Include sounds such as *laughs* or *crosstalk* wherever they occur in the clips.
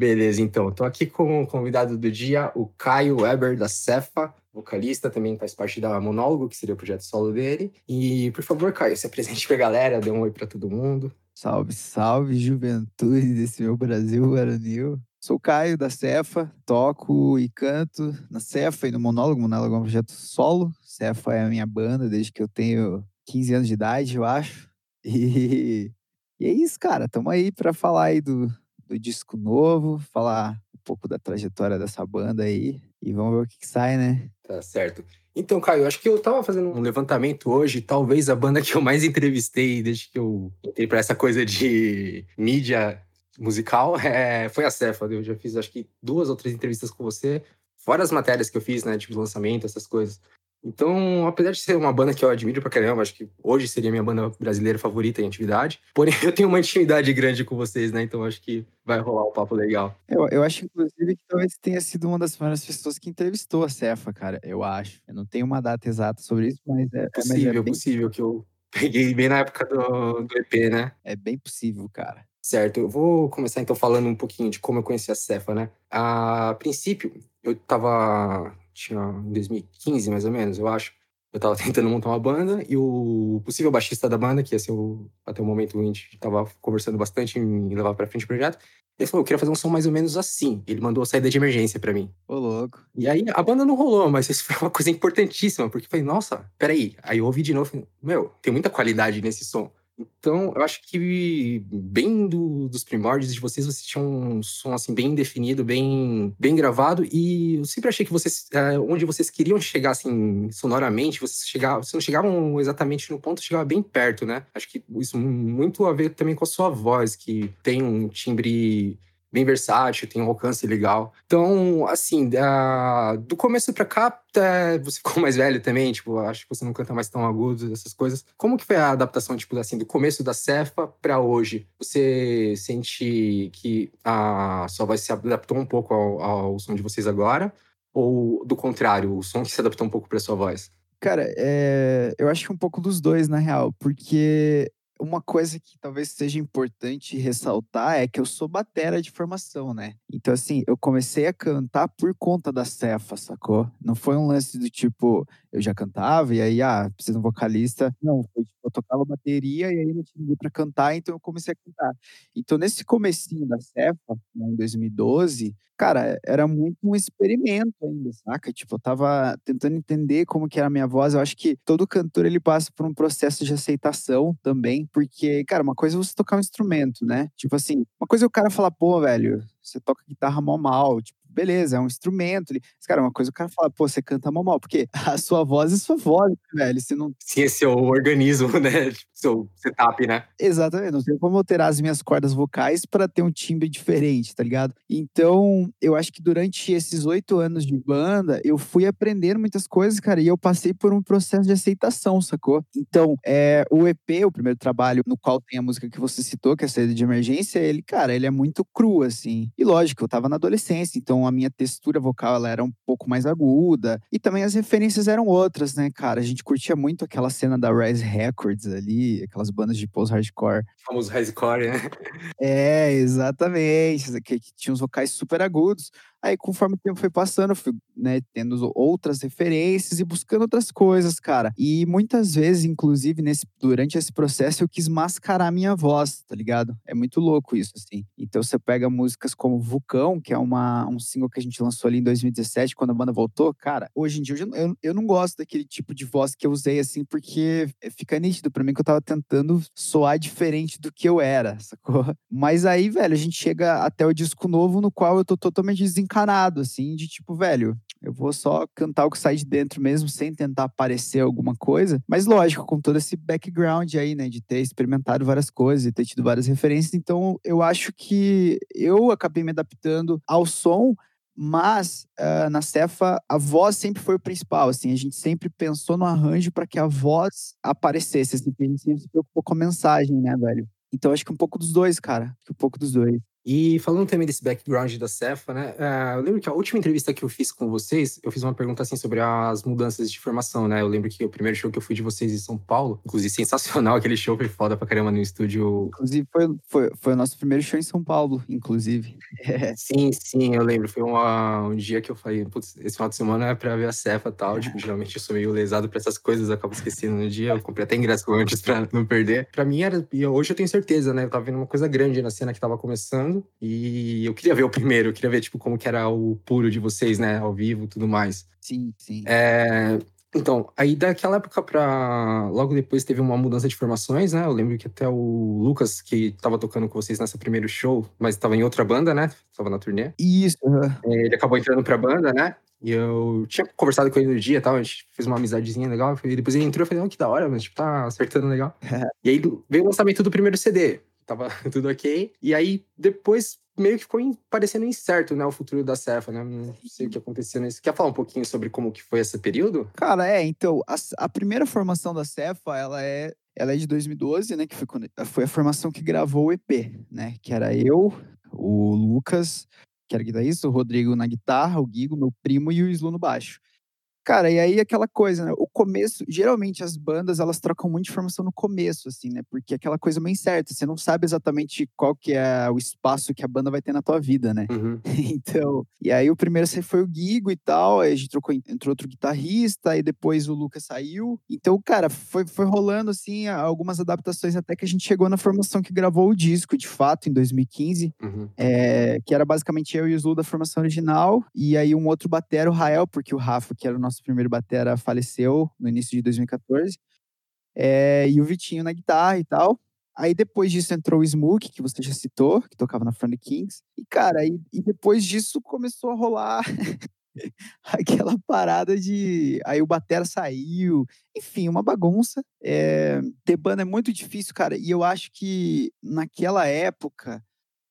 Beleza, então. Tô aqui com o convidado do dia, o Caio Weber, da Cefa, vocalista, também faz parte da Monólogo, que seria o projeto solo dele. E, por favor, Caio, se apresente pra galera, dê um oi pra todo mundo. Salve, salve, juventude desse meu Brasil varonil. Sou Caio, da Cefa, toco e canto na Cefa e no Monólogo. Monólogo é um projeto solo. Cefa é a minha banda desde que eu tenho 15 anos de idade, eu acho. E, *laughs* e é isso, cara. Tamo aí pra falar aí do, do disco novo, falar um pouco da trajetória dessa banda aí e vamos ver o que, que sai, né? Tá certo. Então, Caio, acho que eu tava fazendo um levantamento hoje, talvez a banda *laughs* que eu mais entrevistei desde que eu entrei pra essa coisa de mídia musical *laughs* é, foi a Cefa. Eu já fiz acho que duas ou três entrevistas com você, fora as matérias que eu fiz, né? Tipo lançamento, essas coisas. Então, apesar de ser uma banda que eu admiro pra caramba, acho que hoje seria minha banda brasileira favorita em atividade, porém *laughs* eu tenho uma intimidade grande com vocês, né? Então acho que vai rolar um papo legal. Eu, eu acho, inclusive, que talvez tenha sido uma das primeiras pessoas que entrevistou a Cefa, cara. Eu acho. Eu não tenho uma data exata sobre isso, mas é, possível, mas é bem, possível que eu peguei bem na época do, do EP, né? é bem possível, cara. Certo, eu vou começar então falando um pouquinho de como eu conheci a Cefa, né? A princípio, eu tava. Tinha em 2015, mais ou menos, eu acho. Eu tava *laughs* tentando montar uma banda e o possível baixista da banda, que ia ser o, até o momento a gente tava conversando bastante em levar pra frente o projeto, ele falou: eu queria fazer um som mais ou menos assim. Ele mandou a saída de emergência pra mim. Ô, louco. E aí a banda não rolou, mas isso foi uma coisa importantíssima, porque eu falei, nossa, peraí. Aí eu ouvi de novo, falei, meu, tem muita qualidade nesse som. Então, eu acho que bem do- dos primórdios de vocês, vocês tinham um som assim bem definido, bem, bem gravado, e eu sempre achei que vocês, eh, onde vocês queriam chegar assim sonoramente, vocês chegavam, vocês não chegavam exatamente no ponto, chegava bem perto, né? Acho que isso muito a ver também com a sua voz, que tem um timbre bem versátil, tem um alcance legal. Então, assim, do começo pra cá, é, você ficou mais velho também, tipo, acho que você não canta mais tão agudo, essas coisas. Como que foi a adaptação, tipo, assim, do começo da Cefa pra hoje? Você sente que a sua voz se adaptou um pouco ao, ao som de vocês agora? Ou, do contrário, o som que se adaptou um pouco pra sua voz? Cara, é, eu acho que um pouco dos dois, na real, porque uma coisa que talvez seja importante ressaltar é que eu sou batera de formação, né? Então, assim, eu comecei a cantar por conta da Cefa, sacou? Não foi um lance do tipo, eu já cantava e aí, ah, precisa de um vocalista. Não, foi tipo, eu tocava bateria e aí não tinha ninguém pra cantar, então eu comecei a cantar. Então, nesse comecinho da Cefa, né, em 2012, cara, era muito um experimento ainda, saca? Tipo, eu tava tentando entender como que era a minha voz. Eu acho que todo cantor, ele passa por um processo de aceitação também, porque, cara, uma coisa é você tocar um instrumento, né? Tipo assim, uma coisa é o cara falar, pô, velho, você toca guitarra mal mal, tipo, beleza, é um instrumento. Mas, cara, uma coisa o cara fala, pô, você canta mal mal, porque *laughs* a sua voz é sua voz, velho. Você não Sim, esse é o organismo, *laughs* né? Tipo, Seu setup, né? Exatamente, não tem como alterar as minhas cordas vocais para ter um timbre diferente, tá ligado? Então, eu acho que durante esses oito anos de banda, eu fui aprendendo muitas coisas, cara, e eu passei por um processo de aceitação, sacou? Então, é, o EP, o primeiro trabalho no qual tem a música que você citou, que é a saída de emergência, ele, cara, ele é muito cru, assim. E lógico, eu tava na adolescência, então a minha textura vocal, ela era um pouco mais aguda, e também as referências eram outras, né, cara? A gente curtia muito aquela cena da Rise Records ali, aquelas bandas de post-hardcore. O famoso highscore, né? É, exatamente. Que, que tinha uns vocais super agudos. Aí, conforme o tempo foi passando, eu fui né, tendo outras referências e buscando outras coisas, cara. E muitas vezes, inclusive, nesse, durante esse processo, eu quis mascarar minha voz, tá ligado? É muito louco isso, assim. Então, você pega músicas como Vulcão, que é uma, um single que a gente lançou ali em 2017, quando a banda voltou. Cara, hoje em dia, eu, eu, eu não gosto daquele tipo de voz que eu usei, assim, porque fica nítido pra mim que eu tava tentando soar diferente do que eu era, *laughs* sacou? Mas aí, velho, a gente chega até o disco novo, no qual eu tô totalmente desencanado, assim, de tipo, velho, eu vou só cantar o que sai de dentro mesmo, sem tentar parecer alguma coisa. Mas lógico, com todo esse background aí, né, de ter experimentado várias coisas e ter tido várias referências. Então, eu acho que eu acabei me adaptando ao som, Mas uh, na Cefa, a voz sempre foi o principal, assim, a gente sempre pensou no arranjo para que a voz aparecesse, assim, a gente sempre se preocupou com a mensagem, né, velho? Então acho que um pouco dos dois, cara, um pouco dos dois. E falando também desse background da Cefa, né? Uh, eu lembro que a última entrevista que eu fiz com vocês, eu fiz uma pergunta assim sobre as mudanças de formação, né? Eu lembro que o primeiro show que eu fui de vocês em São Paulo, inclusive sensacional, *laughs* aquele show foi foda pra caramba no estúdio. Inclusive, foi, foi, foi o nosso primeiro show em São Paulo, inclusive. É. *laughs* Sim, sim, eu lembro. Foi uma, um dia que eu falei, putz, esse final de semana é pra ver a Cefa e tal. É. Tipo, geralmente eu sou meio lesado pra essas coisas, acabo esquecendo no dia. Eu comprei até ingresso antes pra não perder. Pra mim era, e hoje eu tenho certeza, né? Eu tava vendo uma coisa grande na cena que tava começando e e eu queria ver o primeiro, eu queria ver, tipo, como que era o puro de vocês, né? Ao vivo tudo mais. Sim, sim. É... Então, aí daquela época pra. Logo depois teve uma mudança de formações, né? Eu lembro que até o Lucas, que tava tocando com vocês nessa primeiro show, mas tava em outra banda, né? Tava na turnê. Isso. É, ele acabou entrando pra banda, né? E eu tinha conversado com ele no dia e tal, a gente fez uma amizadezinha legal. E depois ele entrou e falei, oh, que da hora, mas tipo, tá acertando legal. *laughs* e aí veio o lançamento do primeiro CD. Tava *laughs* tudo ok. E aí, depois, meio que ficou parecendo incerto, né, o futuro da Cefa, né? Não sei o que aconteceu nisso. Quer falar um pouquinho sobre como que foi esse período? Cara, é, então, a, a primeira formação da Cefa, ela é ela é de 2012, né, que foi, quando, foi a formação que gravou o EP, né, que era eu, o Lucas, que era guitarrista, o Rodrigo na guitarra, o Guigo, meu primo, e o Slu no baixo. Cara, e aí aquela coisa, né? O começo, geralmente as bandas, elas trocam muita informação no começo, assim, né? Porque é aquela coisa meio incerta, você não sabe exatamente qual que é o espaço que a banda vai ter na tua vida, né? Uhum. *laughs* então, e aí o primeiro foi o Guigo e tal, aí a gente trocou, entrou outro guitarrista, e depois o Lucas saiu. Então, cara, foi, foi rolando, assim, algumas adaptações até que a gente chegou na formação que gravou o disco, de fato, em 2015, uhum. é, que era basicamente eu e o Zulu da formação original, e aí um outro batera, o Rael, porque o Rafa, que era o nosso nosso primeiro batera faleceu no início de 2014. É, e o Vitinho na guitarra e tal. Aí depois disso entrou o Smook, que você já citou, que tocava na Front Kings. E, cara, e, e depois disso começou a rolar *laughs* aquela parada de. Aí o Batera saiu. Enfim, uma bagunça. É... Ter banda é muito difícil, cara. E eu acho que naquela época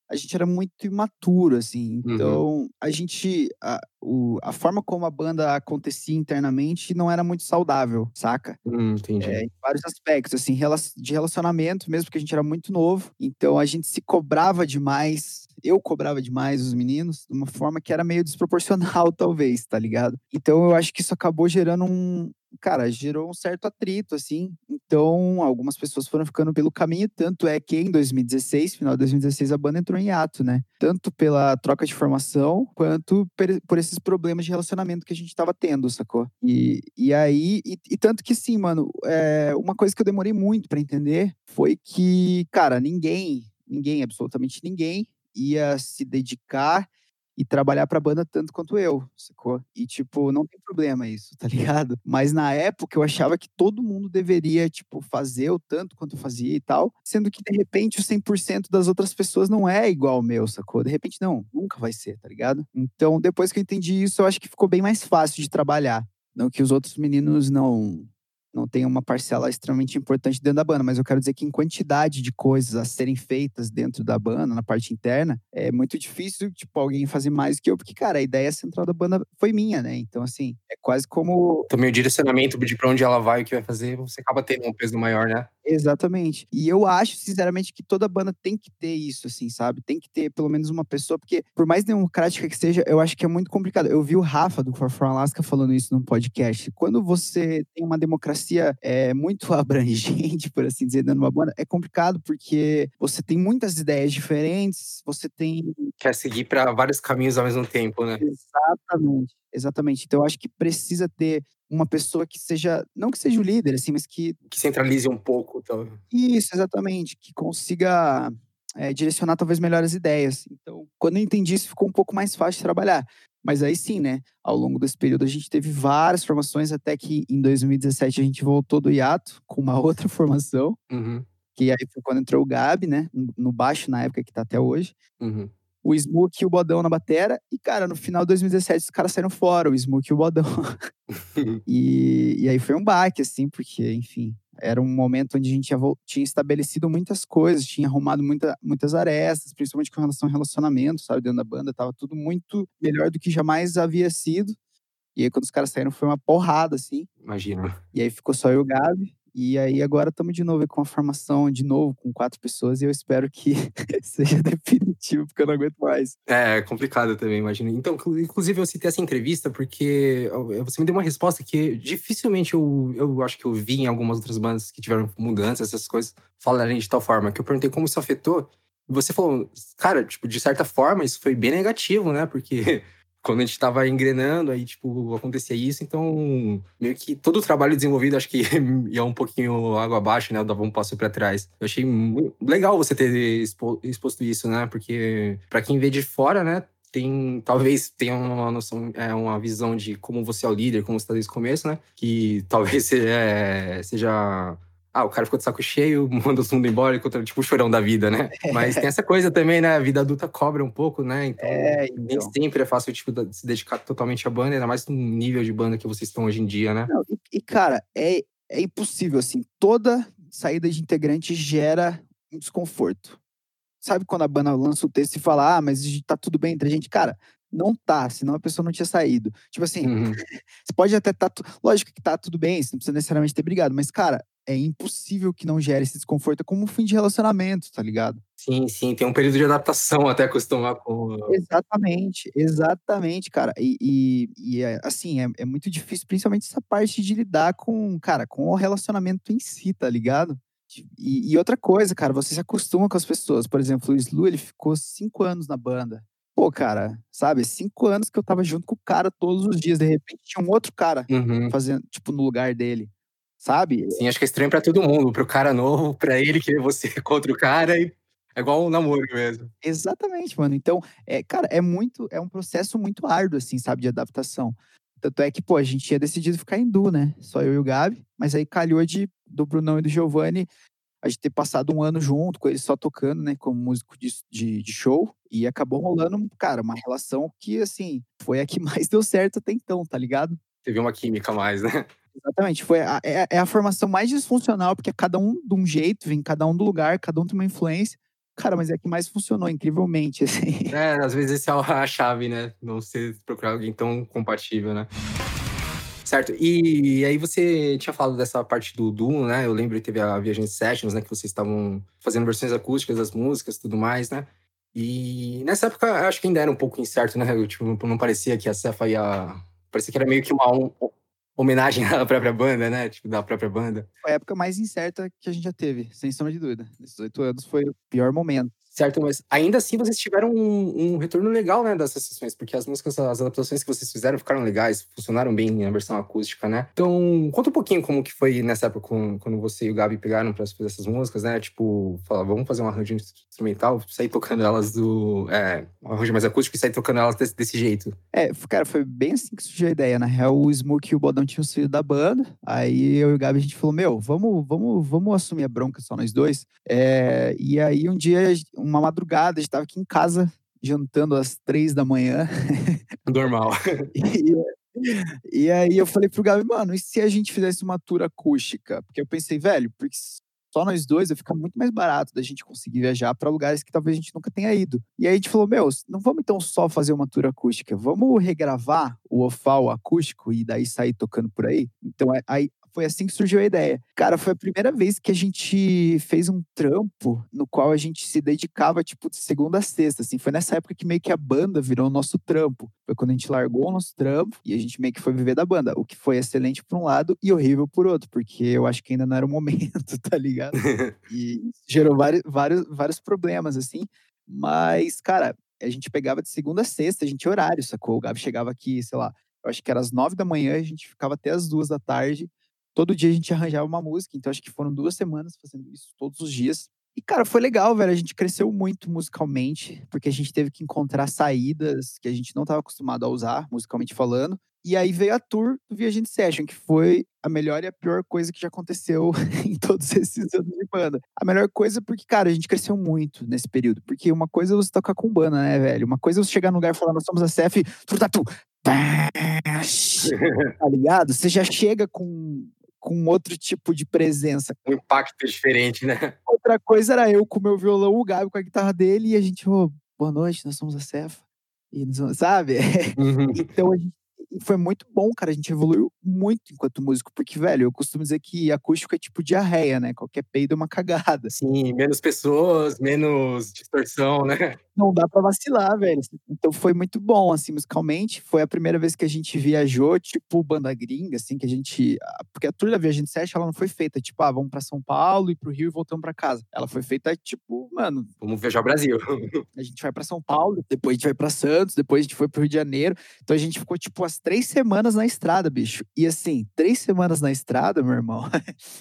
a gente era muito imaturo, assim. Uhum. Então, uhum. a gente. A, o, a forma como a banda acontecia internamente não era muito saudável, saca? Hum, entendi. É, em vários aspectos, assim, de relacionamento mesmo, porque a gente era muito novo. Então, a gente se cobrava demais. Eu cobrava demais os meninos, de uma forma que era meio desproporcional, *laughs* talvez, tá ligado? Então, eu acho que isso acabou gerando um, cara, gerou um certo atrito, assim. Então, algumas pessoas foram ficando pelo caminho. Tanto é que em 2016, final de 2016, a banda entrou em ato, né? Tanto pela troca de formação, quanto por esses problemas de relacionamento que a gente tava tendo, sacou? E, e aí, e, e tanto que sim, mano, é, uma coisa que eu demorei muito para entender foi que, cara, ninguém, ninguém, absolutamente ninguém, ia se dedicar e trabalhar pra banda tanto quanto eu, sacou? E, tipo, não tem problema isso, tá *laughs* ligado? Mas na época eu achava que todo mundo deveria, tipo, fazer o tanto quanto eu fazia e tal, sendo que, de repente, o 100% das outras pessoas não é igual ao meu, sacou? De repente, não, nunca vai ser, tá ligado? Então, depois que eu entendi isso, eu acho que ficou bem mais fácil de trabalhar. Não que os outros meninos não não tem uma parcela extremamente importante dentro da banda, mas eu quero dizer que em quantidade de coisas a serem feitas dentro da banda, na parte interna, é muito difícil, tipo, alguém fazer mais do que eu, porque, cara, a ideia central da banda foi minha, né? Então, assim, é quase como... Também o direcionamento de pra onde ela vai, o que vai fazer, você acaba tendo um peso maior, né? Exatamente. E eu acho, sinceramente, que toda banda tem que ter isso, assim, sabe? Tem que ter pelo menos uma pessoa, porque por mais democrática que seja, eu acho que é muito complicado. Eu vi o Rafa do For From Alaska falando isso num podcast. Quando você tem uma democracia é, muito *laughs* abrangente, por assim dizer, dentro de uma banda, é complicado porque você tem muitas ideias diferentes, você tem. Quer seguir para vários caminhos ao mesmo tempo, né? Exatamente. Exatamente. Então, eu acho que precisa ter uma pessoa que seja, não que seja o líder, assim, mas que. Que centralize um pouco. Então. Isso, exatamente. Que consiga é, direcionar talvez melhores ideias. Então, quando eu entendi isso, ficou um pouco mais fácil de trabalhar. Mas aí sim, né? Ao longo desse período a gente teve várias formações, até que em 2017 a gente voltou do hiato *laughs* com uma outra formação. Uhum. Que aí foi quando entrou o Gabi, né? No baixo, na época que tá até hoje. Uhum o Smook e o Bodão na batera. E, cara, no final de 2017 os caras saíram fora, o Smook e o Bodão. *laughs* e, e aí foi um baque, assim, porque, enfim, Era um momento onde a gente tinha, tinha estabelecido muitas coisas, tinha arrumado muita, muitas arestas, principalmente com relação ao relacionamento, sabe? Dentro da banda, tava tudo muito melhor do que jamais havia sido. E aí, quando os caras saíram, foi uma porrada, assim. Imagina. E aí ficou só eu e o Gabi. E aí agora estamos de novo com a formação, de novo, com quatro pessoas, e eu espero que *laughs* seja definitivo, porque eu não aguento mais. É, é complicado também, imagino. Então, inclusive, eu citei essa entrevista porque você me deu uma resposta que dificilmente eu, eu acho que eu vi em algumas outras bandas que tiveram mudanças, essas coisas, falarem de tal forma, que eu perguntei como isso afetou. E você falou, cara, tipo, de certa forma, isso foi bem negativo, né? Porque quando a gente estava engrenando, aí, tipo, acontecia isso. Então, meio que todo o trabalho desenvolvido, acho que *laughs* ia um pouquinho água abaixo, né? Eu dava um passo para trás. Eu achei legal você ter exposto isso, né? Porque, para quem vê de fora, né? Tem, talvez tenha uma noção, é, uma visão de como você é o líder, como você está desde o começo, né? Que talvez *laughs* seja, é, seja ah, o cara ficou de saco cheio, *laughs* manda todo mundo embora, encontra tipo o chorão da vida, né? Mas tem essa coisa também, né? A vida adulta cobra um pouco, né? Então, é, então. nem sempre é fácil tipo, se dedicar totalmente à banda, ainda mais no nível de banda que vocês estão hoje em dia, né? Não, e, e, cara, é, é impossível, assim, toda saída de integrante gera um desconforto. Sabe quando a banda lança o texto e fala, ah, mas tá tudo bem entre a gente? Cara, não tá, senão a pessoa não tinha saído. Tipo assim, uhum. *laughs* você pode até tá. Lógico que tá tudo bem, você não precisa necessariamente ter brigado, mas, cara, é impossível que não gere esse desconforto. É como um fim de relacionamento, tá ligado? Sim, sim, tem um período de adaptação até acostumar com. Exatamente, exatamente, cara. E, e, e é, assim, é, é, muito difícil, principalmente essa parte de lidar com, cara, com o relacionamento em si, tá ligado? E, e outra coisa, cara, você se acostuma com as pessoas. Por exemplo, o Slu, ele ficou cinco anos na banda. Pô, cara, sabe, cinco anos que eu tava junto com o cara todos os dias. De repente tinha um outro cara uhum. fazendo, tipo, no lugar dele sabe? Sim, acho que é estranho para todo mundo, pro cara novo, *laughs* para ele que você *laughs* contra o cara e é igual um namoro mesmo. Exatamente, mano. Então, é, cara, é muito, é um processo muito árduo, assim, sabe, de adaptação. Tanto é que, pô, a gente tinha decidido ficar em Du, né? Só eu e o Gabi, mas aí calhou de, do Brunão e do Giovanni a gente ter passado um ano junto com eles só tocando, né, como músico de, de, de, show, e acabou rolando, cara, uma relação que, assim, foi a que *laughs* mais deu certo até então, tá ligado? Teve uma química mais, né? Exatamente. Foi a, é, é, a formação mais disfuncional, porque é cada um de um jeito, vem cada um do lugar, cada um tem uma influência. Cara, mas é que mais funcionou, incrivelmente, *laughs* assim. É, às vezes essa é a chave, né? Não ser procurar alguém tão compatível, né? Certo. E, e aí você tinha falado dessa parte do Doom, né? Eu lembro que teve a Viagem Sessions, né? Que vocês estavam fazendo versões acústicas das músicas tudo mais, né? E nessa época, acho que ainda era um pouco incerto, né? Eu, tipo, não parecia que a Cefa ia... Parecia que era meio que uma, homenagem *laughs* à própria banda, né? Tipo, da própria banda. Foi a época mais incerta que a gente já teve, sem sombra de dúvida. Nesses oito anos foi o pior momento. Certo, mas ainda assim vocês tiveram um, um, retorno legal, né, dessas sessões, porque as músicas, as adaptações que vocês fizeram ficaram legais, funcionaram bem na versão acústica, né? Então, conta um pouquinho como que foi nessa época quando você e o Gabi pegaram pra fazer essas músicas, né? Tipo, falar, vamos fazer um arranjo instrumental, sair tocando elas do. É, um arranjo mais acústico e sair tocando elas desse, desse jeito. É, cara, foi bem assim que surgiu a ideia. Na real, o Smoke e o Bodão tinham saído da banda, aí eu e o Gabi a gente falou: Meu, vamos, vamos, vamos assumir a bronca só nós dois. É, e aí um dia, uma madrugada, estava aqui em casa jantando às três da manhã. *laughs* Normal. e, e, aí eu falei pro Gabi, mano, e se a gente fizesse uma tour acústica? Porque eu pensei, velho, porque só nós dois vai ficar muito mais barato da gente conseguir viajar para lugares que talvez a gente nunca tenha ido. E aí a gente falou, meu, não vamos então só fazer uma tour acústica, vamos regravar o OFAL acústico e daí sair tocando por aí? Então aí foi assim que surgiu a ideia. Cara, foi a primeira vez que a gente fez um trampo no qual a gente se dedicava, tipo, de segunda a sexta, assim. Foi nessa época que meio que a banda virou o nosso trampo. Foi quando a gente largou o nosso trampo e a gente meio que foi viver da banda. O que foi excelente por um lado e horrível por outro, porque eu acho que ainda não era o *laughs* momento, tá ligado? *laughs* e gerou vários, vários, vários problemas, assim. Mas, cara, a gente pegava de segunda a sexta, a gente tinha horário, sacou? O Gabi chegava aqui, sei lá, eu acho que era às nove da manhã, a gente ficava até às duas da tarde todo dia a gente arranjava uma música, então acho que foram duas semanas fazendo isso todos os dias. E, cara, foi legal, velho. A gente cresceu muito musicalmente, porque a gente teve que encontrar saídas que a gente não estava acostumado a usar, musicalmente falando. E aí veio a tour do Viagem Session, que foi a melhor e a pior coisa que já aconteceu *laughs* em todos esses anos de banda. A melhor coisa porque, cara, a gente cresceu muito nesse período. Porque uma coisa é você tocar com banda, né, velho? Uma coisa é você chegar no lugar e falar, nós somos a CF, tá ligado? Você já chega com com outro tipo de presença. Um impacto diferente, né? Outra coisa era eu com o meu violão, o Gabi com a guitarra dele, e a gente, oh, boa noite, nós somos a Cefa. E, sabe? Uhum. *laughs* então a gente foi muito bom, cara. A gente evoluiu muito enquanto músico, porque, velho, eu costumo dizer que acústico é tipo diarreia, né? Qualquer peido é uma cagada. Sim, menos pessoas, menos distorção, né? Não dá pra vacilar, velho. Então foi muito bom, assim, musicalmente. Foi a primeira vez que a gente viajou, tipo, banda gringa, assim, que a gente. Porque a tour da Viagem Sete, ela não foi feita, tipo, ah, vamos pra São Paulo e pro Rio e voltamos pra casa. Ela foi feita, tipo, mano. Vamos viajar o Brasil. *laughs* a gente vai pra São Paulo, depois a gente vai pra Santos, depois a gente foi pro Rio de Janeiro. Então a gente ficou, tipo, as três semanas na estrada, bicho. E assim, três semanas na estrada, meu irmão.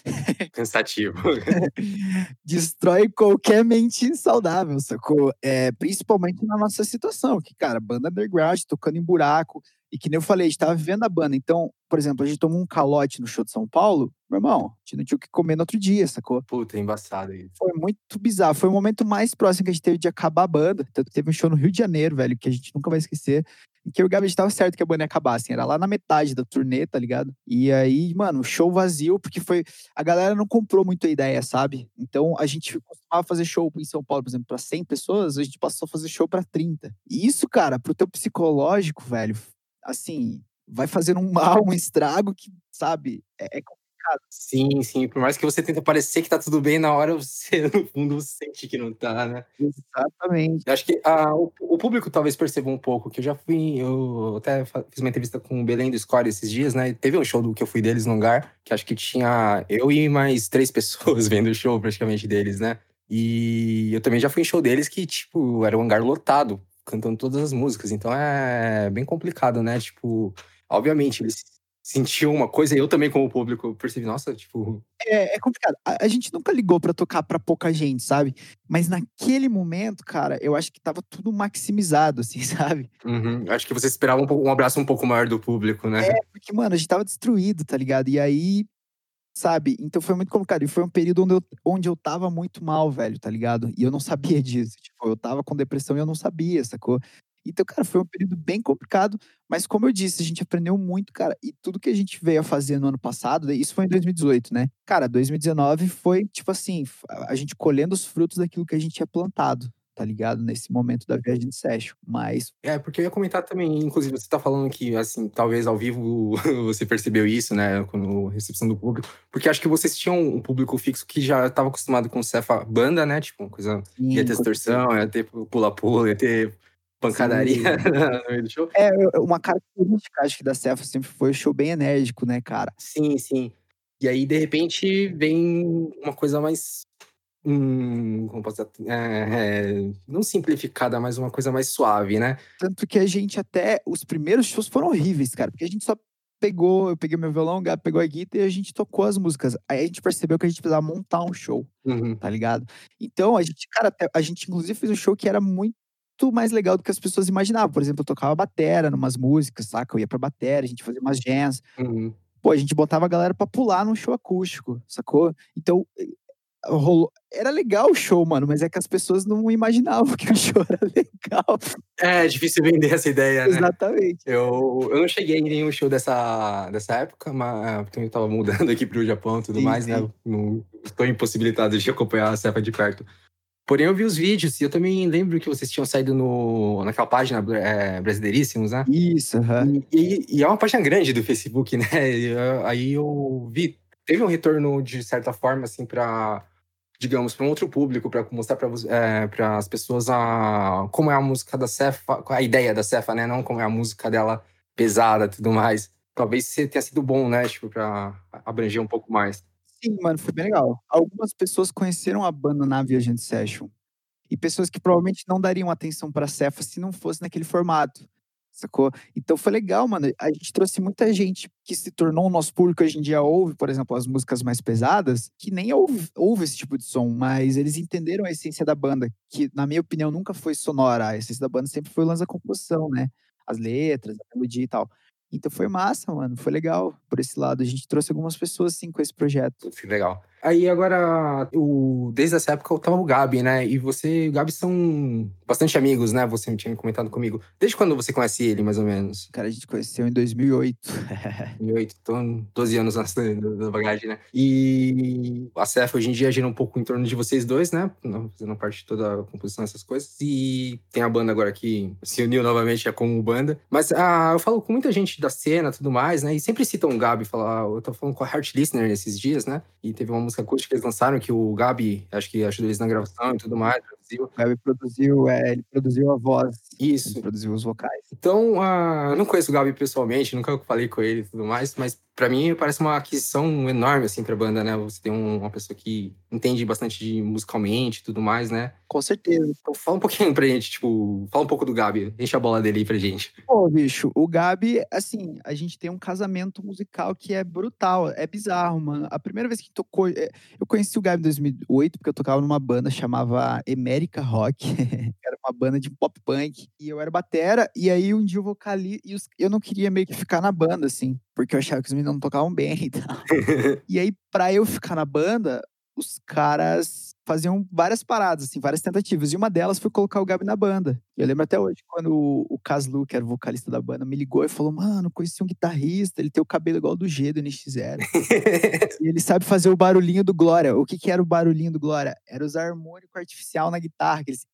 *laughs* Cansativo. *laughs* Destrói qualquer mente saudável, sacou? É, principalmente na nossa situação, que, cara, banda underground, tocando em buraco, e que nem eu falei, a gente tava vivendo a banda. Então, por exemplo, a gente tomou um calote no show de São Paulo, meu irmão, a gente não tinha o que comer no outro dia, sacou? Puta, é embaçado isso. Foi muito bizarro. Foi o momento mais próximo que a gente teve de acabar a banda. Tanto que teve um show no Rio de Janeiro, velho, que a gente nunca vai esquecer. Que o Gabi estava certo que a banda ia acabar, assim, era lá na metade da turnê, tá ligado? E aí, mano, show vazio, porque foi. A galera não comprou muito a ideia, sabe? Então a gente costumava fazer show em São Paulo, por exemplo, pra 100 pessoas, a gente passou a fazer show pra 30. E isso, cara, pro teu psicológico, velho, assim, vai fazendo um *laughs* mal, um estrago que, sabe, é, é complicado. Sim, sim. Por mais que você tente parecer que tá tudo bem, na hora você, *laughs* no fundo, sente que não tá, né? Exatamente. Eu acho que a, o, o, público talvez perceba um pouco, que eu já fui, eu até fiz uma entrevista com o Belém do Score esses dias, né? Teve um show do que eu fui deles no lugar, que acho que tinha eu e mais três *laughs* pessoas vendo o show praticamente deles, né? E eu também já fui em show deles que, tipo, era um hangar lotado, cantando todas as músicas. Então é bem complicado, né? Tipo, obviamente, eles sentiam uma coisa e eu também, como público, percebi, nossa, tipo. É, é complicado. A, a, gente nunca ligou para tocar para pouca gente, sabe? Mas naquele momento, cara, eu acho que tava tudo maximizado, *laughs* assim, sabe? Uhum. Acho que você esperava um, um, abraço um pouco maior do público, né? É, porque, mano, a gente tava destruído, tá ligado? E aí. Sabe? Então foi muito complicado. E foi um período onde eu, onde eu tava muito mal, velho, tá ligado? E eu não sabia *laughs* disso. Tipo, eu tava com depressão e eu não sabia, sacou? Então, cara, foi um período bem complicado, mas como eu disse, a gente aprendeu muito, cara, e tudo que a gente veio a fazer no ano passado, isso foi em 2018, né? Cara, 2019 foi, tipo assim, a gente colhendo os frutos daquilo que a gente tinha plantado, tá ligado? Nesse momento da viagem de session, mas... É, porque eu ia comentar também, inclusive, você tá falando que, assim, talvez ao vivo *laughs* você percebeu isso, né, com a recepção do público, porque acho que vocês tinham um público fixo que já estava acostumado com o Cefa banda, né, tipo, uma coisa, Sim, ia ter distorção, ia ter pula-pula, ia ter pancadaria *laughs* no meio do show. É, uma característica, acho que da Cefa sempre foi o show bem enérgico, né, cara? Sim, sim. E aí, de repente, vem uma coisa mais. Hum, como posso dizer? É, é, não simplificada, mas uma coisa mais suave, né? Tanto que a gente até. Os primeiros shows foram horríveis, cara, porque a gente só pegou, eu peguei meu violão, o Gabi pegou a guitarra e a gente tocou as músicas. Aí a gente percebeu que a gente precisava montar um show, uhum. tá ligado? Então a gente, cara, a gente inclusive fez um show que era muito muito mais legal do que as pessoas imaginavam. Por exemplo, eu tocava batera numas músicas, saca? Eu ia pra batera, a gente fazia umas jams. Uhum. Pô, a gente botava a galera pra pular num show acústico, sacou? Então, eh, rolou. Era legal o show, mano, mas é que as pessoas não imaginavam que o *laughs* show era legal. É, é difícil vender essa ideia, né? Exatamente. Eu, eu não cheguei em nenhum show dessa, dessa época, mas porque eu tava mudando *laughs* aqui pro Japão e tudo sim, mais, né? sim. né? Não, estou impossibilitado de acompanhar a cepa de perto. Porém, eu vi os vídeos e eu também lembro que vocês tinham saído no, naquela página é, Brasileiríssimos, né? Isso, uhum. e, e, é uma página grande do Facebook, *laughs* né? Eu, aí eu vi, teve um retorno de certa forma, assim, para digamos, para um outro público, para mostrar para é, as pessoas a, como é a música da Cefa, a ideia da Cefa, né? Não como é a música dela pesada e tudo mais. Talvez tenha sido bom, né? Tipo, para abranger um pouco mais. Sim, mano, foi bem legal. Algumas pessoas conheceram a banda na Viajante Session. E pessoas que provavelmente não dariam atenção pra Cefa se não fosse naquele formato. Sacou? Então foi legal, mano. A gente trouxe muita gente que se tornou o nosso público hoje em dia ouve, por exemplo, as músicas mais pesadas, que nem ouve, ouve esse tipo de som, mas eles entenderam a essência da banda, que na minha opinião nunca foi sonora. A essência da banda sempre foi o lance da composição, né? As letras, a melodia e tal. Então foi massa, mano. Foi legal por esse lado. A gente trouxe algumas pessoas, assim, com esse projeto. Que legal. Aí agora, o, desde essa época, eu tava o Gabi, né? E você e o Gabi são bastante amigos, né? Você tinha comentado comigo. Desde quando você conhece ele, mais ou menos? Cara, a gente conheceu em 2008. 2008, então 12 anos na, bagagem, né? E a CEF hoje em dia gira um pouco em torno de vocês dois, né? Fazendo parte de toda a composição dessas coisas. E tem a banda agora que se uniu novamente como banda. Mas ah, eu falo com muita gente da cena e tudo mais, né? E sempre citam o Gabi. Falar, eu tô falando com a Heart Listener nesses dias, né? E teve uma música acústica que eles lançaram que o Gabi, acho que ajudou eles na gravação e tudo mais. Produziu. O Gabi produziu, é, ele produziu a voz. Isso. Ele produziu os vocais. Então, uh, eu não conheço o Gabi pessoalmente, nunca falei com ele e tudo mais, mas para mim parece uma aquisição enorme assim para banda, né? Você tem um, uma pessoa que entende bastante de musicalmente e tudo mais, né? Com certeza. Então, fala um pouquinho pra gente, tipo, fala um pouco do Gabi, enche a bola dele aí pra gente. Pô, bicho, o Gabi, assim, a gente tem um casamento musical que é brutal, é bizarro, mano. A primeira vez que tocou, é, eu conheci o Gabi em 2008 porque eu tocava numa banda chamava Emérica Rock, *laughs* era uma banda de pop punk, e eu era batera, e aí um dia o vocalista, eu não queria meio que ficar na banda, assim, porque eu achava que os meninos não tocavam bem e tal. *laughs* e aí, pra eu ficar na banda, os caras faziam várias paradas, assim, várias tentativas. E uma delas foi colocar o Gabi na banda. Eu lembro até hoje, quando o, Caslu, que era o vocalista da banda, me ligou e falou: Mano, conheci um guitarrista, ele tem o cabelo igual do G do NX0. *laughs* e ele sabe fazer o barulhinho do Glória. O que, que era o barulhinho do Glória? Era usar harmônico artificial na guitarra, aqueles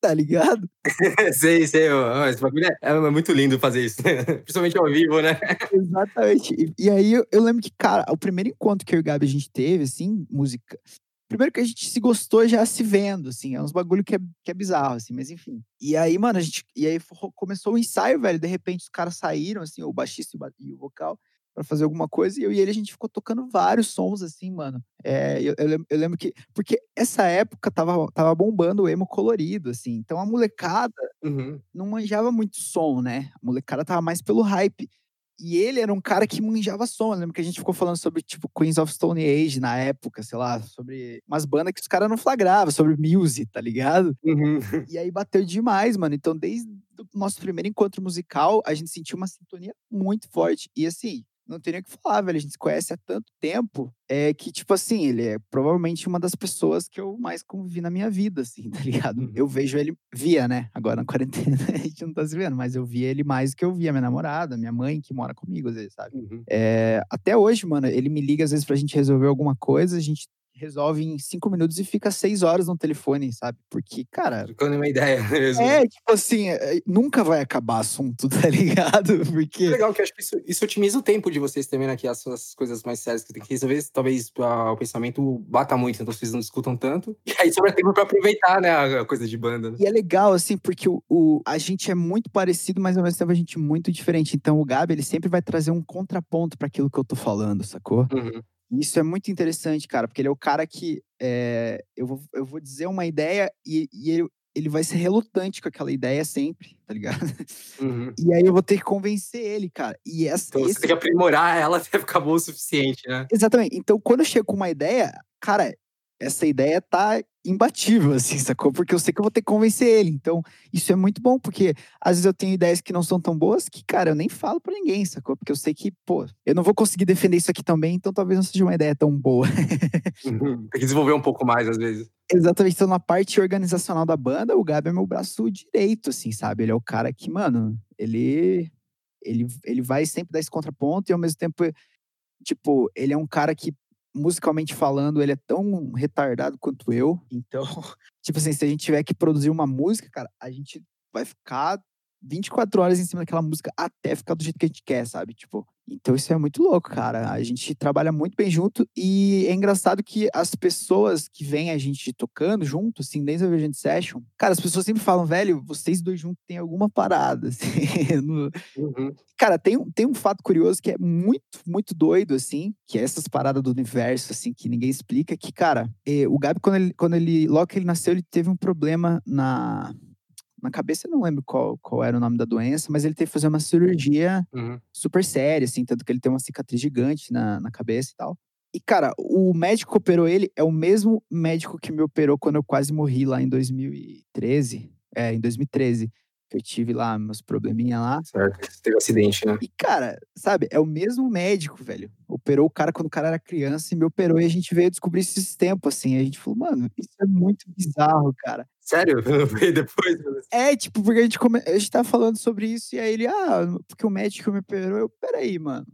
tá ligado? *laughs* sei, sei. Esse bagulho é, é, muito lindo fazer isso, *laughs* principalmente ao vivo, né? Exatamente. E, e aí eu, eu, lembro que, cara, o primeiro encontro que eu e o Gabi a gente teve, assim, música. Primeiro que a gente se gostou já se vendo, assim, é uns bagulho que é, que é bizarro, assim, mas enfim. E aí, mano, a gente. E aí começou o ensaio, velho. De repente os caras saíram, assim, o baixista e o vocal para fazer alguma coisa, e eu e ele a gente ficou tocando vários sons assim, mano. É, eu, eu, eu, lembro que. Porque essa época tava, tava bombando o emo colorido, assim. Então a molecada uhum. não manjava muito som, né? A molecada tava mais pelo hype. E ele era um cara que manjava som. Eu lembro que a gente ficou falando sobre, tipo, Queens of Stone Age na época, sei lá, sobre umas bandas que os caras não flagravam, sobre music, tá ligado? Uhum. E aí bateu demais, mano. Então, desde o nosso primeiro encontro musical, a gente sentiu uma sintonia muito forte. E assim, não tem nem o que falar, velho. A gente se conhece há tanto tempo é que, tipo assim, ele é provavelmente uma das pessoas que eu mais convivi na minha vida, assim, *laughs* tá ligado? Uhum. Eu vejo ele, via, né? Agora na quarentena *laughs* a gente não tá se vendo, mas eu via ele mais do que eu via minha namorada, minha mãe, que mora comigo, às vezes, sabe? Uhum. É, até hoje, mano, ele me liga às vezes pra gente resolver alguma coisa, a gente resolve em cinco minutos e fica seis horas no telefone, sabe? Porque, cara. Trocando uma ideia mesmo. É, tipo assim, é, nunca vai acabar assunto, *laughs* tá ligado? Porque. É legal que eu acho que isso, isso otimiza o tempo de vocês também, né? Que as suas coisas mais sérias que tem que resolver, talvez o pensamento bata muito, então vocês não escutam tanto. E aí sobra tempo pra aproveitar, né? A coisa de banda. Né? E é legal, assim, porque o, o, a gente é muito parecido, mas ao mesmo tempo a gente é muito diferente. Então o Gabi, ele sempre vai trazer um contraponto para aquilo que eu tô falando, sacou? Uhum. Isso é muito interessante, cara, porque ele é o cara que é, eu, vou, eu vou dizer uma ideia e, e ele, ele vai ser relutante com aquela ideia sempre, tá ligado? Uhum. E aí eu vou ter que convencer ele, cara. E essa, então esse... você tem que aprimorar ela até ficar boa o suficiente, né? Exatamente. Então, quando eu chego com uma ideia, cara, essa ideia tá imbatível, *laughs* assim, sacou? Porque eu sei que eu vou ter que convencer ele. Então, isso é muito bom, porque às vezes eu tenho ideias que não são tão boas que, cara, eu nem falo pra ninguém, sacou? Porque eu sei que, pô, eu não vou conseguir defender isso aqui também, então talvez não seja uma ideia tão boa. *laughs* Uhum. Tem que desenvolver um pouco mais, às vezes. Exatamente. Então, na parte organizacional da banda, o Gabi é meu braço direito, assim, sabe? Ele é o cara que, mano, ele. Ele, ele vai sempre dar esse contraponto e ao mesmo tempo, tipo, ele é um cara que musicalmente falando, ele é tão retardado quanto eu. Então, *laughs* tipo assim, se a gente tiver que produzir uma música, cara, a gente vai ficar 24 horas em cima daquela música até ficar do jeito que a gente quer, sabe? Tipo, então isso é muito louco, cara. A gente trabalha muito bem junto e é engraçado que as pessoas que vêm a gente tocando junto, assim, desde a Virgin Session, cara, as pessoas sempre falam, velho, vocês dois juntos têm alguma parada, *laughs* assim. No... Uhum. Cara, tem, tem um fato curioso que é muito, muito doido, assim, que é essas paradas do universo, assim, que ninguém explica, que, cara, eh, o Gabi, quando ele, quando ele, logo que ele nasceu, ele teve um problema na na cabeça eu não lembro qual, qual era o nome da doença, mas ele teve que fazer uma cirurgia uhum. super séria, assim, tanto que ele tem uma cicatriz gigante na, na cabeça e tal. E, cara, o médico que operou ele é o mesmo médico que me operou quando eu quase morri lá em 2013. É, em 2013. Que eu tive lá meus probleminha lá. Certo, você teve acidente, né? E, cara, sabe, é o mesmo médico, velho. Operou o cara quando o cara era criança e me operou e a gente veio descobrir isso esse tempo, assim. A gente falou, mano, isso é muito bizarro, cara. Sério? *laughs* Foi depois? É, tipo, porque a gente, come... a gente tava falando sobre isso e aí ele, ah, porque o médico me operou. Eu, peraí, mano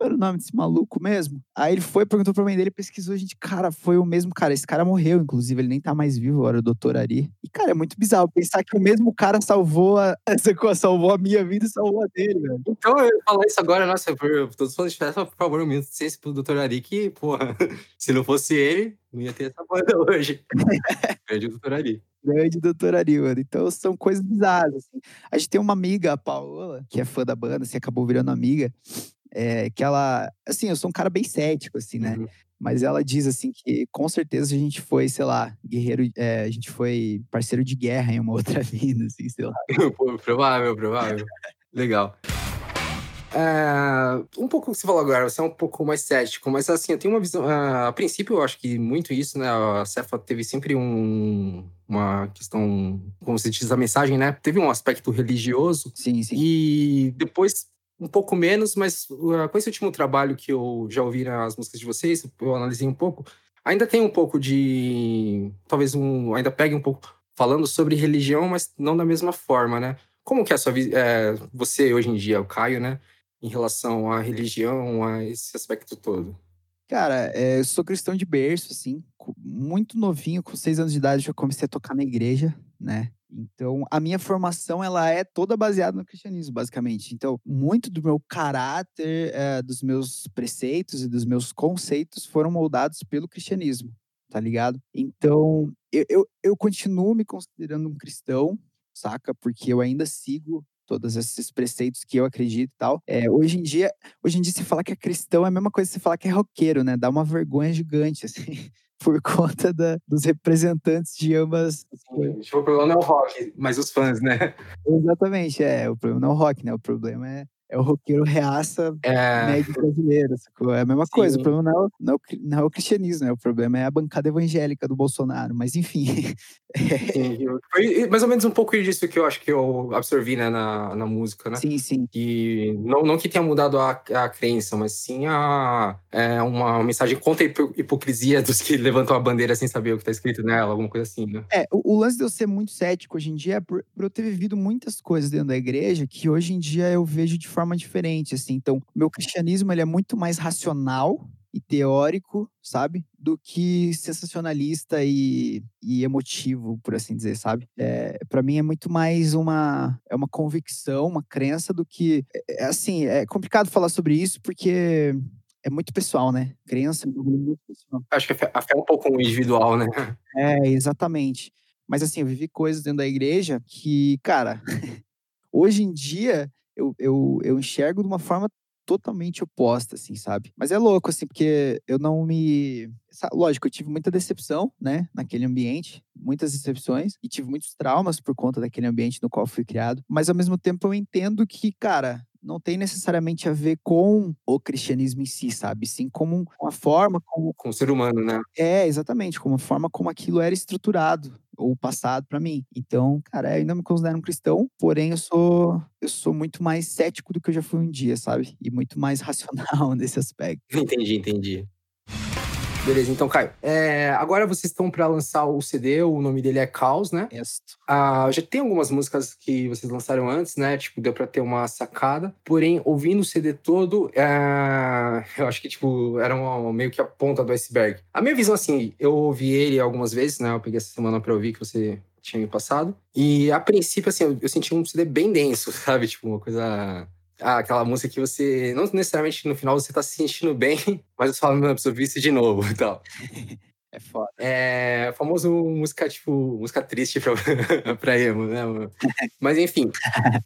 era o nome desse maluco mesmo? Aí ele foi, perguntou pra mãe dele, pesquisou, a gente, cara, foi o mesmo cara. Esse cara morreu, inclusive, ele nem tá mais vivo agora, o doutor Ari. E, cara, é muito bizarro pensar que o mesmo cara salvou a, *laughs* salvou a minha vida e salvou a dele, velho. Então, eu falar isso agora, nossa, eu, todos os fãs por favor, um minuto de pro doutor Ari, que, porra, *laughs* se não fosse ele, não ia ter essa banda *laughs* hoje. Grande doutor Ari. Grande doutor Ari, mano. Então são coisas bizarras. Assim. A gente tem uma amiga, a Paola, que é fã da banda, assim, acabou virando amiga. É, que ela, assim, eu sou um cara bem cético, assim, né? Uhum. Mas ela diz assim que com certeza a gente foi, sei lá, guerreiro, é, a gente foi parceiro de guerra em uma *laughs* outra vida, assim, sei lá. *laughs* provável, provável. Legal. É, um pouco o que você falou agora, você é um pouco mais cético, mas assim, eu tenho uma visão. Uh, a princípio, eu acho que muito isso, né? A Cefa teve sempre um, uma questão, como você diz, a mensagem, né? Teve um aspecto religioso. Sim, sim. E depois um pouco menos, mas uh, com esse último trabalho que eu já ouvi nas músicas de vocês, eu analisei um pouco, ainda tem um pouco de. Talvez um. Ainda pegue um pouco falando sobre religião, mas não da mesma forma, né? Como que é a sua é, você hoje em dia, o Caio, né? Em relação à religião, a esse aspecto todo? Cara, é, eu sou cristão de berço, assim. Muito novinho, com seis anos de idade, já comecei a tocar na igreja, né? Então, a minha formação ela é toda baseada no cristianismo, basicamente. Então, muito do meu caráter, é, dos meus preceitos e dos meus conceitos foram moldados pelo cristianismo, tá ligado? Então, eu, eu, eu continuo me considerando um cristão, saca? Porque eu ainda sigo todos esses preceitos que eu acredito e tal. É, hoje em dia, hoje em dia, se falar que é cristão é a mesma coisa que você falar que é roqueiro, né? Dá uma vergonha gigante, *laughs* assim por conta da, dos representantes de ambas. Sim, tipo, o problema não é o rock, mas os fãs, né? Exatamente, é. O problema não é o rock, né? O problema é é o roqueiro reaça é... médio brasileiro, sacou? É a mesma Sim. coisa, o problema não é, o, não, é o, não é o cristianismo, né? O problema é a bancada evangélica do Bolsonaro, mas enfim. Sim, *laughs* foi mais ou menos um pouco disso que eu acho que eu absorvi, né, na, na música, né? Sim, sim. Que não, não que tenha mudado a, a crença, mas sim a, é, uma mensagem contra a hipocrisia dos que levantam a bandeira sem saber o que está escrito nela, alguma coisa assim, né? É, o, o, lance de eu ser muito cético hoje em dia é por, por eu ter vivido muitas coisas dentro da igreja que hoje em dia eu vejo de forma diferente, assim. Então, meu cristianismo ele é muito mais racional e teórico, sabe? Do que sensacionalista e, e emotivo, por assim dizer, sabe? É, para mim é muito mais uma é uma convicção, uma crença do que é, é, assim é complicado falar sobre isso porque é muito pessoal, né? Crença é muito pessoal. Acho que a fé, a fé é um pouco individual, né? *laughs* É, exatamente. Mas assim, eu vivi coisas dentro da igreja que, cara, *laughs* hoje em dia eu, eu, eu enxergo de uma forma totalmente oposta, assim, sabe? Mas é louco, assim, porque eu não me. Lógico, eu tive muita decepção, né, naquele ambiente, muitas decepções, e tive muitos traumas por conta daquele ambiente no qual fui criado. Mas ao mesmo tempo eu entendo que, cara, não tem necessariamente a ver com o cristianismo em si, sabe? Sim, como uma forma como. Com o ser humano, né? É, exatamente, como a forma como aquilo era estruturado ou passado para mim. Então, cara, eu ainda me considero um cristão, porém eu sou eu sou muito mais cético do que eu já fui um dia, sabe? E muito mais *laughs* racional nesse aspecto. Entendi, entendi. Beleza, então, Caio. É, agora vocês estão para lançar o CD, o nome dele é Caos, né? Isso. Ah, já tem algumas músicas que vocês lançaram antes, né? Tipo, deu para ter uma sacada. Porém, ouvindo o CD todo, é, *laughs* eu acho que, tipo, era uma, meio que a ponta do iceberg. A minha visão, assim, eu ouvi ele algumas vezes, né? Eu peguei essa semana para ouvir que você tinha me passado. E, a princípio, assim, eu, eu senti um CD bem denso, *laughs* sabe? Tipo, uma coisa ah, aquela música que você, não necessariamente no final você tá se sentindo bem, *laughs* mas você fala, não, preciso ouvir isso de novo *laughs* e tal. *laughs* É foda. É famoso música, tipo, música triste pra, pra emo, né? Mas enfim,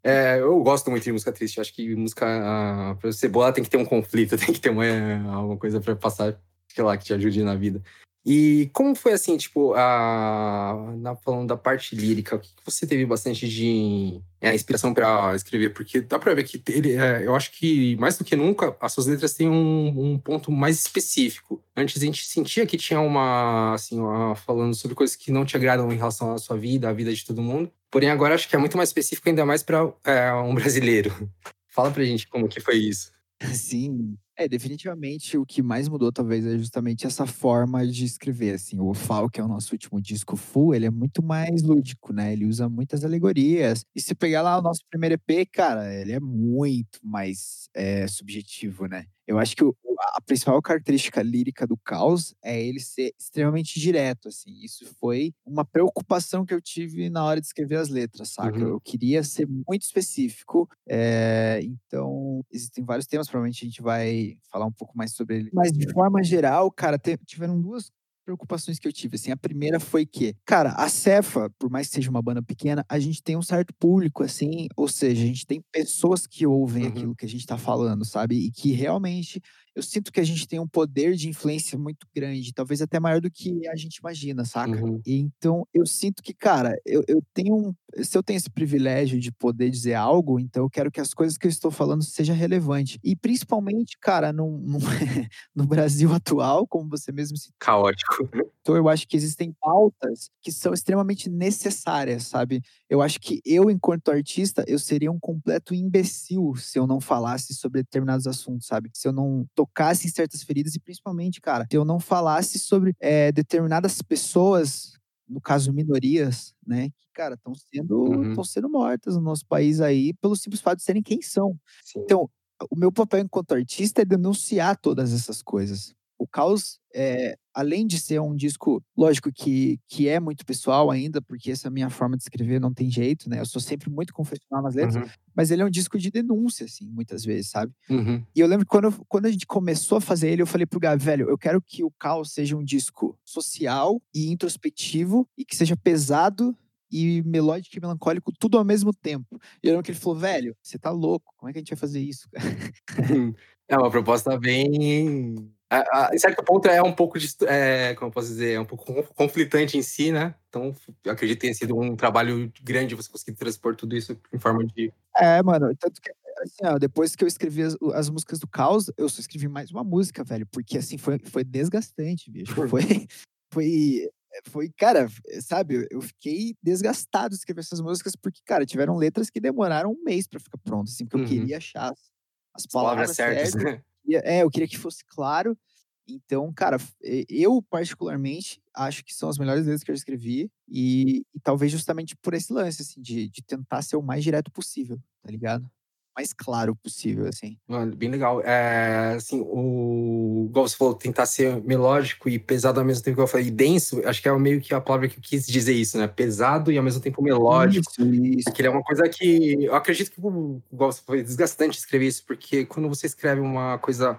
é, eu gosto muito de música triste. Eu acho que música, ah, pra ser boa, tem que ter um conflito, tem que ter uma, alguma coisa pra passar, sei lá, que te ajude na vida. E como foi assim, tipo, a, na, falando da parte lírica, o que você teve bastante de é, inspiração para escrever? Porque dá para ver que ele, é, eu acho que mais do que nunca as suas letras têm um, um, ponto mais específico. Antes a gente sentia que tinha uma, assim, uma, falando sobre coisas que não te agradam em relação à sua vida, à vida de todo mundo. Porém agora acho que é muito mais específico, ainda mais para é, um *laughs* brasileiro. Fala pra gente como que foi isso. Sim, é, definitivamente o que mais mudou talvez é justamente essa forma de escrever, assim. O Fal, que é o nosso último disco full, ele é muito mais lúdico, né? Ele usa muitas alegorias. E se pegar lá o nosso primeiro EP, cara, ele é muito mais é, subjetivo, né? Eu acho que o, a principal característica lírica do caos é ele ser extremamente direto, assim. Isso foi uma preocupação que eu tive na hora de escrever as letras, saca? Uhum. Eu queria ser muito específico. É, então, existem vários temas, provavelmente a gente vai falar um pouco mais sobre ele. Mas, de forma geral, cara, tiveram duas preocupações que eu tive. Assim, a primeira foi que, cara, a Cefa, por mais que seja uma banda pequena, a gente tem um certo público, assim, ou seja, a gente tem pessoas que ouvem uhum. aquilo que a gente tá falando, sabe? E que realmente eu sinto que a gente tem um poder de influência muito grande, talvez até maior do que a gente imagina, saca? Uhum. E então eu sinto que, cara, eu, eu tenho um, se eu tenho esse privilégio de poder dizer algo, então eu quero que as coisas que eu estou falando seja relevante. E principalmente, cara, no, no, *laughs* no Brasil atual, como você mesmo se caótico. Então eu acho que existem pautas que são extremamente necessárias, sabe? Eu acho que eu, enquanto artista, eu seria um completo imbecil se eu não falasse sobre determinados assuntos, sabe? Se eu não tocasse em certas feridas e principalmente, cara, se eu não falasse sobre é, determinadas pessoas, no caso minorias, né, que, cara, estão sendo, uhum. sendo mortas no nosso país aí pelo simples fato de serem quem são. Sim. Então, o meu papel enquanto artista é denunciar todas essas coisas. O Caos, é, além de ser um disco, lógico que, que é muito pessoal ainda, porque essa é a minha forma de escrever não tem jeito, né? Eu sou sempre muito confessional nas letras, uhum. mas ele é um disco de denúncia, assim, muitas vezes, sabe? Uhum. E eu lembro que quando, quando a gente começou a fazer ele, eu falei pro Gabi, velho, eu quero que o Caos seja um disco social e introspectivo e que seja pesado e melódico e melancólico tudo ao mesmo tempo. E eu lembro que ele falou, velho, você tá louco, como é que a gente vai fazer isso? *laughs* é uma proposta bem em certo ponto é um pouco de, é, como eu posso dizer, é um pouco conflitante em si, né? Então, eu acredito que tenha sido um trabalho grande você conseguir transpor tudo isso em forma de. É, mano, tanto que assim, ó, depois que eu escrevi as, as, músicas do Caos, eu só escrevi mais uma música, velho, porque assim foi, foi desgastante, bicho. *laughs* Foi, foi, foi, cara, sabe, eu fiquei desgastado de escrever essas músicas porque, cara, tiveram letras que demoraram um mês para ficar pronto, assim, porque uhum. eu queria achar as, as palavras, palavras certas, certas né? É, eu queria que fosse claro. Então, cara, eu particularmente acho que são as melhores letras que eu escrevi e, e talvez justamente por esse lance, assim, de, de tentar ser o mais direto possível, tá ligado? Mais claro possível, assim. Mano, bem legal. É, assim, o. Igual você falou, tentar ser melódico e pesado ao mesmo tempo que eu falei, denso, acho que é meio que a palavra que eu quis dizer isso, né? Pesado e ao mesmo tempo melódico. Isso, isso. Que é uma coisa que. Eu acredito que, igual você falou, é desgastante escrever isso, porque quando você escreve uma coisa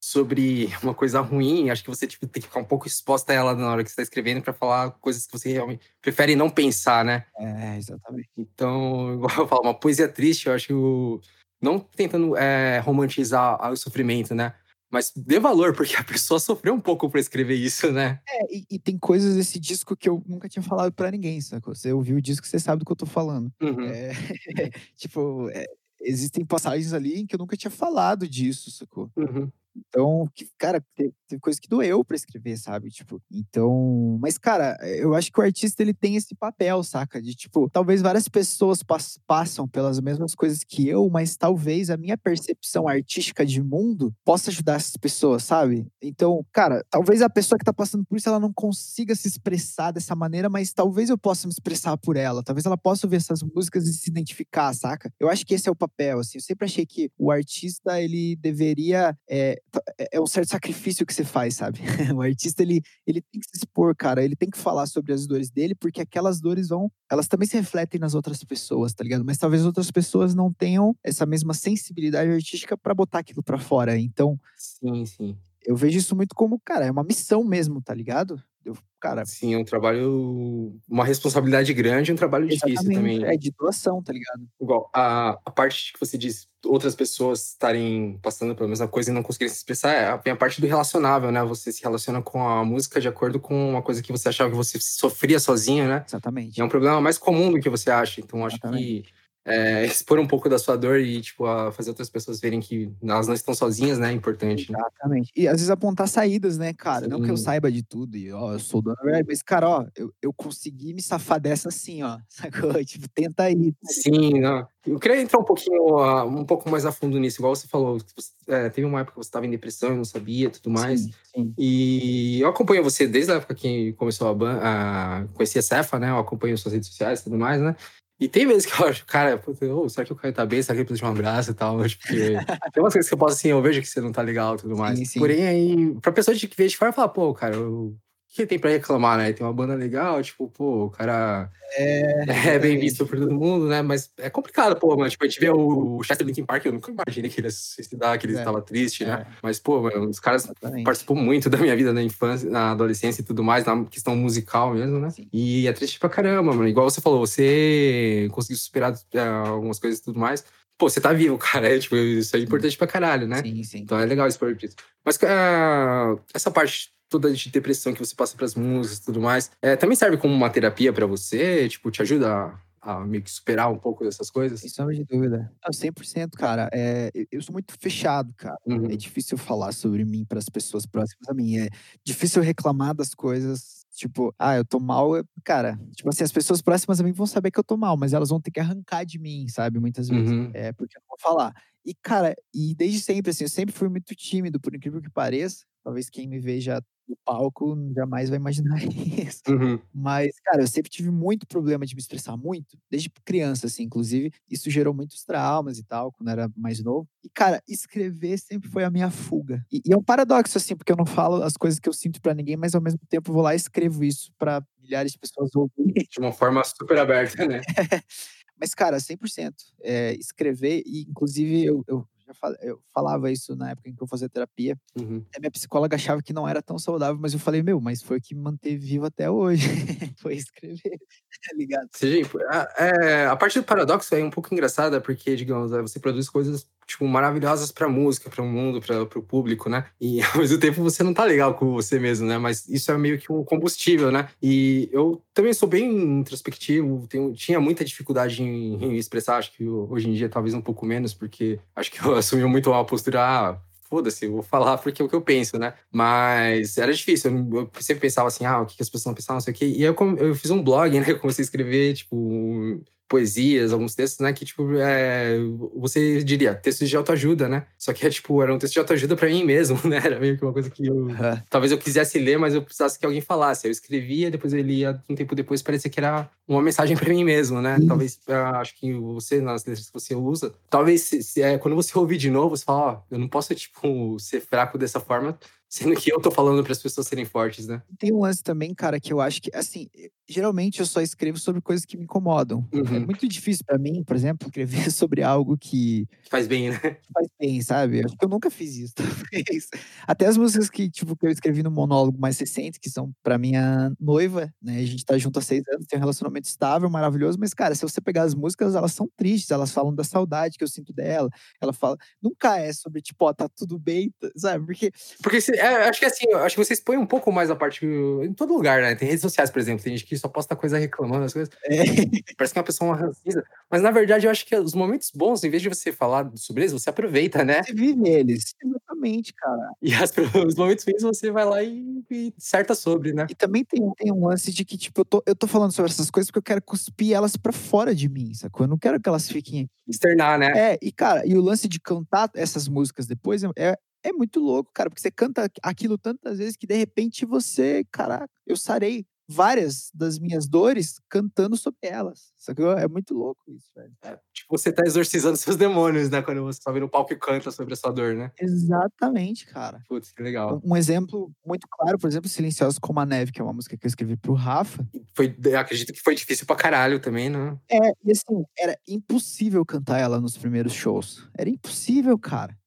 sobre uma coisa ruim, acho que você tipo, tem que ficar um pouco exposta a ela na hora que você está escrevendo para falar coisas que você realmente prefere não pensar, né? É, exatamente. Então, *laughs* igual eu falo, uma poesia triste, eu acho não tentando é, romantizar o sofrimento, né? Mas dê valor, porque a pessoa sofreu um pouco para escrever isso, né? É, e, e, tem coisas desse disco que eu nunca tinha falado para ninguém, sacou? Você ouviu o disco, você sabe do que eu tô falando. Uhum. É, *laughs* tipo, é, existem passagens ali em que eu nunca tinha falado disso, sacou? Uhum. Então, que, cara, teve, teve coisa que doeu pra escrever, sabe? Tipo, então. Mas, cara, eu acho que o artista ele tem esse papel, saca? De tipo, talvez várias pessoas pass passam pelas mesmas coisas que eu, mas talvez a minha percepção artística de mundo possa ajudar essas pessoas, sabe? Então, cara, talvez a pessoa que tá passando por isso ela não consiga se expressar dessa maneira, mas talvez eu possa me expressar por ela. Talvez ela possa ouvir essas músicas e se identificar, saca? Eu acho que esse é o papel, assim. Eu sempre achei que o artista ele deveria. É, é, é um certo sacrifício que você faz, sabe? *laughs* o artista, ele, ele tem que se expor, cara. Ele tem que falar sobre as dores dele, porque aquelas dores vão. Elas também se refletem nas outras pessoas, tá ligado? Mas talvez outras pessoas não tenham essa mesma sensibilidade artística para botar aquilo para fora. Então. Sim, sim. Eu vejo isso muito como, cara, é uma missão mesmo, tá ligado? Cara. Sim, é um trabalho. Uma responsabilidade grande e um trabalho difícil Exatamente. também. É de doação, tá ligado? Igual, a, a parte que você diz, outras pessoas estarem passando pela mesma coisa e não conseguirem se expressar, é a, a parte do relacionável, né? Você se relaciona com a música de acordo com uma coisa que você achava que você sofria sozinho, né? Exatamente. E é um problema mais comum do que você acha. Então, acho que Exatamente. É, expor um pouco da sua dor e, tipo, a fazer outras pessoas verem que elas não estão sozinhas, né? É importante. Exatamente. E às vezes apontar saídas, né, cara? Não que eu Sim. saiba de tudo e, ó, eu sou verdade, mas, cara, ó, eu, eu consegui me safar dessa assim, ó. *laughs* Sacou? Tipo, tenta aí. tá Sim, não. Eu queria entrar um pouquinho, ah, um pouco mais a fundo nisso, igual você falou. você- é, teve uma época que você estava em depressão e não sabia e tudo mais. Sim, sim. E eu acompanho você desde a época que começou a banda, a conhecer a Cefa, né? Eu acompanho suas redes sociais e tudo mais, né? E tem vezes que eu acho, cara, puta, ô, será que o Caio tá bem? Será que ele precisa de um abraço e tal? Mas, *laughs* Porque tem umas coisas que eu posso assim, eu vejo que você não tá legal e tudo mais. Sim, sim. Porém, aí, pra pessoa que vê de fora, fala, pô, cara, o que tem pra reclamar, né? Tem uma banda legal, tipo, pô, o cara É, *laughs* é bem visto por todo mundo, né? Mas é complicado, pô, mano. Tipo, a gente vê o, o Chester Linkin Park, eu nunca imaginei que ele ia se suicidar, que ele É, estava triste, né? é. Mas, pô, mano, os caras Exatamente. participou muito da minha vida na infância, na adolescência e tudo mais, na questão musical mesmo, né? Sim. E é triste pra caramba, mano. Igual você falou, você conseguiu superar é, algumas coisas e tudo mais. Pô, você tá vivo, *laughs* cara. É, tipo, isso é importante pra caralho, né? Sim, sim. Então é legal expor disso. Mas ah, essa parte toda de depressão que você passa pras músicas e tudo mais, é, também serve como uma terapia pra você? Tipo, te ajuda a, a meio que superar um pouco dessas coisas? Sem sombra de dúvida. Não, 100%, cara. É, eu- eu sou muito fechado, cara. Uhum. É difícil falar sobre mim para as pessoas próximas a mim. É difícil reclamar das coisas. Tipo, ah, eu tô mal. Cara, tipo assim, as pessoas próximas a mim vão saber que eu tô mal, mas elas vão ter que arrancar de mim, sabe? Muitas vezes. Uhum. É porque eu não vou falar. E, cara, e desde sempre, assim, eu sempre fui muito tímido, por incrível que pareça. Talvez quem me veja no palco jamais vai imaginar *laughs* isso. Uhum. Mas, cara, eu sempre tive muito problema de me estressar muito, desde criança, assim. Inclusive, isso gerou muitos traumas e tal, quando eu era mais novo. E, cara, escrever sempre foi a minha fuga. E, e é um paradoxo, assim, porque eu não falo as coisas que eu sinto pra ninguém, mas ao mesmo tempo eu vou lá e escrevo isso pra milhares de pessoas ouvirem. De uma forma super aberta, né? *laughs* Mas, cara, 100%. É, escrever, e inclusive eu, eu eu falava isso na época em que eu fazia terapia. Uhum. A minha psicóloga achava que não era tão saudável, mas eu falei, meu, mas foi o que me manteve vivo até hoje. *laughs* foi escrever, *laughs* tá ligado? Seja, a, é, a parte do paradoxo é um pouco engraçada, porque, digamos, é, você produz coisas, tipo, maravilhosas pra música, para o mundo, para o público, né? E *laughs* ao mesmo tempo você não tá legal com você mesmo, né? Mas isso é meio que um combustível, né? E eu também sou bem introspectivo, tenho, tinha muita dificuldade em, em expressar, acho que hoje em dia talvez um pouco menos, porque acho que eu *laughs* assumi muito uma postura, ah, foda-se, vou falar porque é o que eu penso, né? Mas era difícil, eu, sempre pensava assim, ah, o que, as pessoas vão pensar, não sei o quê. E eu, eu fiz um blog, né? *laughs* Eu comecei a escrever, tipo, poesias, alguns textos, né? Que, tipo, é, você diria, textos de autoajuda, né? Só que, é, tipo, era um texto de autoajuda pra mim mesmo, *laughs* né? Era meio que uma coisa que eu... Aham. Talvez eu quisesse ler, mas eu precisasse que alguém falasse. Eu escrevia, depois eu lia, um tempo depois parecia que era uma mensagem pra mim mesmo, né? Sim. Talvez, ah, acho que você, nas letras que você usa, talvez se, se, é, quando você ouvir de novo, você fala, ó, eu não posso, tipo, ser fraco dessa forma, sendo que eu tô falando para as pessoas serem fortes, né? Tem um lance também, cara, que eu acho que, assim, geralmente eu só escrevo sobre coisas que me incomodam. É Uhum. muito difícil pra mim, por exemplo, escrever *laughs* sobre algo que Faz bem, né? *laughs* faz bem, sabe? Acho que eu nunca fiz isso, *laughs* talvez. Até as músicas que, tipo, que eu escrevi no monólogo mais recente, que são pra minha noiva, né? A gente tá junto há seis anos, tem um relacionamento estável, maravilhoso, mas, cara, se você pegar as músicas, elas são tristes, elas falam da saudade que eu sinto dela. Ela fala, nunca é sobre, tipo, ó, tá tudo bem, sabe? Porque Porque se- é, acho que assim, acho que você expõe um pouco mais a parte em todo lugar, né? Tem redes sociais, por exemplo, tem gente que só posta coisa reclamando das coisas. é, *laughs* Parece que é uma pessoa rancida. Mas na verdade, eu acho que os momentos bons, em vez de você falar sobre eles, você aproveita, né? você vive eles. Exatamente, cara. E as- os momentos ruins você vai lá e, e disserta sobre, né? E também tem, tem um lance de que, tipo, eu tô, eu tô falando sobre essas coisas porque eu quero cuspir elas pra fora de mim, sacou? Eu não quero que elas fiquem aqui. Externar, né? É, e cara, e o lance de cantar essas músicas depois é, é, muito louco, cara, porque você canta aquilo tantas vezes que de repente você, caraca, eu sarei várias das minhas dores cantando sobre elas, sacou? É muito louco isso, velho. É, tipo, você tá exorcizando seus demônios, né? Quando você sobe no palco e canta sobre a sua dor, né? Exatamente, cara. Putz, que legal. Um, um exemplo muito claro, por exemplo, Silenciosos como a Neve, que é uma música que eu escrevi pro Rafa. Foi, acredito que foi difícil pra caralho também, né? É, e assim, era impossível cantar ela nos primeiros shows. Era impossível, cara.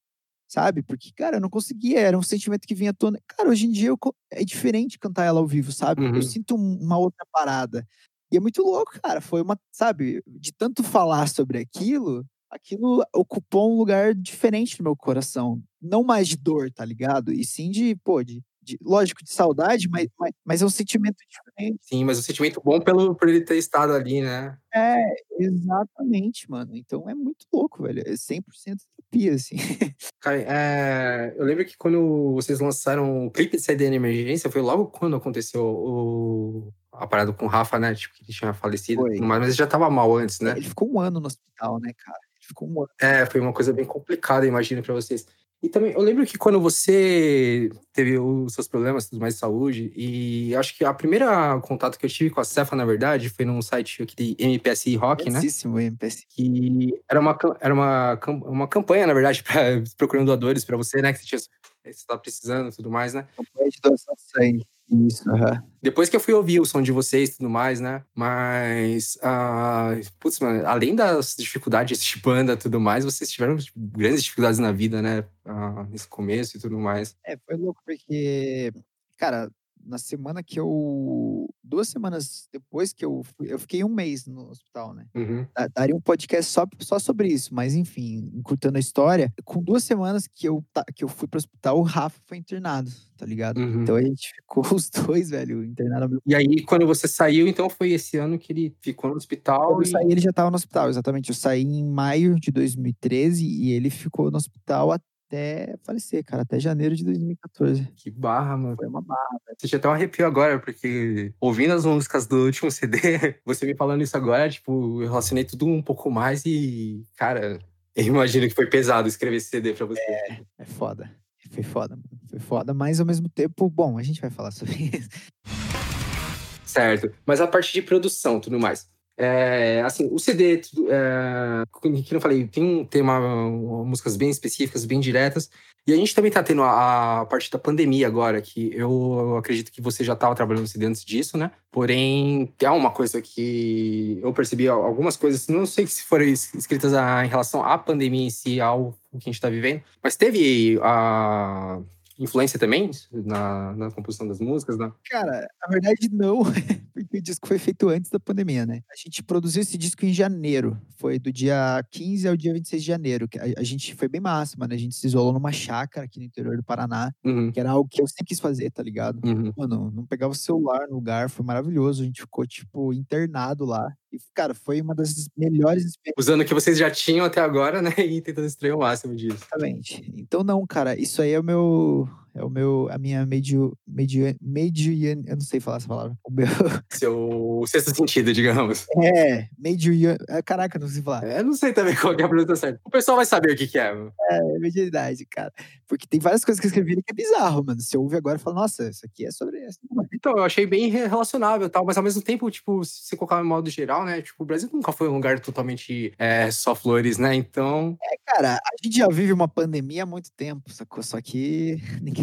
Sabe? Porque, cara, eu não conseguia, era um sentimento que vinha à tona. Cara, hoje em dia eu é diferente cantar ela ao vivo, sabe? Eu Uhum. sinto um- uma outra parada. E é muito louco, cara. Foi uma, sabe, de tanto falar sobre aquilo, aquilo ocupou um lugar diferente no meu coração. Não mais de dor, tá ligado? E sim de, pô, de, de- lógico, de saudade, mas, mas, mas é um sentimento diferente. Sim, mas um sentimento bom pelo, por ele ter estado ali, né? É, exatamente, mano. Então é muito louco, velho. É 100% terapia, assim. *laughs* Cara, é, eu lembro que quando vocês lançaram o clipe de saída de emergência, foi logo quando aconteceu o, a parada com o Rafa, né? Tipo, que ele tinha falecido. Foi. Mas ele já tava mal antes, né? Ele ficou um ano no hospital, né, cara? Ele ficou um ano. É, foi uma coisa bem complicada, imagino, pra vocês. E também, eu lembro que quando você teve os seus problemas, tudo mais de saúde, e acho que a primeira contato que eu tive com a Cefa, na verdade, foi num site aquele MPSI Rock, né? Grandíssimo o MPS. Que era uma, era uma, uma campanha, na verdade, *laughs* pra, procurando doadores pra você, né? Que você, tinha, você tava precisando e tudo mais, né? Campanha de doação de sangue. Isso, aham. Depois que eu fui ouvir o som de vocês e tudo mais, né? Mas, ah, putz, mano, além das dificuldades de banda e tudo mais, vocês tiveram tipo, grandes dificuldades na vida, né? Ah, nesse começo e tudo mais. É, foi louco porque, cara, na semana que eu. Duas semanas depois que eu fui, eu fiquei um mês no hospital, né? Uhum. Da- Daria um podcast só, só sobre isso, mas enfim, encurtando a história, com duas semanas que eu, que eu fui pro hospital, o Rafa foi internado, tá ligado? Uhum. Então a gente ficou *laughs* os dois, velho, mesmo E aí, quando você saiu, então foi esse ano que ele ficou no hospital. Quando eu e- saí, ele já estava no hospital, exatamente. Eu saí em maio de 2013 e ele ficou no hospital até falecer, cara, até janeiro de 2014. Que barra, mano. Foi uma barra. Você já até um arrepio agora, porque ouvindo as músicas do último CD, *laughs* você me falando isso agora, tipo, eu relacionei tudo um pouco mais e, cara, eu imagino que foi pesado escrever esse CD pra você. É foda. Foi foda, mano. Foi foda, mas ao mesmo tempo, bom, a gente vai falar sobre isso. Certo. Mas a parte de produção tudo mais. É, assim, o CD, é, que eu falei, tem um tema, um, músicas bem específicas, bem diretas. E a gente também tá tendo a, a parte da pandemia agora, que eu acredito que você já estava trabalhando no CD antes disso, né? Porém, é uma coisa que eu percebi algumas coisas, não sei se foram es- escritas a- em relação à pandemia em si, ao que a gente está vivendo, mas teve a influência também na, na composição das músicas, né? Cara, na verdade não, *laughs* porque o disco foi feito antes da pandemia, né? A gente produziu esse disco em janeiro, foi do dia 15 ao dia 26 de janeiro. A, a gente foi bem massa, mano. A gente se isolou numa chácara aqui no interior do Paraná, Uhum, que era algo que eu sempre quis fazer, tá ligado? uhum. Mano, não pegava o celular no lugar, foi maravilhoso. A gente ficou, tipo, internado lá. E, cara, foi uma das melhores experiências. Usando o que vocês já tinham até agora, né? *laughs* E tentando extrair o máximo disso. Exatamente. Então, não, cara, isso aí é o meu. É o meu. A minha medio. medio, medio eu não sei falar essa palavra. O meu. *laughs* Seu sexto sentido, digamos. É, medio. Caraca, não sei falar. É, não sei também *laughs* qual que é a pronúncia certa. O pessoal vai saber o que, que é. mano. É mediunidade, cara. Porque tem várias coisas que eu escrevi que é bizarro, mano. Você ouve agora e fala, nossa, isso aqui é sobre isso. Então, eu achei bem re- relacionável e tal, mas ao mesmo tempo, tipo, se você colocar em modo geral, né? Tipo, o Brasil nunca foi um lugar totalmente é, só flores, né? Então, É, cara, a gente já vive uma pandemia há muito tempo, sacou? Só que *laughs* ninguém.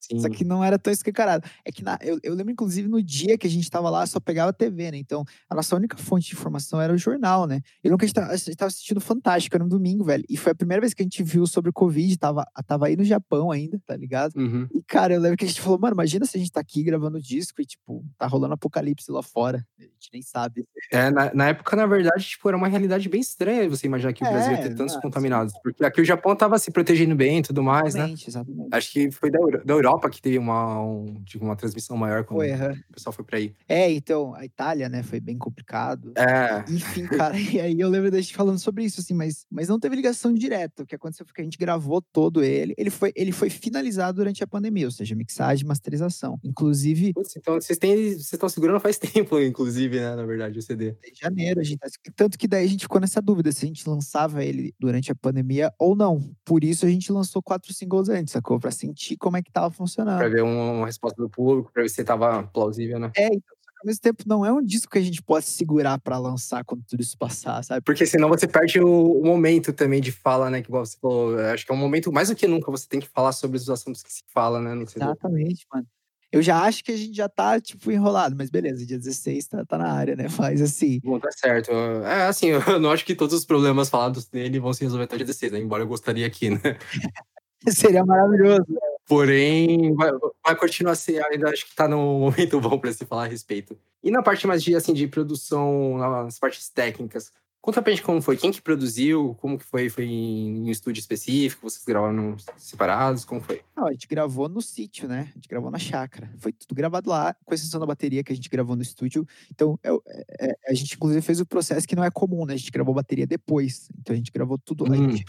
sim. Só que não era tão escancarado. É que na- eu, eu lembro, inclusive, no dia que a gente tava lá, só pegava a TV, né? Então, a nossa única fonte de informação era o jornal, né? Eu lembro que a gente tava, a gente tava assistindo Fantástico, era um domingo, velho. E foi a primeira vez que a gente viu sobre o Covid, tava, tava aí no Japão ainda, tá ligado? Uhum. E, cara, eu lembro que a gente falou, mano, imagina se a gente tá aqui gravando disco e, tipo, tá rolando apocalipse lá fora. A gente nem sabe. É, na, na época, na verdade, tipo, era uma realidade bem estranha você imaginar que o Brasil ia É, ter tantos contaminados. Porque aqui o Japão tava se protegendo bem e tudo mais, né? Exatamente, exatamente. Acho que foi da, da Europa que teve uma, um, tipo, uma transmissão maior quando Foi, aham. o pessoal foi pra aí. É, então, a Itália, né, foi bem complicado. É, Enfim, cara, *laughs* e aí eu lembro da gente falando sobre isso, assim, mas, mas não teve ligação direta. O que aconteceu foi que a gente gravou todo ele. Ele foi, ele foi finalizado durante a pandemia, ou seja, mixagem masterização. Inclusive, Putz, então vocês têm, vocês estão segurando faz *laughs* tempo, inclusive, né? Na verdade, o CD. em janeiro, a gente tá... Tanto que daí a gente ficou nessa dúvida se a gente lançava ele durante a pandemia ou não. Por isso a gente lançou quatro singles antes, sacou? Pra sentir como é que tava funcionando. Pra ver um- uma resposta do público, pra ver se tava plausível, né? É, então, ao mesmo tempo não é um disco que a gente pode segurar pra lançar quando tudo isso passar, sabe? Porque senão você perde o, momento também de fala, né? Que igual você falou, acho que é um momento mais do que nunca você tem que falar sobre os assuntos que se fala, né? Exatamente, mano. Eu já acho que a gente já tá, tipo, enrolado, mas beleza, dia 16 tá, tá na área, né? *laughs* Mas assim, Bom, tá certo. É assim, eu não acho que todos os problemas falados nele vão se resolver até dia 16, né? Embora eu gostaria aqui, né? *laughs* Seria maravilhoso. Porém, vai, vai continuar a ser, ainda acho que tá num *laughs* momento bom para se falar a respeito. E na parte mais de, assim, de produção, nas partes técnicas, conta pra gente como foi, quem que produziu, como que foi, foi em um estúdio específico, vocês gravaram separados, como foi? Não, a gente gravou no sítio, né? A gente gravou na chácara. Foi tudo gravado lá, com exceção da bateria que a gente gravou no estúdio. Então, é, é, a gente inclusive fez o processo que não é comum, né? A gente gravou a bateria depois. Então, a gente gravou tudo. Hum. A gente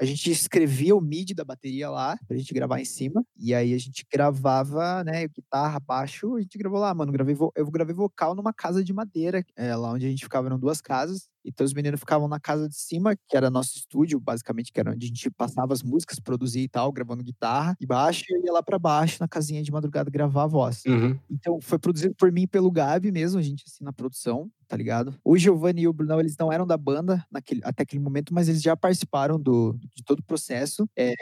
a gente escrevia o MIDI da bateria lá, pra gente gravar em cima. E aí a gente gravava, né, guitarra, baixo, a gente gravou lá, mano. Gravei eu gravei vocal numa casa de madeira, é, lá onde a gente ficava, eram duas casas. Então os meninos ficavam na casa de cima, que era nosso estúdio, basicamente, que era onde a gente passava as músicas, produzia e tal, gravando guitarra e baixo, e ia lá para baixo na casinha de madrugada gravar a voz. Uhum. Então foi produzido por mim e pelo Gabi mesmo, a gente assim na produção, tá ligado? O Giovanni e o Brunão, eles não eram da banda naquele, até aquele momento, mas eles já participaram do, de todo o processo. É,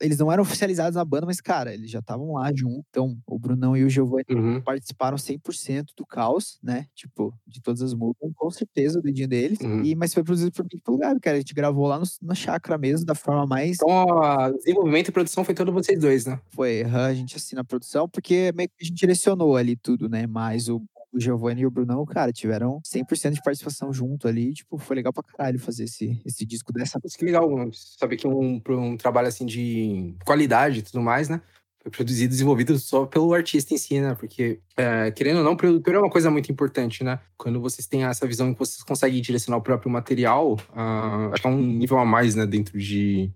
eles não eram oficializados na banda, mas, cara, eles já estavam lá junto. Então, o Brunão e o Giovanni uhum. participaram 100% do caos, né? Tipo, de todas as músicas, com certeza, o dedinho deles. Uhum. E, mas foi produzido por mim pelo Gabi, cara. A gente gravou lá no, na chácara mesmo, da forma mais. Então, o desenvolvimento e produção foi todo vocês dois, né? Foi, a gente assina a produção, porque meio que a gente direcionou ali tudo, né? Mas o, o Giovanni e o Brunão, cara, tiveram 100% de participação junto ali. Tipo, foi legal pra caralho fazer esse, esse disco dessa. Isso que legal, saber que um, um trabalho assim de qualidade e tudo mais, né? foi produzido e desenvolvido só pelo artista em si, né? Porque, é, querendo ou não, produtor é uma coisa muito importante, né? Quando vocês têm essa visão que vocês conseguem direcionar o próprio material, uh, acho que é um nível a mais, né? Dentro de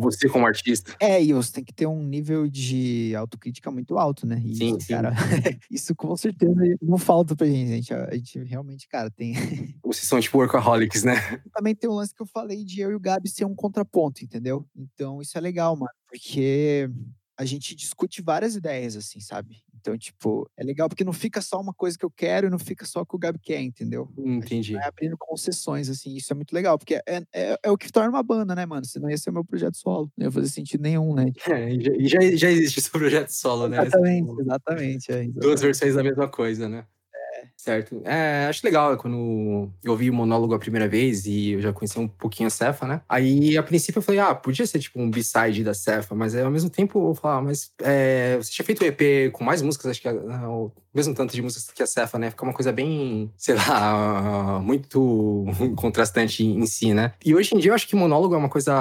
você como artista. É, e você tem que ter um nível de autocrítica muito alto, né? E sim, isso, sim. cara, *laughs* isso com certeza não falta pra gente, gente. A gente realmente, cara, tem. *laughs* Vocês são tipo workaholics, né? Também tem o lance que eu falei de eu e o Gabi ser um contraponto, entendeu? Então isso é legal, mano. Porque a gente discute várias ideias, assim, sabe? Então, tipo, é legal porque não fica só uma coisa que eu quero e não fica só o que o Gabi quer, entendeu? Entendi. vai abrindo concessões, assim, isso é muito legal, porque é, é, é, o que torna uma banda, né, mano? Senão ia ser o meu projeto solo. Não ia fazer sentido nenhum, né? *laughs* É, e já, já existe esse projeto solo, né? Exatamente, exatamente, é, exatamente. Duas versões da mesma coisa, né? Certo. É, acho legal quando eu ouvi o monólogo a primeira vez e eu já conheci um pouquinho a Cefa, né? Aí, a princípio, eu falei, ah, podia ser tipo um B-side da Cefa, mas ao mesmo tempo eu falei, ah, mas é, você tinha feito um EP com mais músicas, acho que o mesmo tanto de músicas que a Cefa, né? Fica uma coisa bem, sei lá, *laughs* muito *laughs* contrastante em si, né? E hoje em dia eu acho que monólogo é uma coisa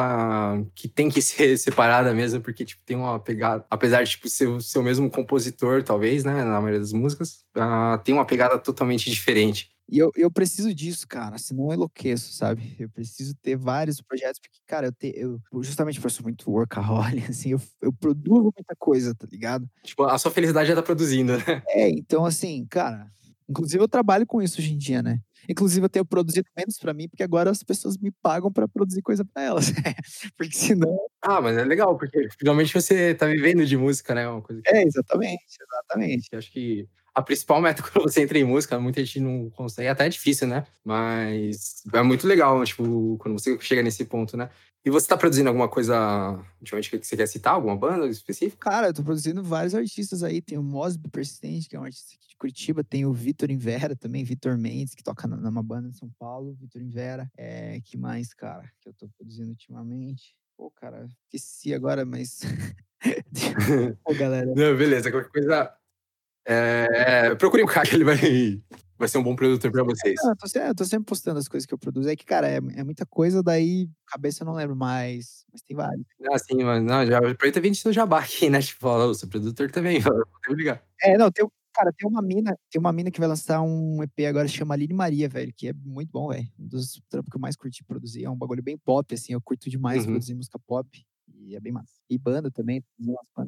que tem que *laughs* ser separada mesmo, porque, tipo, tem uma pegada, apesar de, tipo, ser, o mesmo compositor, talvez, né? Na maioria das músicas, uh, tem uma pegada totalmente diferente. E eu, eu preciso disso, cara, senão eu enlouqueço, sabe? Eu preciso ter vários projetos, porque, cara, eu, te, eu justamente por eu sou muito workaholic, *laughs* assim, eu, eu produzo muita coisa, tá ligado? Tipo, a sua felicidade já tá produzindo, né? *laughs* É, então, assim, cara, inclusive eu trabalho com isso hoje em dia, né? Inclusive, eu tenho produzido menos para mim, porque agora as pessoas me pagam para produzir coisa para elas. *laughs* porque senão. Ah, mas é legal, porque finalmente você tá vivendo de música, né? Uma coisa que... É, exatamente, exatamente. Eu acho que a principal *laughs* meta quando você entra em música, muita gente não consegue, até é difícil, né? Mas é muito legal, tipo, quando você chega nesse ponto, né? E você tá produzindo alguma coisa ultimamente que você quer citar? Alguma banda específica? Cara, eu tô produzindo vários artistas aí. Tem o Mosby Persistente, que é um artista aqui de Curitiba. Tem o Vitor Invera também, Vitor Mendes, que toca numa banda em São Paulo. Vitor Invera. É, que mais, cara, que eu tô produzindo ultimamente? Pô, cara, esqueci agora, mas. *laughs* *laughs* Pô, galera. Não, beleza, qualquer coisa é, procurem o cara que ele vai, vai ser um bom produtor pra vocês. É, eu, tô, eu, tô, sempre postando as coisas que eu produzo. É que, cara, é, é, muita coisa, daí cabeça eu não lembro mais. Mas tem vários. Ah, sim, mas não, já aproveita 20 seu jabá aqui, né? Tipo, fala, o seu produtor também, *laughs* vou ligar. É, não, tem, cara, tem uma mina, tem uma mina que vai lançar um EP agora, chama Aline Maria, velho, que é muito bom, velho. Um dos trampos que eu mais curti produzir. É um bagulho bem pop, assim, eu curto demais uhum. produzir música pop. E é bem massa. E banda também,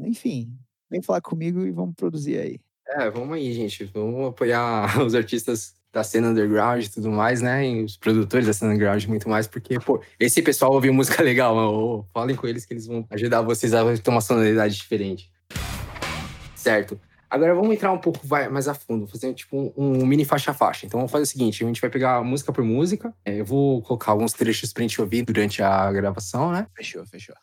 enfim. Vem falar comigo e vamos produzir aí. É, vamos aí, gente. Vamos apoiar *laughs* os artistas da cena underground e tudo mais, né? E os produtores da cena underground muito mais, porque, pô, esse pessoal ouve música *laughs* legal, mano. Falem com eles que eles vão ajudar vocês a ter uma sonoridade diferente. Certo. Agora vamos entrar um pouco mais a fundo, fazer tipo um, um mini faixa-faixa. Então vamos fazer o seguinte: a gente vai pegar música por música. É, eu vou colocar alguns trechos pra gente ouvir durante a gravação, né? Fechou, fechou.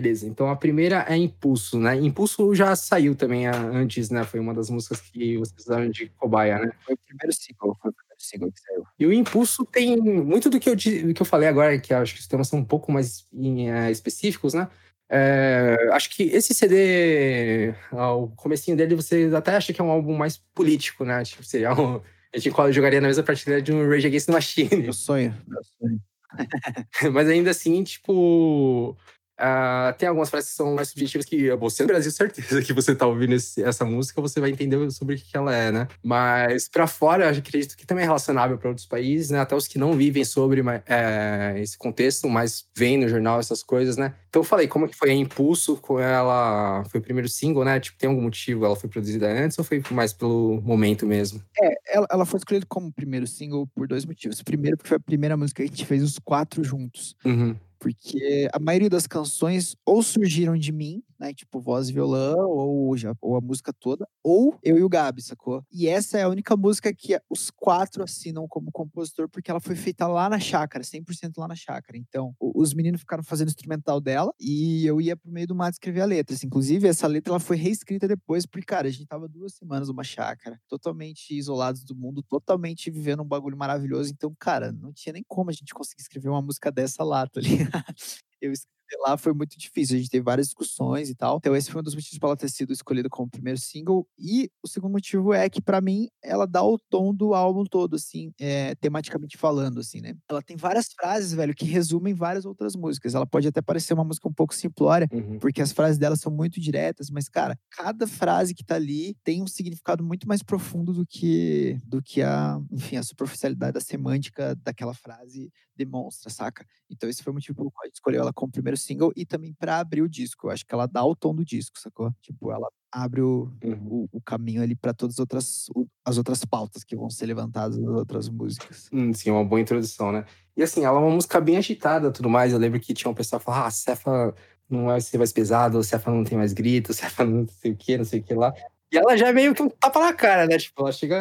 Beleza. Então a primeira é Impulso, né? Impulso já saiu também antes, né? Foi uma das músicas que vocês usaram de cobaia, né? Foi o primeiro single, foi o primeiro single que saiu. E o Impulso tem muito do que eu, do que eu falei agora, que acho que os temas são um pouco mais em, eh, específicos, né? É, acho que esse CD, ah, o comecinho dele, você até acha que é um álbum mais político, né? Tipo, seria *laughs* um, a gente jogaria na mesma prateleira de um Rage Against the Machine. Meu sonho, meu sonho. *laughs* Mas ainda assim, tipo. Ah, tem algumas frases que são mais subjetivas que você no Brasil, *laughs* certeza que você tá ouvindo esse- essa música, você vai entender sobre o que ela é, né? Mas pra fora, eu acredito que também é relacionável para outros países, né? Até os que não vivem sobre é, esse contexto, mas veem no jornal essas coisas, né? Então eu falei, como que foi a Impulso com ela? Foi o primeiro single, né? Tipo, tem algum motivo? Ela foi produzida antes ou foi mais pelo momento mesmo? É, ela, ela foi escolhida como primeiro single por dois motivos. Primeiro, porque foi a primeira música que a gente fez os quatro juntos. Uhum. Porque a maioria das canções ou surgiram de mim, né? Tipo, voz e violão, ou, já, ou a música toda, ou eu e o Gabi, sacou? E essa é a única música que os quatro assinam como compositor, porque ela foi feita lá na chácara, 100% lá na chácara. Então, os meninos ficaram fazendo instrumental dela e eu ia pro meio do mato escrever a letra. assim. Inclusive, essa letra ela foi reescrita depois, porque, cara, a gente tava duas semanas numa chácara, totalmente isolados do mundo, totalmente vivendo um bagulho maravilhoso. Então, cara, não tinha nem como a gente conseguir escrever uma música dessa lá, tá *laughs* ligado? Eu escrevi lá foi muito difícil, a gente teve várias discussões e tal. Então, esse foi um dos motivos para ela ter sido escolhida como primeiro single. E o segundo motivo é que, pra mim, ela dá o tom do álbum todo, assim, é, tematicamente falando, assim, né? Ela tem várias frases, velho, que resumem várias outras músicas. Ela pode até parecer uma música um pouco simplória, Uhum. porque as frases dela são muito diretas, mas, cara, cada frase que tá ali tem um significado muito mais profundo do que, do que a, enfim, a superficialidade da semântica daquela frase demonstra, saca? Então, esse foi o motivo pelo qual a gente escolheu ela como primeiro single e também pra abrir o disco. Eu acho que ela dá o tom do disco, sacou? Tipo, ela abre o, Uhum. o, o caminho ali pra todas as outras, as outras pautas que vão ser levantadas nas outras músicas. Hum, sim, uma boa introdução, né? E assim, ela é uma música bem agitada tudo mais. Eu lembro que tinha um pessoal falava, ah, Cefa não vai ser mais pesado, Cefa não tem mais grito, *laughs* Cefa não sei o que, não sei o que lá. E ela já é meio que um tapa na cara, né? Tipo, ela chega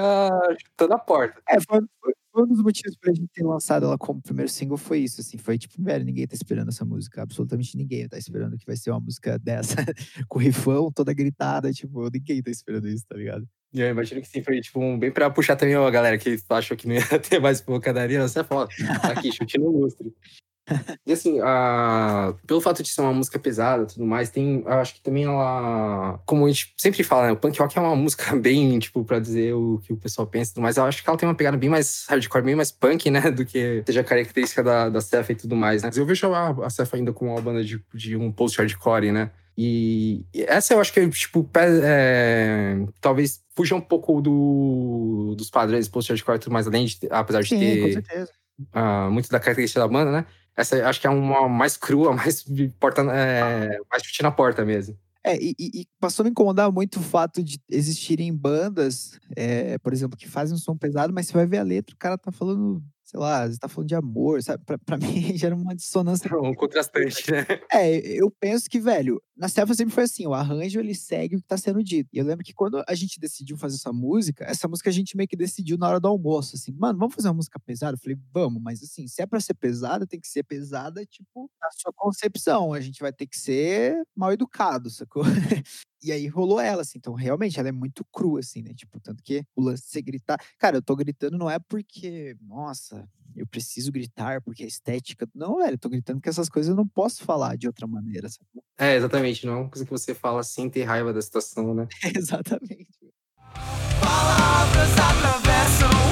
chutando a porta. É, foi um dos motivos pra gente ter lançado ela como primeiro single, foi isso, assim, foi tipo, velho, ninguém tá esperando essa música, absolutamente ninguém tá esperando que vai ser uma música *laughs* dessa, com rifão, toda gritada, tipo, ninguém tá esperando isso, tá ligado? E eu imagino que sim, foi tipo um, bem pra puxar também a galera que achou que não ia *laughs* ter mais pancadaria. Você fala, tá aqui, chute no lustre. E assim, a- pelo fato de ser uma música pesada e tudo mais, tem. Eu acho que também ela. Como a gente sempre fala, né? O punk rock é uma *laughs* música bem, tipo, pra dizer o que o pessoal pensa e tudo mais. Eu acho que ela tem uma pegada bem mais hardcore, bem mais punk, né? Do que seja característica da, da Cefa e tudo mais, né? Mas eu vejo a, a Cefa ainda como uma banda de, de um post-hardcore, né? E essa eu acho que, tipo, é, talvez fuja um pouco do, dos padrões post-hardcore e tudo mais, além de, apesar de Sim, com ter certeza. ah, muito da característica da banda, né? Essa acho que é uma mais crua, *laughs* mais porta, é, mais chute na porta mesmo. É, e- e passou a me incomodar muito o fato de existirem bandas, é, por exemplo, que fazem um som pesado, mas você vai ver a letra, o cara tá falando, sei lá, você tá falando de amor, sabe? Pra, pra *laughs* mim gera uma dissonância *laughs* Um contrastante, né? É, eu penso que, velho, na Selva sempre foi assim, o arranjo ele segue o que tá sendo dito. E eu lembro que quando a gente decidiu fazer essa música, essa música a gente meio que decidiu na hora do almoço, assim, mano, vamos fazer uma música pesada? Eu falei, vamos, mas assim, se é pra ser pesada, tem que ser pesada, tipo, na sua concepção. A gente vai ter que ser mal educado, sacou? *laughs* E aí rolou ela, assim. Então, realmente, ela é muito crua, assim, né? Tipo, tanto que o lance de você gritar. Cara, eu tô gritando não é porque, nossa, eu preciso gritar porque a estética. Não, velho, eu tô gritando porque essas coisas eu não posso falar de outra maneira, sabe? É, exatamente. Não é uma coisa que você fala sem ter raiva da situação, né? *laughs* Exatamente. Palavras atravessam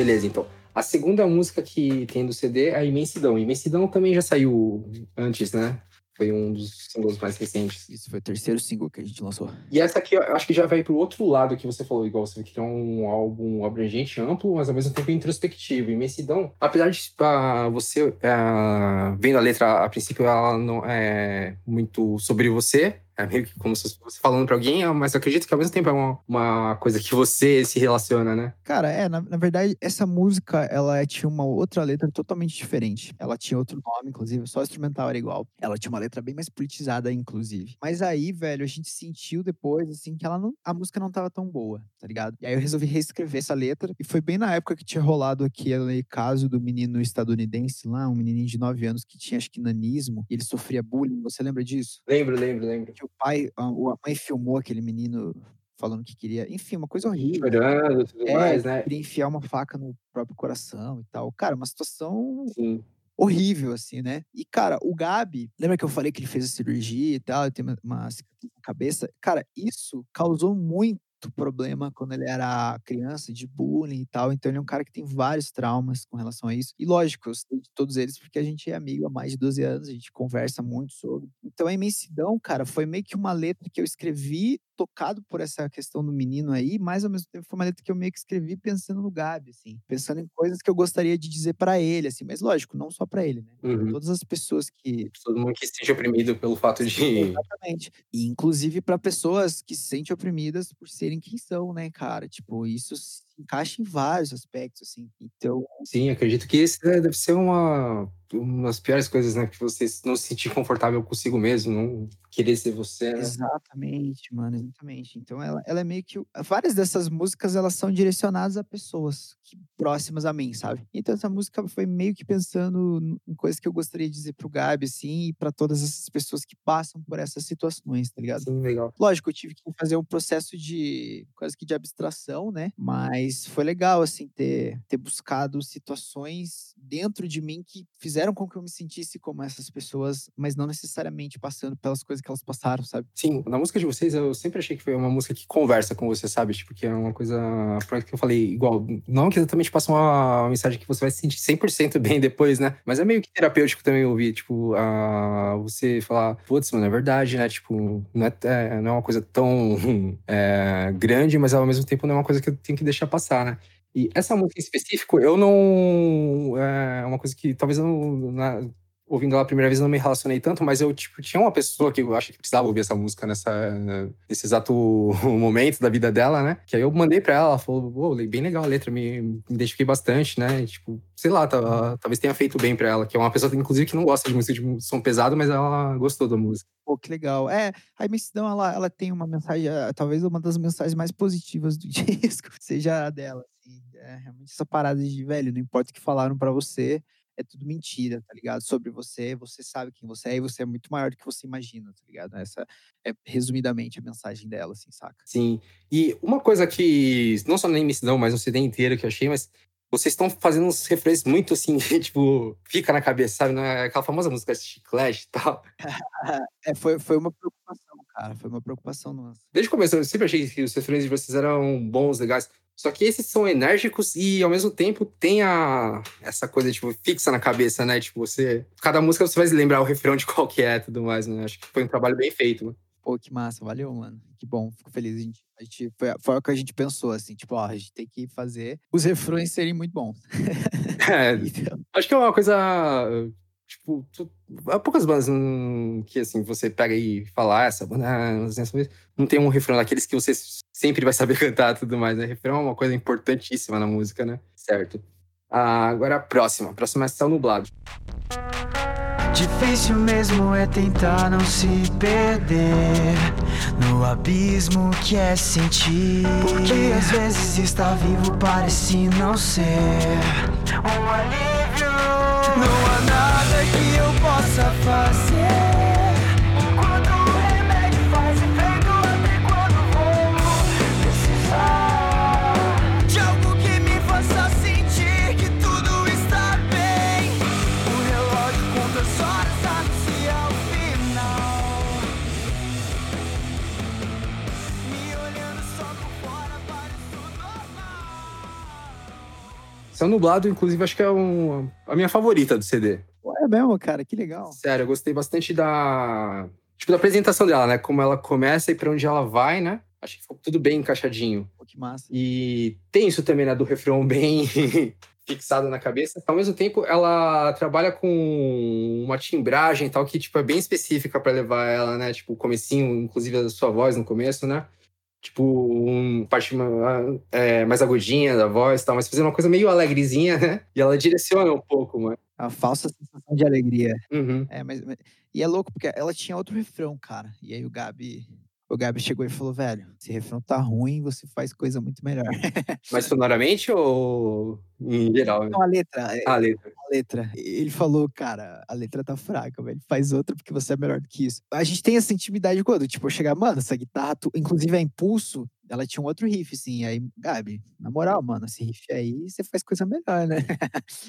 Beleza, então. A segunda música que tem do CD é a Imensidão. Imensidão também já saiu antes, né? Foi um dos singles mais recentes. Isso foi o terceiro single que a gente lançou. E essa aqui, eu acho que já vai pro outro lado que você falou, igual você que é um álbum abrangente, amplo, mas ao mesmo tempo introspectivo. Imensidão, apesar de ah, você, ah, vendo a letra, a princípio ela não é muito sobre você, É meio que como se fosse falando pra alguém, mas eu acredito que ao mesmo tempo é uma, uma coisa que você se relaciona, né? Cara, é, na, na verdade, essa música, ela tinha uma outra letra totalmente diferente. Ela tinha outro nome, inclusive, só o instrumental era igual. Ela tinha uma letra bem mais politizada, inclusive. Mas aí, velho, a gente sentiu depois, assim, que ela não, a música não tava tão boa, tá ligado? E aí eu resolvi reescrever essa letra, e foi bem na época que tinha rolado aquele caso do menino estadunidense lá, um menininho de 9 anos que tinha, acho que, nanismo, e ele sofria bullying. Você lembra disso? Lembro, lembro, lembro. Que o pai, a, a mãe filmou aquele menino falando que queria, enfim, uma coisa horrível. Chorando e tudo É, mais, né? queria enfiar uma faca no próprio coração e tal. Cara, uma situação Sim. horrível, assim, né? E, cara, o Gabi, lembra que eu falei que ele fez a cirurgia e tal, tem uma, uma cicatriz na cabeça? Cara, isso causou muito problema quando ele era criança, de bullying e tal. Então, ele é um cara que tem vários traumas com relação a isso. E, lógico, eu sei de todos eles porque a gente é amigo há mais de 12 anos, a gente conversa muito sobre. Então, a imensidão, cara, foi meio que uma letra que eu escrevi tocado por essa questão do menino aí, mas ao mesmo tempo foi uma letra que eu meio que escrevi pensando no Gabi, assim, pensando em coisas que eu gostaria de dizer pra ele, assim, mas lógico, não só pra ele, né? Uhum. Todas as pessoas que Todo mundo que se sente oprimido pelo fato de. Exatamente. E inclusive pra pessoas que se sentem oprimidas por serem quem são, né, cara? Tipo, isso encaixa em vários aspectos, assim. Então, Sim, acredito que esse né, deve ser uma, uma das piores coisas, né? Que você não se sentir confortável consigo mesmo, não querer ser você, né? exatamente, mano, exatamente. Então, ela, ela é meio que. Várias dessas músicas, elas são direcionadas a pessoas que, próximas a mim, sabe? Então, essa música foi meio que pensando em coisas que eu gostaria de dizer pro Gabi, assim, e pra todas essas pessoas que passam por essas situações, tá ligado? Sim, legal. Lógico, eu tive que fazer um processo de quase que de abstração, né? Mas foi legal, assim, ter, ter buscado situações dentro de mim que fizeram com que eu me sentisse como essas pessoas, mas não necessariamente passando pelas coisas que elas passaram, sabe? Sim, na música de vocês eu sempre achei que foi uma música que conversa com você, sabe? Tipo, que é uma coisa. Que eu falei, igual, não que exatamente passa uma mensagem que você vai se sentir 100% *laughs* bem depois, né? Mas é meio que terapêutico também ouvir, tipo, a, você falar, putz, mano, é verdade, né? Tipo, não é, é- não é uma coisa tão *laughs* é, grande, mas ao mesmo tempo não é uma coisa que eu tenho que deixar passar, né? E essa música em específico, eu não. É uma coisa que talvez eu não. na- ouvindo ela a primeira vez não me relacionei tanto, mas eu, tipo, tinha uma pessoa que eu acho que precisava ouvir essa música nessa, nesse exato *laughs* momento da vida dela, né? Que aí eu mandei pra ela, ela falou, pô, bem legal a letra, me, me identifiquei bastante, né? E, tipo, sei lá, talvez tenha feito bem pra ela, que é uma pessoa, inclusive, que não gosta de música de som pesado, mas ela gostou da música. Pô, que legal. É, a imensidão, ela, ela tem uma mensagem, talvez uma das mensagens mais positivas do *laughs* disco, seja a dela. Assim. É realmente essa parada de, velho, não importa o que falaram pra você, é tudo mentira, tá ligado? Sobre você, você sabe quem você é e você é muito maior do que você imagina, tá ligado? Essa é resumidamente a mensagem dela, assim, saca? Sim. E uma coisa que, não só na imensidão, mas no CD inteiro que eu achei, mas vocês estão fazendo uns refrões muito assim, *laughs* tipo, fica na cabeça, sabe? É aquela famosa música chiclete e tal. *laughs* É, foi, foi uma preocupação, cara. Foi uma preocupação nossa. Desde o começo, eu sempre achei que os refrões de vocês eram bons, legais. Só que esses são enérgicos e, ao mesmo tempo, tem a... essa coisa, tipo, fixa na cabeça, né? Tipo, você... Cada música você vai lembrar o refrão de *laughs* qual que é e tudo mais, né? Acho que foi um trabalho bem feito, mano. Pô, que massa, valeu, mano. Que bom, fico feliz. A gente, a gente, foi, foi o que a gente pensou, assim, tipo, ó, a gente tem que fazer os refrões serem muito bons. *laughs* É, Então, acho que é uma coisa... Tipo, tu- há poucas bandas hum, que, assim, você pega e fala, ah, essa banda ah, não tem um refrão daqueles que você sempre vai saber *laughs* cantar e tudo mais, né? Refrão é uma coisa importantíssima na música, né? Certo. Ah, agora a próxima. A próxima é Céu Nublado. Difícil mesmo é tentar não se perder no abismo que é sentir. Porque às vezes estar vivo parece não ser um alívio. Não há nada Céu Nublado, inclusive, acho que é um- a minha favorita do CD. É mesmo, cara, que legal. Sério, eu gostei bastante da. Tipo, da apresentação dela, né? Como ela começa e pra onde ela vai, né? Acho que ficou tudo bem encaixadinho. Pô, que massa. E tem isso também, né? Do refrão bem *laughs* fixada na cabeça. Ao mesmo tempo, ela trabalha com uma timbragem e tal que tipo é bem específica para levar ela, né? Tipo, o comecinho, inclusive a sua voz no começo, né? Tipo, um parte é, mais agudinha da voz e tal, mas fazendo uma coisa meio alegrezinha, né? E ela direciona um pouco, mano. É uma falsa sensação de alegria. Uhum. É, mas, mas- E é louco, porque ela tinha outro refrão, cara. E aí o Gabi. O Gabi chegou e falou, velho, esse refrão tá ruim, você faz coisa muito melhor. *laughs* Mas sonoramente ou em geral? Né? Não, a letra, é, A letra. a letra. Ele falou, cara, a letra tá fraca, velho. Faz outra porque você é melhor do que isso. A gente tem essa intimidade quando, tipo, eu chegar, mano, essa guitarra, tu... inclusive a Impulso, ela tinha um outro riff, assim. Aí, Gabi, na moral, mano, esse riff aí, você faz coisa melhor, né?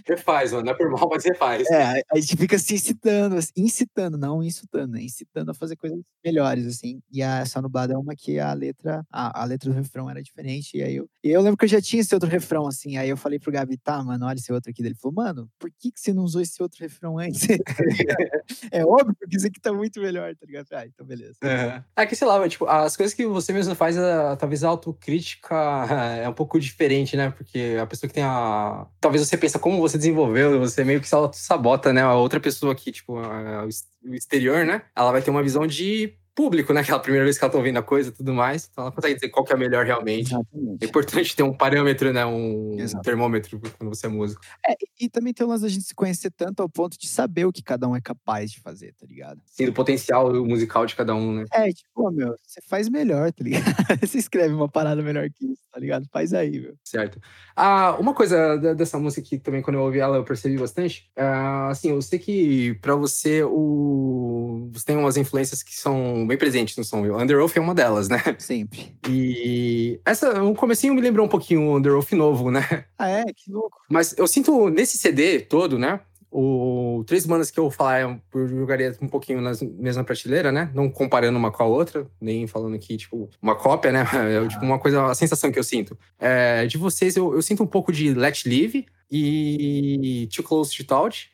Refaz, mano. Não é por mal, mas refaz. É, aí a gente fica se incitando, assim, incitando, não insultando, né? Incitando a fazer coisas melhores, assim. E a essa nublada é uma que a letra, a, a letra do refrão era diferente. E aí eu, e eu lembro que eu já tinha esse outro refrão, assim. Aí eu falei pro Gabi, tá, mano, olha esse outro aqui. Ele falou, mano, por que, que você não usou esse outro refrão antes? *laughs* é óbvio, porque esse aqui tá muito melhor, tá ligado? Ah, então beleza. É. é que, sei lá, tipo, as coisas que você mesmo faz, a- talvez a autocrítica *laughs* é um pouco diferente, né? Porque a pessoa que tem a. Talvez você pensa como você desenvolveu, você meio que se sabota, né? A outra pessoa que, tipo, o exterior, né? Ela vai ter uma visão de público, né? Aquela primeira vez que ela tá ouvindo a coisa e tudo mais. Então ela consegue dizer qual que é melhor realmente. É Exatamente. importante ter um parâmetro, né? Um Exato. termômetro quando você é músico. É, e, também tem o lance da gente se conhecer tanto ao ponto de saber o que cada um é capaz de fazer, tá ligado? Sim, do potencial musical de cada um, né? É, tipo, meu, você faz melhor, tá ligado? *laughs* você escreve uma parada melhor que isso, tá ligado? Faz aí, meu. Certo. Ah, uma coisa dessa música que também, quando eu ouvi ela, eu percebi bastante. ah, assim, eu sei que pra você, o... você tem umas influências que são bem presentes no som. O Under Oath é uma delas, né? Sempre. E essa, o comecinho me lembrou um pouquinho o Under Oath novo, né? Ah, é? Que louco. Mas eu sinto nesse CD todo, né? O três bandas que eu falar eu jogaria um pouquinho na mesma prateleira, né? Não comparando uma com a outra, nem falando aqui, tipo, uma cópia, né? *laughs* É tipo uma coisa, a sensação que eu sinto. É, de vocês, eu, eu sinto um pouco de Let Live e Too Close to Touch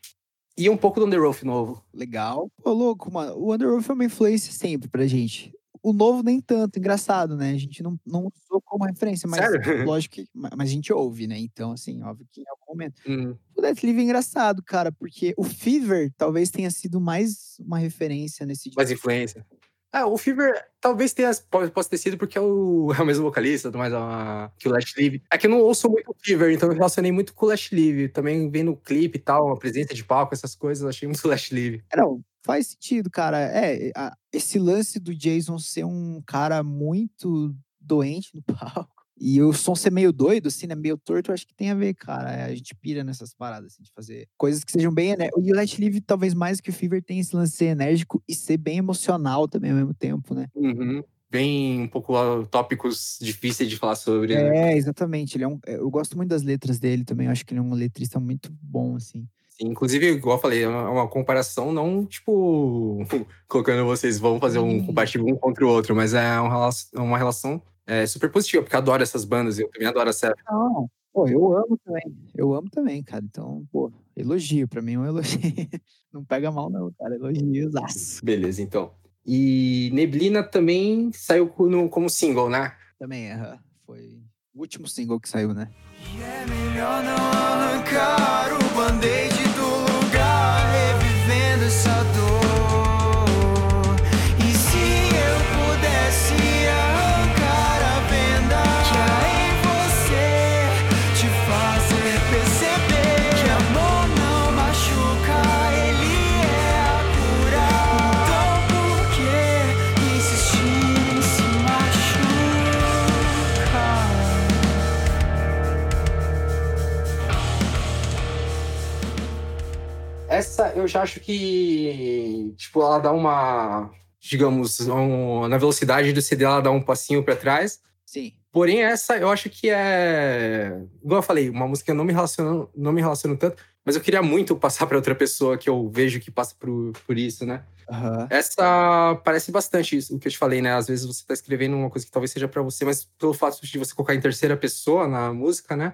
e um pouco do Under Oath novo. Legal. Ô, louco, mano. O Underworld foi uma influência sempre pra gente. O novo nem tanto, engraçado, né? A gente não, não usou como referência, mas Sério? *laughs* lógico *laughs* que. ma- Mas a gente ouve, né? Então, assim, óbvio que em algum momento. Hum, O Death Live é engraçado, cara, porque o Fever talvez tenha sido mais uma referência nesse mais influência. Ah, o Fever talvez tenha, possa ter sido porque é o, *laughs* é o mesmo vocalista, mais a, que o Let Live. É que eu não ouço muito o Fever, então eu relacionei muito com o Let Live. Também vendo o clipe e tal, a presença de palco, essas coisas, achei muito Let Live. É, Não, faz sentido, cara. É, a- esse lance do Jason ser um cara muito doente no *laughs* palco e o som ser meio doido, assim, né? Meio torto, eu acho que tem a ver, cara. É, A gente pira nessas paradas, assim, de fazer coisas que sejam bem enérgicas. E o Let Live, talvez mais que o Fever, tem esse lance enérgico e ser bem emocional também ao mesmo tempo, né? Uhum. Bem um pouco ah, tópicos difíceis de falar sobre. né? É, exatamente. Ele é um, eu gosto muito das letras dele também. Eu acho que ele é um letrista muito bom, assim. Sim, inclusive, igual eu falei, é uma, uma comparação não, tipo, *laughs* colocando vocês vão fazer um comparativo um contra o outro, mas é uma relação, uma relação é, super positiva, porque eu adoro essas bandas, eu também adoro essa Não, pô, eu amo também. Eu amo também, cara. Então, pô, elogio. Pra mim é um elogio. *laughs* Não pega mal, não, cara. Elogio, zaço. Beleza, então. E Neblina também saiu no- como single, né? Também, aham. Foi o último single que saiu, né? E é melhor não arrancar o band-aid Essa eu já acho que, tipo, ela dá uma, digamos, um- na velocidade do CD, ela dá um passinho pra trás. Sim. Porém, essa eu acho que é. Igual eu falei, uma música que eu não me relaciono, não me relaciono tanto, mas eu queria muito passar pra outra pessoa que eu vejo que passa por, por isso, né? Aham. Essa parece bastante isso, o que eu te falei, né? Às vezes você tá escrevendo uma coisa que talvez seja pra você, mas pelo fato de você colocar em terceira pessoa na música, né?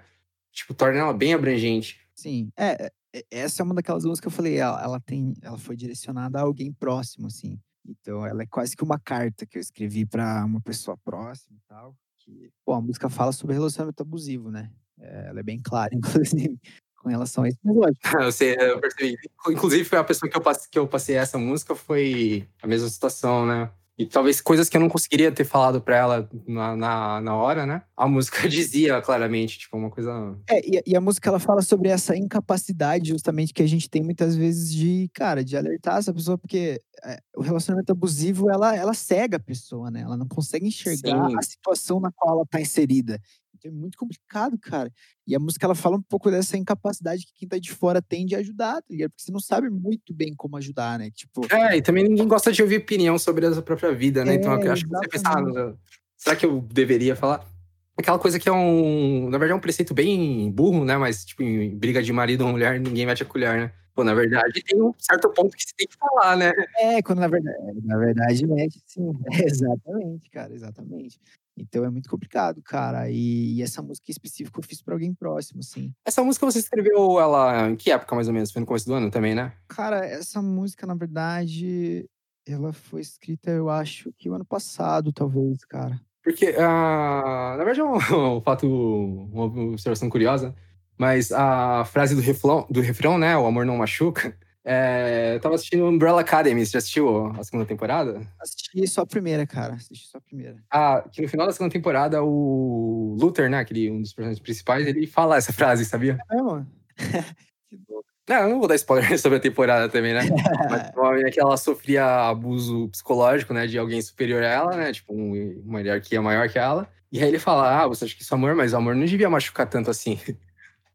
Tipo, torna ela bem abrangente. Sim. É, essa é uma daquelas músicas que eu falei, ela, ela tem, ela foi direcionada a alguém próximo, assim. Então, ela é quase que uma carta que eu escrevi pra uma pessoa próxima e tal. Que, a música fala sobre relacionamento abusivo, né? É, ela é bem clara, *laughs* inclusive. com relação a isso. Mas lógico, *laughs* Eu sei, eu percebi. Inclusive, a pessoa que eu, passei, que eu passei essa música foi a mesma situação, né? E talvez coisas que eu não conseguiria ter falado pra ela na, na, na hora, né? A música *laughs* dizia claramente, tipo, uma coisa. É, e, a- e a música ela fala sobre essa incapacidade justamente que a gente tem muitas vezes de, cara, de alertar essa pessoa, porque é, o relacionamento abusivo, ela, ela cega a pessoa, né? Ela não consegue enxergar Sim. a situação na qual ela tá inserida. Então é muito complicado, cara. E a música ela fala um pouco dessa incapacidade que quem tá de fora tem de ajudar, tá ligado? Porque você não sabe muito bem como ajudar, né? Tipo, É, e também ninguém gosta de ouvir opinião sobre a sua própria vida, né? então É, eu acho que você pensa, ah, exatamente. será que eu deveria falar? Aquela coisa que é um. Na verdade, é um preceito bem burro, né? Mas, tipo, em briga de marido ou mulher, ninguém mete a colher, né? Pô, na verdade, tem um certo ponto que você tem que falar, né? É, quando na verdade, na verdade mete sim. *laughs* exatamente, cara, exatamente. Então é muito complicado, cara. E, e essa música em específico eu fiz pra alguém próximo, assim. Essa música você escreveu ela em que época, mais ou menos? Foi no começo do ano também, né? Cara, essa música, na verdade, ela foi escrita, eu acho que o ano passado, talvez, cara. Porque, ah, na verdade, é um, *laughs* um fato, uma observação curiosa, mas a frase do refrão, do refrão né? O amor não machuca. É, eu tava assistindo Umbrella Academy, você já assistiu a segunda temporada? Assisti só a primeira, cara. Assisti só a primeira. Ah, que no final da segunda temporada, o Luther, né? Aquele, um dos personagens principais, ele fala essa frase, sabia? É, mano. *laughs* que louco. Não, eu não vou dar spoiler *laughs* sobre a temporada também, né? *laughs* Mas uma menina que ela sofria abuso psicológico, né? De alguém superior a ela, né? Tipo, um- uma hierarquia maior que ela. E aí ele fala, ah, você acha que isso é amor? Mas o amor não devia machucar tanto assim.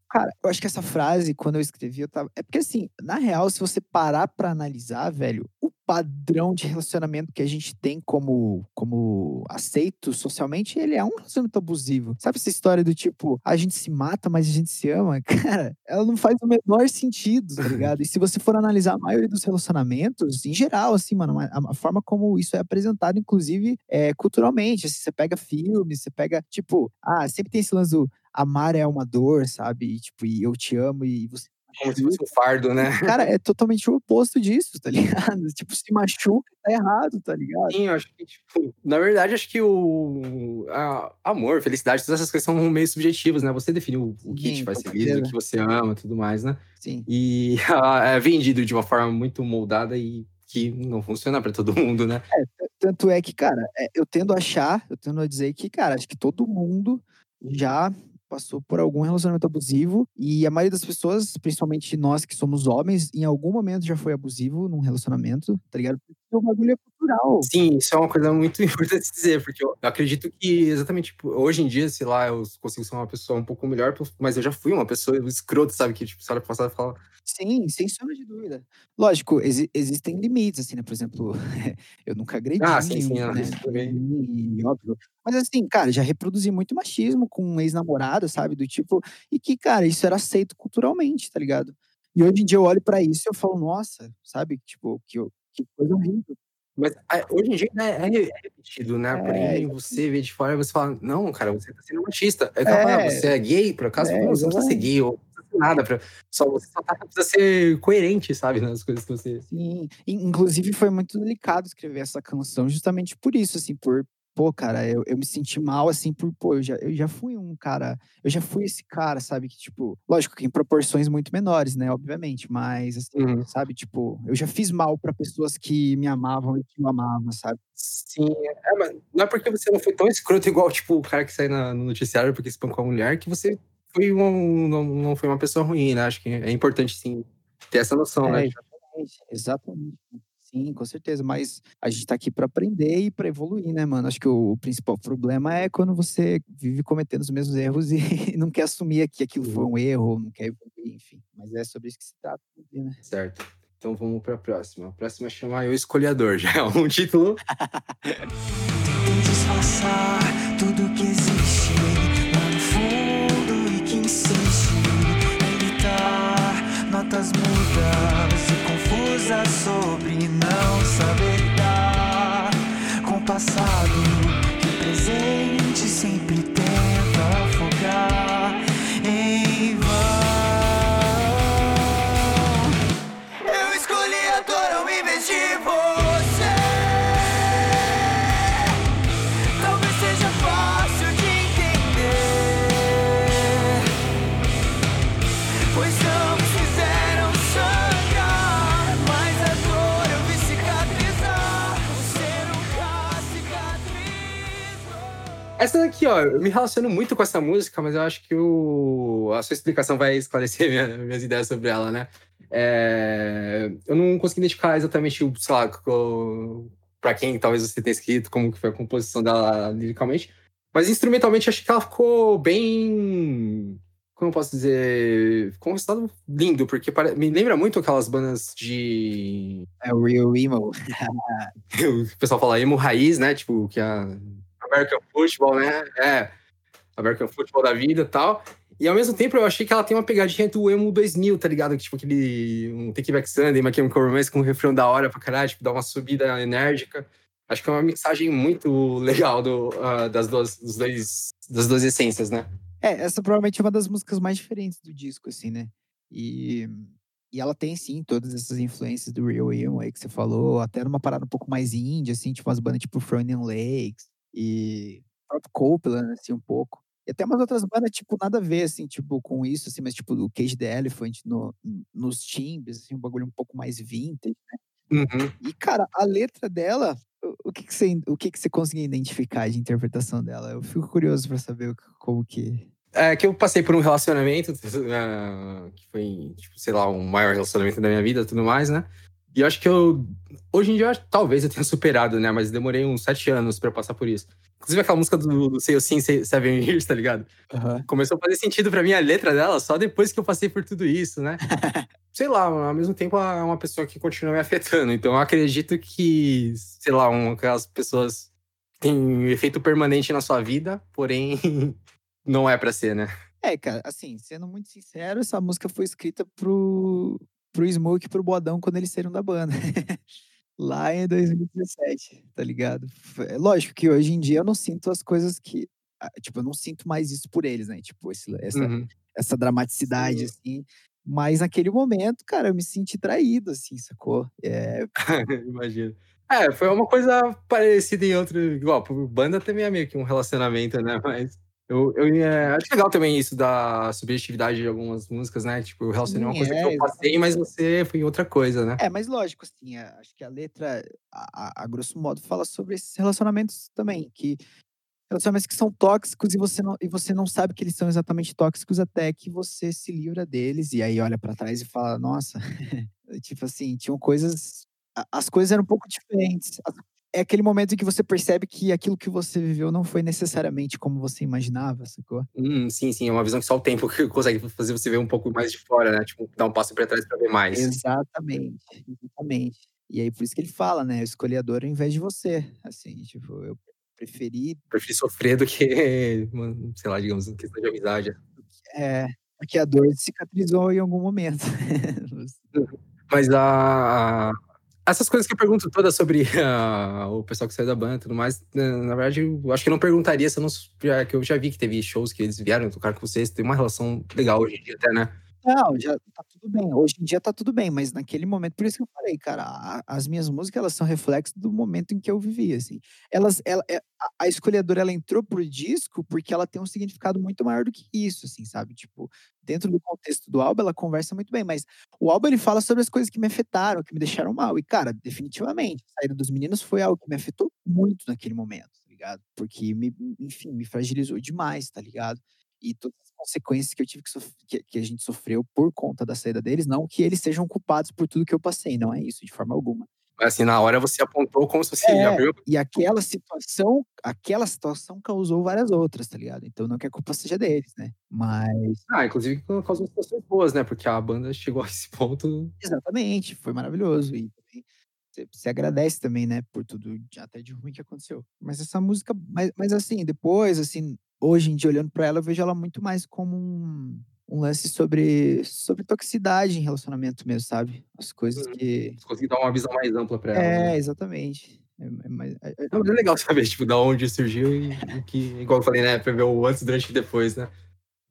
Cara, eu acho que essa frase, quando eu escrevi, eu tava. É porque, assim, na real, se você parar pra analisar, velho, o padrão de relacionamento que a gente tem como, como aceito socialmente, ele é um relacionamento abusivo. Sabe essa história do tipo, a gente se mata, mas a gente se ama? *laughs* Cara, ela não faz o menor sentido, tá ligado? E se você for analisar a maioria dos relacionamentos, em geral, assim, mano, a, a forma como isso é apresentado, inclusive, é, culturalmente. Assim, você pega filmes, você pega, tipo, ah, sempre tem esse lance do amar é uma dor, sabe? E, tipo, e eu te amo e você. Como se fosse um fardo, né? Cara, é totalmente o oposto disso, tá *laughs* ligado? Tipo, se machuca, tá errado, tá ligado? Sim, eu acho que, tipo, na verdade, acho que o a- amor, felicidade, todas essas coisas são meio subjetivas, né? Você define o, o que te faz feliz, o que você ama, tudo mais, né? Sim. E *laughs* ah, é vendido de uma forma muito moldada e que não funciona pra todo *laughs* mundo, né? Tanto é que, cara, é, eu tendo a achar, eu tendo a dizer que, cara, acho que todo mundo já passou por algum relacionamento abusivo e a maioria das pessoas, principalmente nós que somos homens, em algum momento já foi abusivo num relacionamento, tá ligado? Porque o bagulho é cultural. Sim, isso é uma coisa muito *laughs* importante dizer, porque eu acredito que exatamente, tipo, hoje em dia, sei lá, eu consigo ser uma pessoa um pouco melhor, mas eu já fui uma pessoa escrota, sabe? Que, tipo, história passada fala, Sim, sem sombra de dúvida. Lógico, exi- existem limites, assim, né? Por exemplo, *laughs* eu nunca agredi Ah, sim, sim, nenhum, né? óbvio. Mas assim, cara, já reproduzi muito machismo com um ex-namorado, sabe? Do tipo, e que, cara, isso era aceito culturalmente, tá ligado? E hoje em dia eu olho pra isso e eu falo, nossa, sabe? Tipo, que, que coisa horrível. Mas ah, hoje em dia né, é, é repetido, né? É, Porém, exatamente. você vê de fora e você fala, não, cara, você tá sendo machista. Aí fala, É. ah, você é gay, por acaso? É, não, você não precisa ser gay, ou não precisa ser nada. Pra... Só, você só tá, precisa ser coerente, sabe? Nas coisas que você. Sim, inclusive foi muito delicado escrever essa canção, justamente por isso, assim, por, pô, cara, eu, eu me senti mal, assim, por, pô, eu já, eu já fui um cara, eu já fui esse cara, sabe, que, tipo, lógico que em proporções muito menores, né, obviamente, mas, assim, Uhum. sabe, tipo, eu já fiz mal pra pessoas que me amavam e que eu amava, sabe? Sim, é, mas não é porque você não foi tão escroto igual, tipo, o cara que sai na- no noticiário porque espancou a mulher, que você foi um, não, não foi uma pessoa ruim, né? Acho que é importante, sim, ter essa noção, É, né? exatamente, exatamente. Sim, com certeza, mas a gente tá aqui pra aprender e pra evoluir, né, mano? Acho que o, o principal problema é quando você vive cometendo os mesmos erros *laughs* e não quer assumir que aquilo foi um erro, não quer evoluir, enfim. Mas é sobre isso que se trata, né? Certo. Então vamos pra próxima. A próxima chama Eu Escolhi a Dor. *laughs* Já é um título. *laughs* Tentei disfarçar tudo que existe notas mudas e confusas sobre não saber lidar com o passado que o presente sempre tenta Essa daqui, ó, eu me relaciono muito com essa música, mas eu acho que o... a sua explicação vai esclarecer *laughs* minha- minhas ideias sobre ela, né? É, Eu não consegui identificar exatamente, o, sei lá, pra quem talvez você tenha escrito, como que foi a composição dela liricamente. Mas instrumentalmente, acho que ela ficou bem. Como eu posso dizer? Ficou um resultado lindo, porque pare- me lembra muito aquelas bandas de. É o Real Emo. *laughs* o pessoal fala emo raiz, né? Tipo, que a American Football, né? É, American Football da vida e tal. E ao mesmo tempo eu achei que ela tem uma pegadinha do emo 2000, tá ligado? Tipo aquele um Take Back Sunday, My Chemical Romance com um refrão da hora pra caralho, tipo, dá uma subida enérgica. Acho que é uma mixagem muito legal do, ah, das, duas, dos dois, das duas essências, né? É, essa provavelmente é uma das músicas mais diferentes do disco, assim, né? E, e ela tem, sim, todas essas influências do Real Emo aí que você falou, até numa parada um pouco mais indie, assim, tipo umas bandas tipo Frozen Lakes e o próprio Copeland, assim, um pouco. E até umas outras bandas, tipo, nada a ver, assim, tipo, com isso, assim, mas tipo o Cage the Elephant no, nos timbres, assim, um bagulho um pouco mais vintage. Uhum. E, cara, a letra dela, o, o que, que você, o que, que você conseguiu identificar de interpretação dela? Eu fico curioso pra saber como que. É que eu passei por um relacionamento, *laughs* ah, que foi, tipo, sei lá, o maior relacionamento da minha vida e tudo mais, né? E eu acho que eu. Hoje em dia, talvez eu tenha superado, né? Mas demorei uns sete anos pra passar por isso. Inclusive aquela música do, do Say You Sim, Seven Years, tá ligado? Começou a fazer sentido pra mim a letra dela só depois que eu passei por tudo isso, né? *laughs* sei lá, ao mesmo tempo é uma pessoa que continua me afetando. Então eu acredito que, sei lá, uma aquelas pessoas têm um efeito permanente na sua vida, porém *laughs* não é pra ser, né? É, cara, assim, sendo muito sincero, essa música foi escrita pro, pro Smoke e pro Bodão quando eles saíram da banda. *laughs* Lá em 2017, tá ligado? É lógico que hoje em dia eu não sinto as coisas que. ah, Tipo, eu não sinto mais isso por eles, né? Tipo, esse- essa, Uhum. essa dramaticidade, Sim. assim. Mas naquele momento, cara, eu me senti traído, assim, sacou? É, *laughs* Imagino. É, foi uma coisa parecida em outro. Igual, banda também é meio que um relacionamento, né? Mas eu, eu é, acho legal também isso da subjetividade de algumas músicas, né? Tipo, eu relacionei uma Sim, coisa é, que eu passei, mas você foi outra coisa, né? É, mas lógico, assim, acho que a letra, a, a- grosso modo, fala sobre esses relacionamentos também, que relacionamentos que são tóxicos e você não, e você não sabe que eles são exatamente tóxicos até que você se livra deles e aí olha pra trás e fala, nossa, *laughs* tipo assim, tinham coisas, as coisas eram um pouco diferentes. É aquele momento em que você percebe que aquilo que você viveu não foi necessariamente como você imaginava, sacou? Hum, sim, sim, é uma visão que só o tempo *laughs* que consegue fazer você ver um pouco mais de fora, né? Tipo, dar um passo pra trás pra ver mais. Exatamente, exatamente. E aí por isso que ele fala, né? Eu escolhi a dor ao invés de você. Assim, tipo, eu preferi. Prefiro sofrer do que, *laughs* sei lá, digamos, questão de amizade. É, porque a dor cicatrizou em algum momento. *laughs* Mas a. Essas coisas que eu pergunto todas sobre *laughs* ah, o pessoal que saiu da banda e tudo mais, né, na verdade, eu acho que eu não perguntaria se eu não. Já, que eu já vi que teve shows que eles vieram tocar com vocês, tem uma relação legal hoje em dia até, né? Não, já tá tudo bem. Hoje em dia tá tudo bem, mas naquele momento, por isso que eu falei, cara, a- as minhas músicas elas são reflexo do momento em que eu vivi, assim. Elas, ela, é- a, a escolhedora ela entrou pro disco porque ela tem um significado muito maior do que isso, assim, sabe? Tipo, dentro do contexto do álbum ela conversa muito bem, mas o álbum ele fala sobre as coisas que me afetaram, que me deixaram mal. E cara, definitivamente, a saída dos meninos foi algo que me afetou muito naquele momento, tá ligado? Porque me, enfim, me fragilizou demais, tá ligado? E todas as consequências que eu tive que, sof- que, que a gente sofreu por conta da saída deles, não que eles sejam culpados por tudo que eu passei, não é isso, de forma alguma. Mas assim, na hora você apontou como se fosse É. abriu. E aquela situação, aquela situação causou várias outras, tá ligado? Então não que a culpa seja deles, né? Mas Ah, inclusive causou situações boas, né? Porque a banda chegou a esse ponto. exatamente, foi maravilhoso e também você, você agradece também, né, por tudo até de ruim que aconteceu. Mas essa música, mas, mas assim, depois, assim, hoje em dia olhando pra ela, eu vejo ela muito mais como um, um lance sobre sobre toxicidade em relacionamento mesmo, sabe? As coisas Uhum. que Consegui dar uma visão mais ampla pra ela. é, né? exatamente. É, é mais- é- é- é legal saber, tipo, da onde surgiu e o que, igual eu falei, né? Pra ver o antes, durante e depois, né?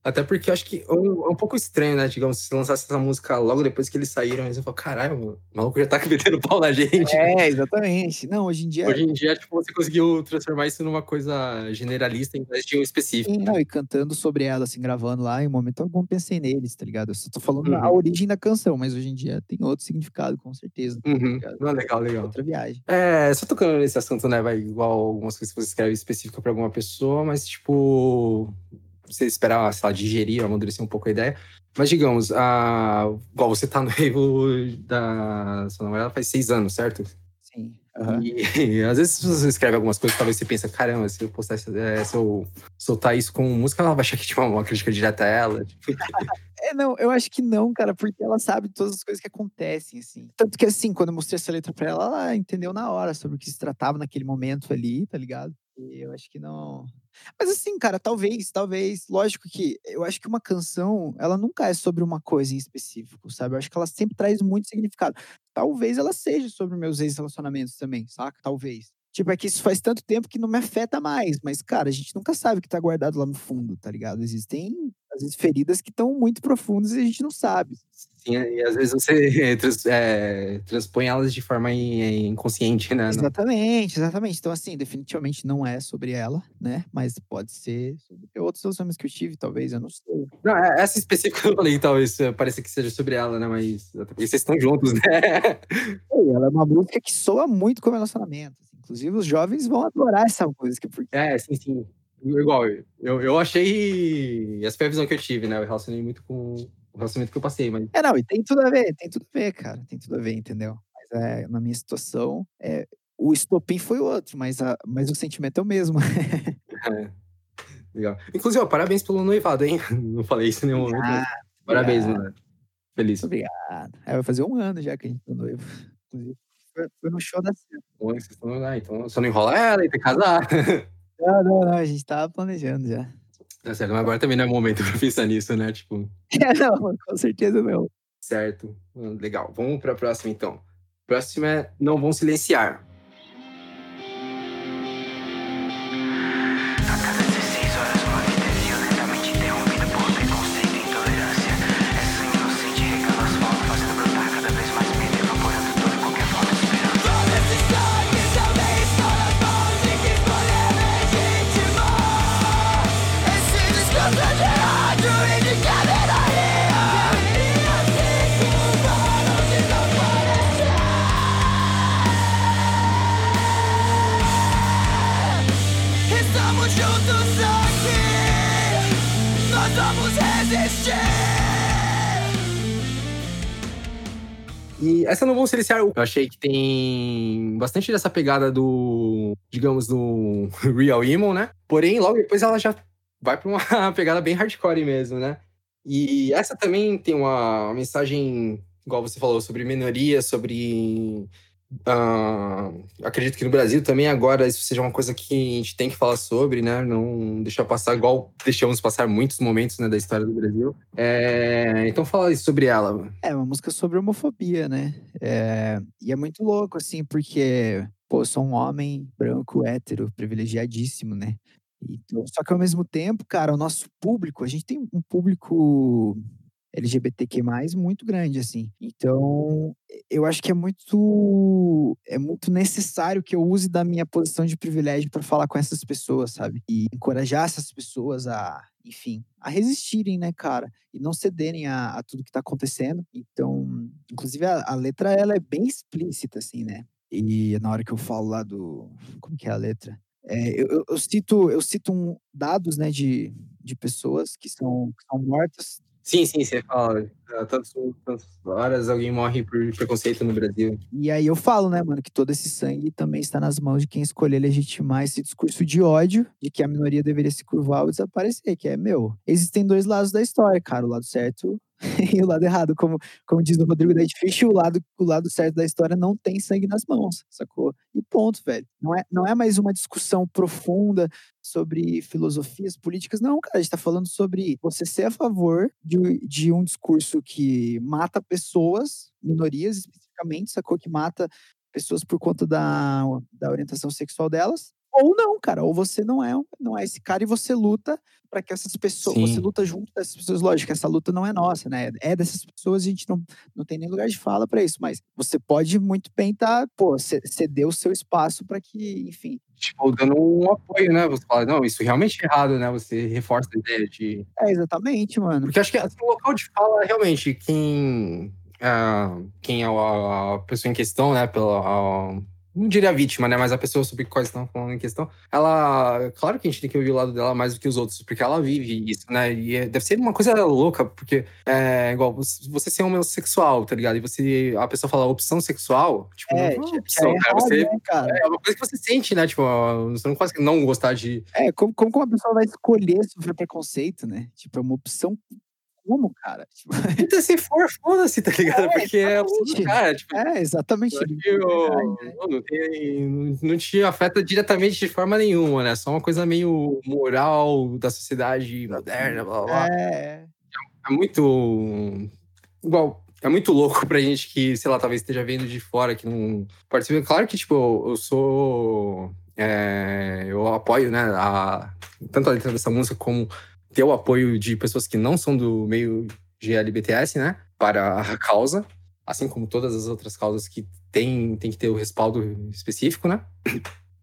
Até porque eu acho que é um, é um pouco estranho, né? Digamos, se lançasse essa música logo depois que eles saíram, aí você fala, caralho, o maluco já tá *laughs* metendo pau na gente. É, exatamente. Não, hoje em dia. Hoje em dia, tipo, você conseguiu transformar isso numa coisa generalista em vez de um específico. Sim, não, e cantando sobre ela, assim, gravando lá, em momento algum pensei neles, tá ligado? Eu só tô falando a Uhum. origem da canção, mas hoje em dia tem outro significado, com certeza. tá Uhum. Não, legal, legal. Outra viagem. É, só tocando nesse assunto, né? Vai igual algumas coisas que você escreve específica pra alguma pessoa, mas tipo. Você esperar, sei lá, digerir, amadurecer um pouco a ideia. Mas digamos, a... igual você tá noivo da sua namorada faz seis anos, certo? Sim. aham. E, *laughs* às vezes você escreve algumas coisas, talvez você pensa, caramba, se eu postar é, se eu soltar isso com música, ela vai achar que tipo, é uma crítica direta a ela. Tipo, *laughs* É, não, eu acho que não, cara, porque ela sabe todas as coisas que acontecem, assim. Tanto que, assim, quando eu mostrei essa letra pra ela, ela entendeu na hora sobre o que se tratava naquele momento ali, tá ligado? E eu acho que não. Mas, assim, cara, talvez, talvez. Lógico que eu acho que uma canção, ela nunca é sobre uma coisa em específico, sabe? Eu acho que ela sempre traz muito significado. Talvez ela seja sobre meus ex-relacionamentos também, saca? Talvez. Tipo, é que isso faz tanto tempo que não me afeta mais. Mas, cara, a gente nunca sabe o que tá guardado lá no fundo, tá ligado? Existem, às vezes, feridas que estão muito profundas e a gente não sabe. Sim, e às vezes você *laughs* trans- é, transpõe elas de forma in- inconsciente, né? Exatamente, exatamente. Então, assim, definitivamente não é sobre ela, né? Mas pode ser sobre outros relacionamentos que eu tive, talvez, eu não sei. Não, é- essa específica que eu falei, talvez é, pareça que seja sobre ela, né? Mas até porque vocês estão juntos, né? *laughs* Ela é uma música que soa muito como relacionamento. assim. Inclusive, os jovens vão adorar essa música, porque É, sim, sim. Igual, eu, eu achei. Essa foi a visão que eu tive, né? Eu relacionei muito com o relacionamento que eu passei, mas. É, não, e tem tudo a ver, tem tudo a ver, cara. Tem tudo a ver, entendeu? Mas é, na minha situação, é, o estopim foi outro, mas, a, mas o sentimento é o mesmo. *laughs* é, legal. Inclusive, ó, parabéns pelo noivado, hein? *laughs* Não falei isso em nenhum momento. parabéns, mano. Feliz. Obrigado. É, vai fazer um ano já que a gente tá noivo. Inclusive, foi, foi no show da Cena. Bom, vocês estão lá, então só não enrola ela e tem que casar. *laughs* Não, não, não, a gente tava planejando já. Tá certo, mas agora também não é momento *laughs* pra pensar nisso, né? Tipo, *laughs* É, não, com certeza não. certo. Hum, Legal. Vamos pra próxima, então. Próxima é Não Vão Silenciar. Essa Não Vão Silenciar, eu achei que tem bastante dessa pegada do, digamos, do *laughs* Real Emo, né? Porém, logo depois ela já vai pra uma *laughs* pegada bem hardcore mesmo, né? E essa também tem uma mensagem, igual você falou, sobre minoria, sobre. Ah, acredito que no Brasil também agora isso seja uma coisa que a gente tem que falar sobre, né? Não deixar passar igual deixamos passar muitos momentos né, da história do Brasil. É, então fala sobre ela. É uma música sobre homofobia, né? É, e é muito louco, assim, porque, pô, eu sou um homem branco, hétero, privilegiadíssimo, né? Então, só que ao mesmo tempo, cara, o nosso público, a gente tem um público LGBTQ+, muito grande, assim. Então, eu acho que é muito é muito necessário que eu use da minha posição de privilégio para falar com essas pessoas, sabe? E encorajar essas pessoas a, enfim, a resistirem, né, cara? E não cederem a, a tudo que tá acontecendo. Então, inclusive a, a letra ela é bem explícita, assim, né? E na hora que eu falo lá do como que é a letra? É, eu, eu- cito eu cito um, dados, né, de, de pessoas que são, que são mortas Sim, sim, você fala. Ah, Tantas, horas alguém morre por preconceito no Brasil. E aí eu falo, né, mano, que todo esse sangue também está nas mãos de quem escolher legitimar esse discurso de ódio, de que a minoria deveria se curvar ou desaparecer, que é, meu, existem dois lados da história, cara, o lado certo *laughs* e o lado errado. Como, como diz o Rodrigo Dead Fish, o lado, o lado certo da história não tem sangue nas mãos, sacou? E ponto, velho. Não é, não é mais uma discussão profunda sobre filosofias políticas, não, cara, a gente tá falando sobre você ser a favor de, de um discurso que mata pessoas, minorias especificamente, sacou? Que mata pessoas por conta da, da orientação sexual delas, Ou não, cara, ou você não é, não é esse cara e você luta para que essas pessoas, você Sim. luta junto dessas pessoas, lógico, essa luta não é nossa, né? É dessas pessoas, a gente não, não tem nem lugar de fala para isso, mas você pode muito bem tá, pô, ce- ceder o seu espaço para que, enfim. Tipo, dando um apoio, né? Você fala, não, isso realmente é errado, né? Você reforça a ideia de. É exatamente, mano. Porque acho que assim, o local de fala, realmente, quem. ah, quem é a, a pessoa em questão, né? Pela. a- não diria a vítima, né? Mas a pessoa sobre qual estão falando em questão. Ela. Claro que a gente tem que ouvir o lado dela mais do que os outros, porque ela vive isso, né? E é- deve ser uma coisa louca, porque é igual você, você ser homossexual, tá ligado? E você. A pessoa fala opção sexual, tipo, É, não é uma já opção, é cara. errado, Você, né, cara? é uma coisa que você sente, né? Tipo, você não consegue não gostar de. É, como, como uma pessoa vai escolher sofrer preconceito, né? Tipo, é uma opção como, cara? Tipo, Então, se for, foda-se, tá ligado? É, Porque é exatamente. cara. Tipo, é, exatamente. eu o- verdade, né? não, tem, não- te afeta diretamente de forma nenhuma, né? Só uma coisa meio moral da sociedade moderna, blá blá. É, É muito. Igual. É muito louco pra gente que, sei lá, talvez esteja vendo de fora, que não participa. Claro que, tipo, eu sou. é, eu apoio, né? A, tanto a letra dessa música como ter o apoio de pessoas que não são do meio GLBTS, né? Para a causa. Assim como todas as outras causas que tem, tem que ter o respaldo específico, né?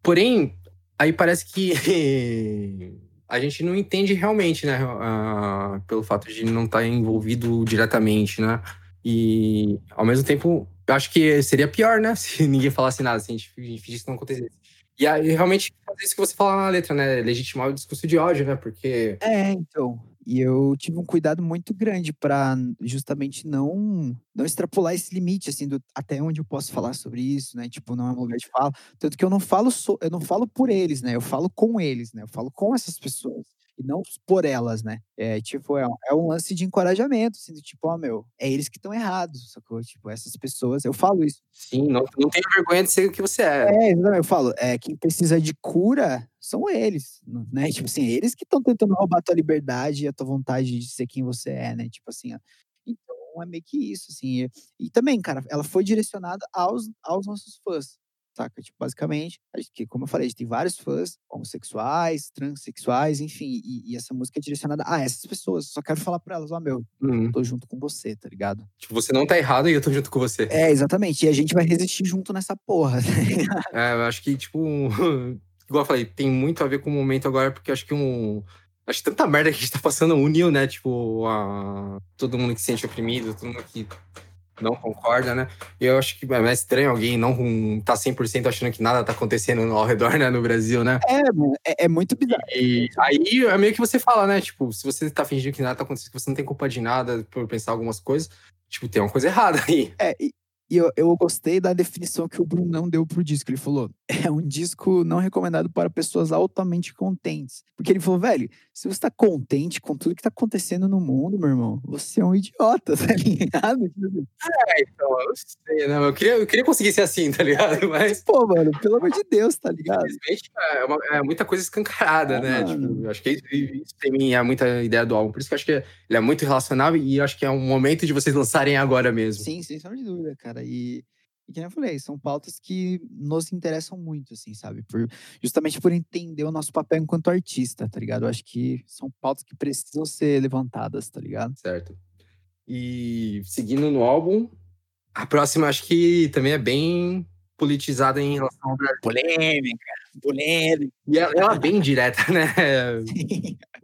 Porém, aí parece que *laughs* a gente não entende realmente, né? ah, pelo fato de não estar envolvido diretamente, né? E, ao mesmo tempo, eu acho que seria pior, né? *laughs* Se ninguém falasse nada, se a gente fingisse que não acontecesse. E aí, realmente, fazer isso que você fala na letra, né? Legitimar o discurso de ódio, né? Porque. É, então. E eu tive um cuidado muito grande para justamente não não extrapolar esse limite assim do até onde eu posso falar sobre isso, né? Tipo, não é um lugar de fala. Tanto que eu não falo so, eu não falo por eles, né? Eu falo com eles, né? Eu falo com essas pessoas e não por elas, né? É tipo é um, é um lance de encorajamento, assim, do tipo, ó, meu, é eles que estão errados, sacou? Tipo, essas pessoas, eu falo isso Sim, não, não tenha vergonha de ser o que você é. é, eu falo, é, quem precisa de cura são eles, né? Tipo assim, eles que estão tentando roubar a tua liberdade e a tua vontade de ser quem você é, né? Tipo assim, ó. Então é meio que isso, assim. E, e também, cara, ela foi direcionada aos, aos nossos fãs, saca? Tipo, basicamente, a gente, que, como eu falei, a gente tem vários fãs homossexuais, transexuais, enfim, e, e essa música é direcionada a essas pessoas. Só quero falar pra elas, ó, meu, Hum. tô junto com você, tá ligado? Tipo, você não tá errado e eu tô junto com você. É, exatamente. E a gente vai resistir junto nessa porra. *laughs* É, eu acho que, tipo, *laughs* igual eu falei, tem muito a ver com o momento agora, porque acho que um. Acho que tanta merda que a gente tá passando uniu, né? Tipo, a... todo mundo que se sente oprimido, todo mundo que não concorda, né? E eu acho que é mais estranho alguém não tá 100% achando que nada tá acontecendo ao redor, né? No Brasil, né? É, mano, é, é muito bizarro. E aí é meio que você fala, né? Tipo, se você tá fingindo que nada tá acontecendo, que você não tem culpa de nada por pensar algumas coisas, tipo, tem uma coisa errada aí. É, e, e eu, eu gostei da definição que o Brunão deu pro disco. Ele falou: *laughs* é um disco não recomendado para pessoas altamente contentes. Porque ele falou, velho, se você tá contente com tudo que tá acontecendo no mundo, meu irmão, você é um idiota, *laughs* tá ligado? É, então, eu não sei, né? Eu queria, eu queria conseguir ser assim, tá ligado? *laughs* Mas. Pô, mano, pelo amor de Deus, tá ligado? Infelizmente, é, uma- é muita coisa escancarada, É, né? Tipo, eu acho que isso, tem mim é muita ideia do álbum. Por isso que eu acho que ele é muito relacionável e acho que é um momento de vocês lançarem agora mesmo. Sim, sem sombra de dúvida, cara. E, e que eu falei, são pautas que nos interessam muito, assim, sabe? Por, justamente por entender o nosso papel enquanto artista, tá ligado? Eu acho que são pautas que precisam ser levantadas, tá ligado? Certo. E seguindo no álbum, a próxima acho que também é bem politizada em relação ao Brasil. Polêmica, polêmica. E ela, ela é bem direta, *laughs* né?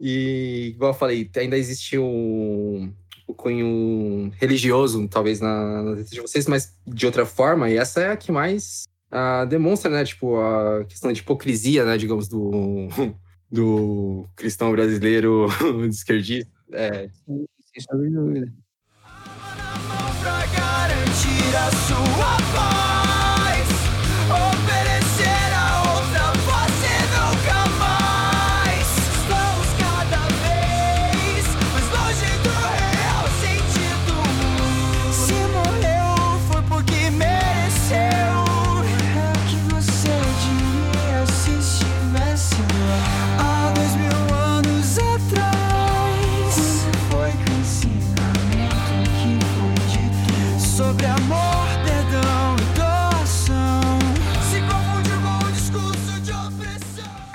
E, igual eu falei, ainda existe o, o cunho religioso, talvez, na, nas de vocês, mas de outra forma, e essa é a que mais ah, demonstra, né? Tipo, a questão de hipocrisia, né? Digamos, do, *laughs* do cristão brasileiro *laughs* de esquerdista. É, Sem dúvida. pra garantir a sua paz.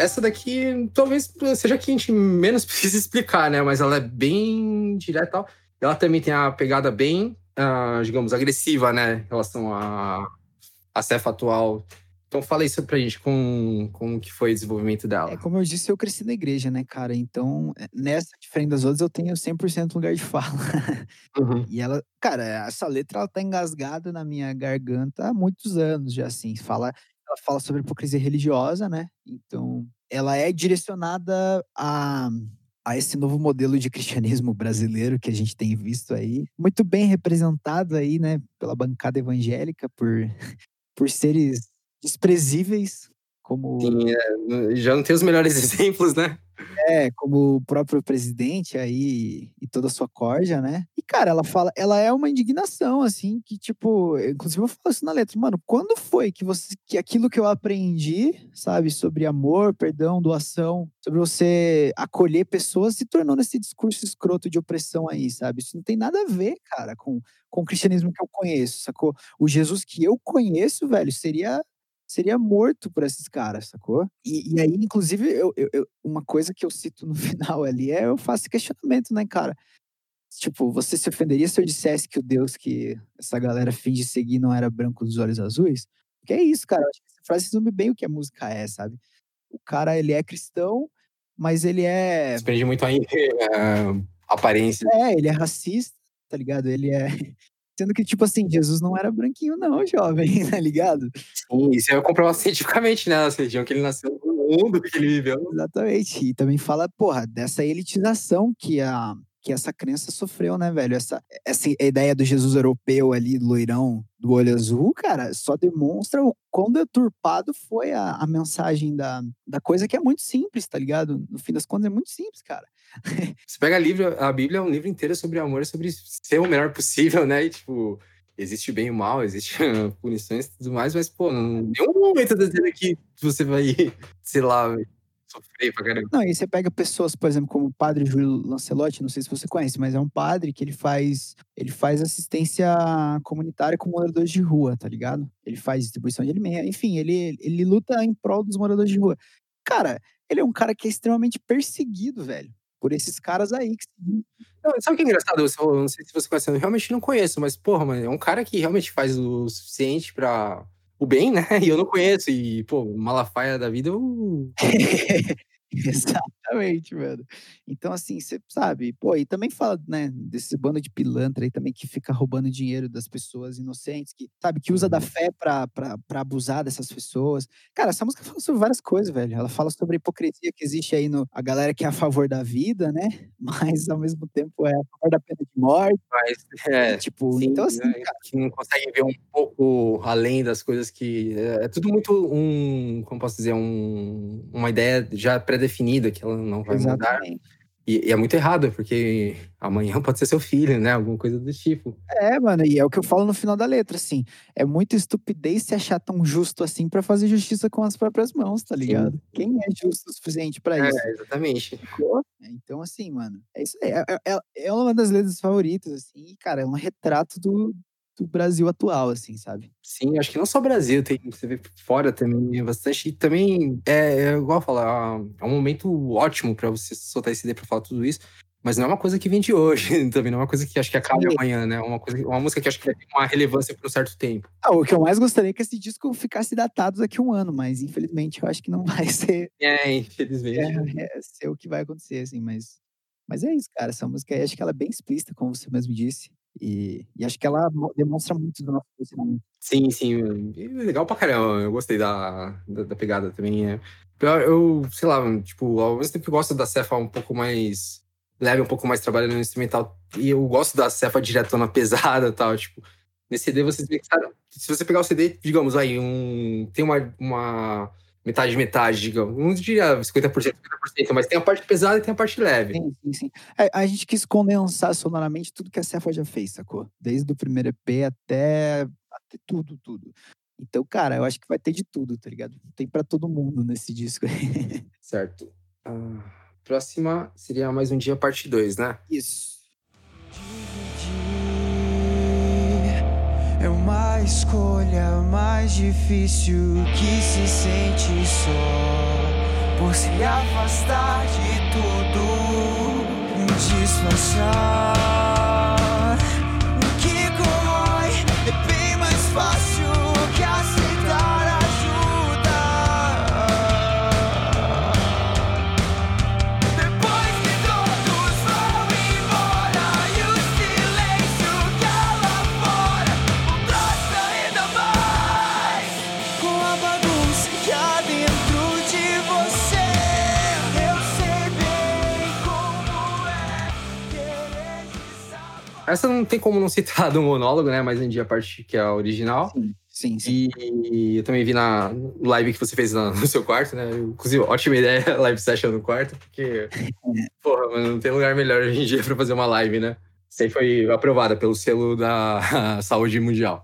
Essa daqui talvez seja a que a gente menos *laughs* precisa explicar, né? Mas ela é bem direta e tal. Ela também tem a pegada bem, ah, digamos, agressiva, né? Em relação à a, cefa atual. Então fala isso pra gente, com como que foi o desenvolvimento dela. É, como eu disse, eu cresci na igreja, né, cara? Então, é, nessa, diferente das outras, eu tenho 100% lugar de fala. *laughs* Uhum. E ela, cara, essa letra, ela tá engasgada na minha garganta há muitos anos já, assim. Fala, ela fala sobre hipocrisia religiosa, né? Então, ela é direcionada a, a esse novo modelo de cristianismo brasileiro que a gente tem visto aí. Muito bem representado aí, né, pela bancada evangélica, por, *laughs* por seres desprezíveis, como Sim, é, já não tem os melhores *laughs* exemplos, né? É, como o próprio presidente aí e toda a sua corja, né? E, cara, ela fala, ela é uma indignação, assim, que, tipo, inclusive eu falo isso na letra, mano, quando foi que você, que aquilo que eu aprendi, sabe, sobre amor, perdão, doação, sobre você acolher pessoas, se tornou nesse discurso escroto de opressão aí, sabe? Isso não tem nada a ver, cara, com, com o cristianismo que eu conheço, sacou? O Jesus que eu conheço, velho, seria seria morto por esses caras, sacou? E, e aí, inclusive, eu, eu- uma coisa que eu cito no *laughs* final ali é eu faço questionamento, né, cara? Tipo, você se ofenderia se eu dissesse que o Deus que essa galera finge seguir não era branco dos olhos azuis? Porque é isso, cara. Eu acho que essa frase resume bem o que a música é, sabe? O cara, ele é cristão, mas ele é. Depende muito aí *laughs* é, aparência. É, ele é racista, tá ligado? Ele é. Sendo que, tipo assim, Jesus não era branquinho, não, jovem, *laughs* tá ligado? Sim, isso é comprovado *laughs* cientificamente, né? Na região que ele nasceu, no mundo que ele viveu. Exatamente. E também fala, porra, dessa elitização que a que essa crença sofreu, né, velho? Essa, essa ideia do Jesus europeu ali, loirão, do olho azul, cara, só demonstra o quão deturpado foi a, a mensagem da, da coisa que é muito simples, tá ligado? No fim das contas, é muito simples, cara. *laughs* Você pega a, livro, a Bíblia, é um livro inteiro sobre amor, sobre ser o melhor possível, né? E, tipo, existe bem e mal, existe *laughs* punições e tudo mais, mas, pô, não, nenhum momento tá dizendo que você vai, *laughs* sei lá, sofrer pra caramba. Não, e você pega pessoas, por exemplo, como o padre Júlio Lancelotti, não sei se você conhece, mas é um padre que ele faz, ele faz assistência comunitária com moradores de rua, tá ligado? Ele faz distribuição de alimentos, enfim, ele, ele luta em prol dos moradores de rua. Cara, ele é um cara que é extremamente perseguido, velho, por esses caras aí Não, sabe o que é engraçado? Eu não sei se você conhece, eu realmente não conheço, mas, porra, mano, é um cara que realmente faz o suficiente pra o bem, né? *laughs* E eu não conheço. E, pô, Malafaia da vida, eu. *laughs* Exatamente, mano. Então, assim, você sabe, pô, e também fala, né, desse bando de pilantra aí também que fica roubando dinheiro das pessoas inocentes, que, sabe, que usa da fé pra, pra, pra abusar dessas pessoas. Cara, essa música fala sobre várias coisas, velho. Ela fala sobre a hipocrisia que existe aí no. A galera que é a favor da vida, né? *laughs* Mas ao mesmo tempo é a favor da pena de morte. Mas, é, tipo, sim, então assim, né, cara. que não consegue ver um pouco além das coisas que. É, é tudo muito um. Como posso dizer? Um, uma ideia já pré-definida que ela não vai mudar. Exatamente. E, e é muito errado, porque amanhã *laughs* pode ser seu filho, né? Alguma coisa do tipo. É, mano, e é o que eu falo no final da letra, assim. É muita estupidez se achar tão justo assim pra fazer justiça com as próprias mãos, tá ligado? Quem é justo o suficiente pra isso? É, exatamente. Então, assim, mano, é isso aí. É, é- é uma das letras favoritas, assim, e, cara, é um retrato do, do Brasil atual, assim, sabe? Sim, acho que não só o Brasil, tem, você vê fora também é bastante. E também é, é igual falar, é um momento ótimo pra você soltar esse ideia pra falar tudo isso. Mas não é uma coisa que vem de hoje, *laughs* também não é uma coisa que acho que acaba amanhã, né? É Uma, coisa, uma música que acho que vai ter uma relevância por um certo tempo. Ah, o que eu mais gostaria é que esse disco ficasse datado daqui a um ano, mas infelizmente eu acho que não *laughs* vai ser, É, infelizmente. é, é ser o que vai acontecer, assim, mas, mas é isso, cara. Essa música aí, acho que ela é bem explícita, como você mesmo disse, e, e acho que ela mo- demonstra muito do nosso posicionamento. Sim, sim. Legal pra caramba. Eu gostei da, da, da pegada também. É. Eu, sei lá, tipo, ao mesmo tempo que eu gosto da Cefa um pouco mais leve, um pouco mais trabalhando no instrumental, e eu gosto da Cefa diretona *laughs* pesada e tal, tipo. Nesse CD vocês cara, se você pegar o CD, digamos aí, um, tem uma, uma metade metade, digamos, não diria 50%, 50%, mas tem a parte pesada e tem a parte leve. Sim, sim, sim. É, a gente quis condensar sonoramente tudo que a Cefa já fez, sacou? Desde o primeiro EP até, até tudo, tudo. Então, cara, eu acho que vai ter de tudo, tá ligado? Tem pra todo mundo nesse disco aí. *laughs* Certo. Ah, próxima seria mais um dia, parte 2, né? Isso. É uma escolha mais difícil que se sente só. por se afastar de tudo e disfarçar. Essa não tem como não citar *laughs* do monólogo, né? Mas em dia a parte que é a original. Sim, sim. E eu também vi na live que você fez no seu quarto, né? Inclusive, ótima ideia, *laughs* live session no quarto, porque, *laughs* porra, mano, não tem lugar melhor hoje em dia pra fazer uma live, né? Isso aí foi aprovada pelo selo da saúde mundial.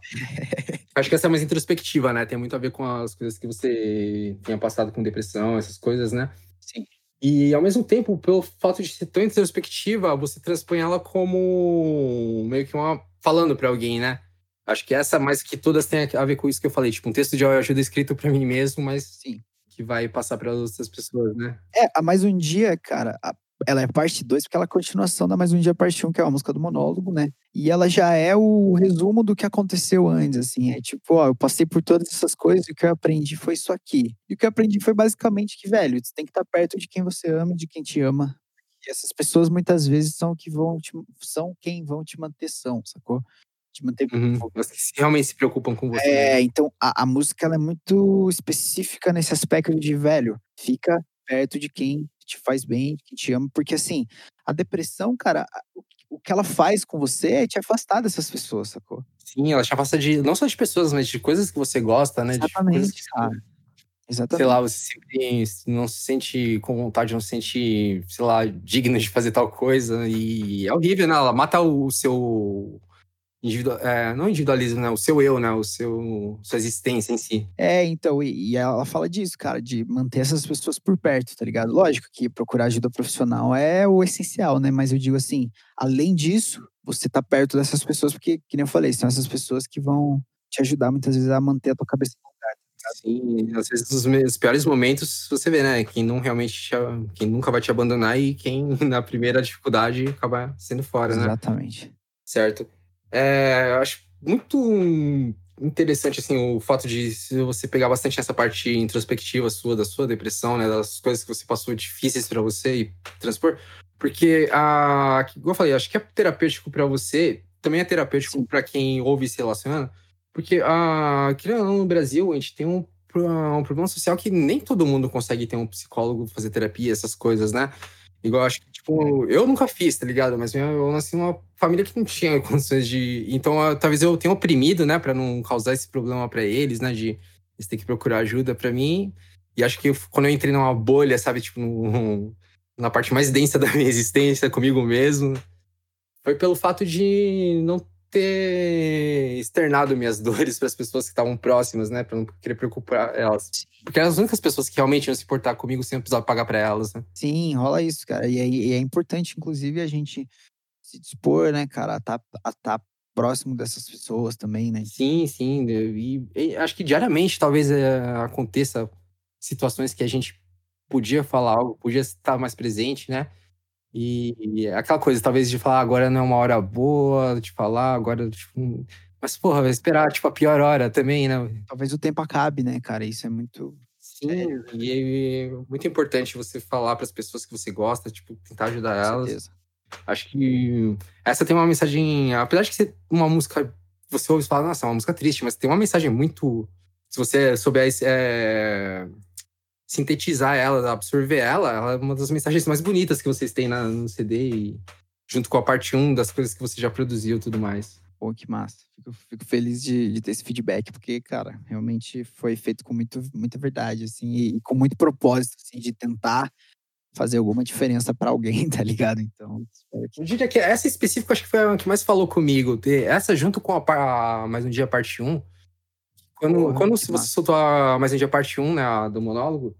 Acho que essa é mais introspectiva, né? Tem muito a ver com as coisas que você tinha passado com depressão, essas coisas, né? Sim. E ao mesmo tempo, pelo fato de ser tão introspectiva, você transpõe ela como meio que uma. falando pra alguém, né? Acho que essa, mais que todas, tem a ver com isso que eu falei. Tipo, um texto de ajuda escrito pra mim mesmo, mas Sim. que vai passar para outras pessoas, né? É, a Mais Um Dia, cara, a- ela é parte 2, porque ela é a continuação da Mais Um Dia parte 1, que é uma música do monólogo, né? E ela já é o resumo do que aconteceu antes, assim. É tipo, ó, eu passei por todas essas coisas e o que eu aprendi foi isso aqui. E o que eu aprendi foi basicamente que, velho, você tem que estar perto de quem você ama e de quem te ama. E essas pessoas muitas vezes são que vão te, são quem vão te manter são, sacou? Te manter Uhum. Mas que se- realmente se preocupam com você. É, né? então a, a música ela é muito específica nesse aspecto de, velho, fica perto de quem te faz bem, de quem te ama, porque assim, a depressão, cara, o, que- o que ela faz com você é te afastar dessas pessoas, sacou? Sim, ela te afasta de. Não só de pessoas, mas de coisas que você gosta, né? Exatamente, que, cara. Exatamente. Sei lá, você sempre não se sente com vontade, não se sente, sei lá, digno de fazer tal coisa. E é horrível, né? Ela mata o seu. Individual, é, não individualismo, né? O seu eu, né? O seu. Sua existência em si. É, então, e, e ela fala disso, cara, de manter essas pessoas por perto, tá ligado? Lógico que procurar ajuda profissional é o essencial, né? Mas eu digo assim, além disso, você tá perto dessas pessoas, porque, que nem eu falei, são essas pessoas que vão te ajudar muitas vezes a manter a tua cabeça no lugar. Sim, às vezes nos piores momentos você vê, né? Quem não realmente te, quem nunca vai te abandonar e quem *laughs* na primeira dificuldade acaba sendo fora, né? Exatamente. Certo. É, eu acho muito interessante assim o fato de você pegar bastante essa parte introspectiva sua da sua depressão, né, das coisas que você passou difíceis pra você e transpor, porque a, igual eu falei, acho que é terapêutico pra você, também é terapêutico pra quem ouve e se relaciona, porque a querendo ou não, no Brasil a gente tem um um problema social que nem todo mundo consegue ter um psicólogo fazer terapia, essas coisas, né? Igual, acho que, tipo, eu nunca fiz, tá ligado? Mas minha- eu nasci numa família que não tinha *laughs* condições de. Então, eu- talvez eu tenha oprimido, né, Pra não causar esse problema pra eles, né, de eles terem que procurar ajuda pra mim. E acho que eu- quando eu entrei numa bolha, sabe, tipo, num- *laughs* na parte mais densa da minha *laughs* existência, comigo mesmo, foi pelo fato de não ter externado minhas dores para as pessoas que estavam próximas, né, Pra não querer preocupar elas. Porque eram as únicas pessoas que realmente iam se importar comigo sem precisar pagar pra elas, né? Sim, rola isso, cara. E é, e é importante, inclusive, a gente se dispor, né, cara, a estar a tá próximo dessas pessoas também, né? Sim, sim. E, e acho que diariamente talvez é, aconteça situações que a gente podia falar algo, podia estar mais presente, né? E, e é aquela coisa, talvez, de falar "Ah, agora não é uma hora boa de falar, agora. Tipo, mas, porra, vai esperar, tipo, a pior hora também, né? Talvez o tempo acabe, né, cara? Isso é muito. Sim, e é muito importante você falar para as pessoas que você gosta, tipo, tentar ajudar Com elas. certeza. Acho que essa tem uma mensagem, apesar de ser uma música, você ouve e fala, nossa, é uma música triste, mas tem uma mensagem muito. Se você souber é, sintetizar ela, absorver ela, ela é uma das mensagens mais bonitas que vocês têm na- no CD, e, junto com a parte 1 das coisas que você já produziu e tudo mais. Pô, que massa. Fico, fico feliz de, de ter esse feedback, porque, cara, realmente foi feito com muito, muita verdade, assim, e, e com muito propósito, assim, de tentar fazer alguma diferença pra alguém, *laughs* tá ligado? Então, que. Eu diria que essa específica acho que foi a que mais falou comigo. Essa junto com a, a Mais Um Dia Parte 1. Quando, Porra, quando você massa. soltou a Mais Um Dia Parte 1, né, a do monólogo,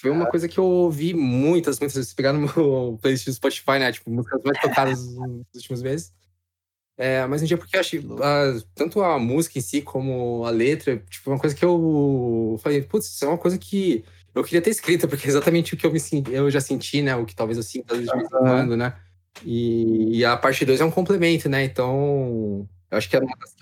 foi uma coisa que eu ouvi muitas, muitas vezes. Pegar no meu *laughs* playlist do Spotify, né, tipo, músicas mais tocadas nos últimos meses. É, mas um dia porque eu acho que louco. ah, tanto a música em si como a letra, tipo, uma coisa que eu falei, putz, isso é uma coisa que Eu queria ter escrito, porque é exatamente o que eu, me, eu já senti, né? O que talvez eu sinta de vez em quando, né? E, e a parte 2 é um complemento, né? Então, eu acho que é uma das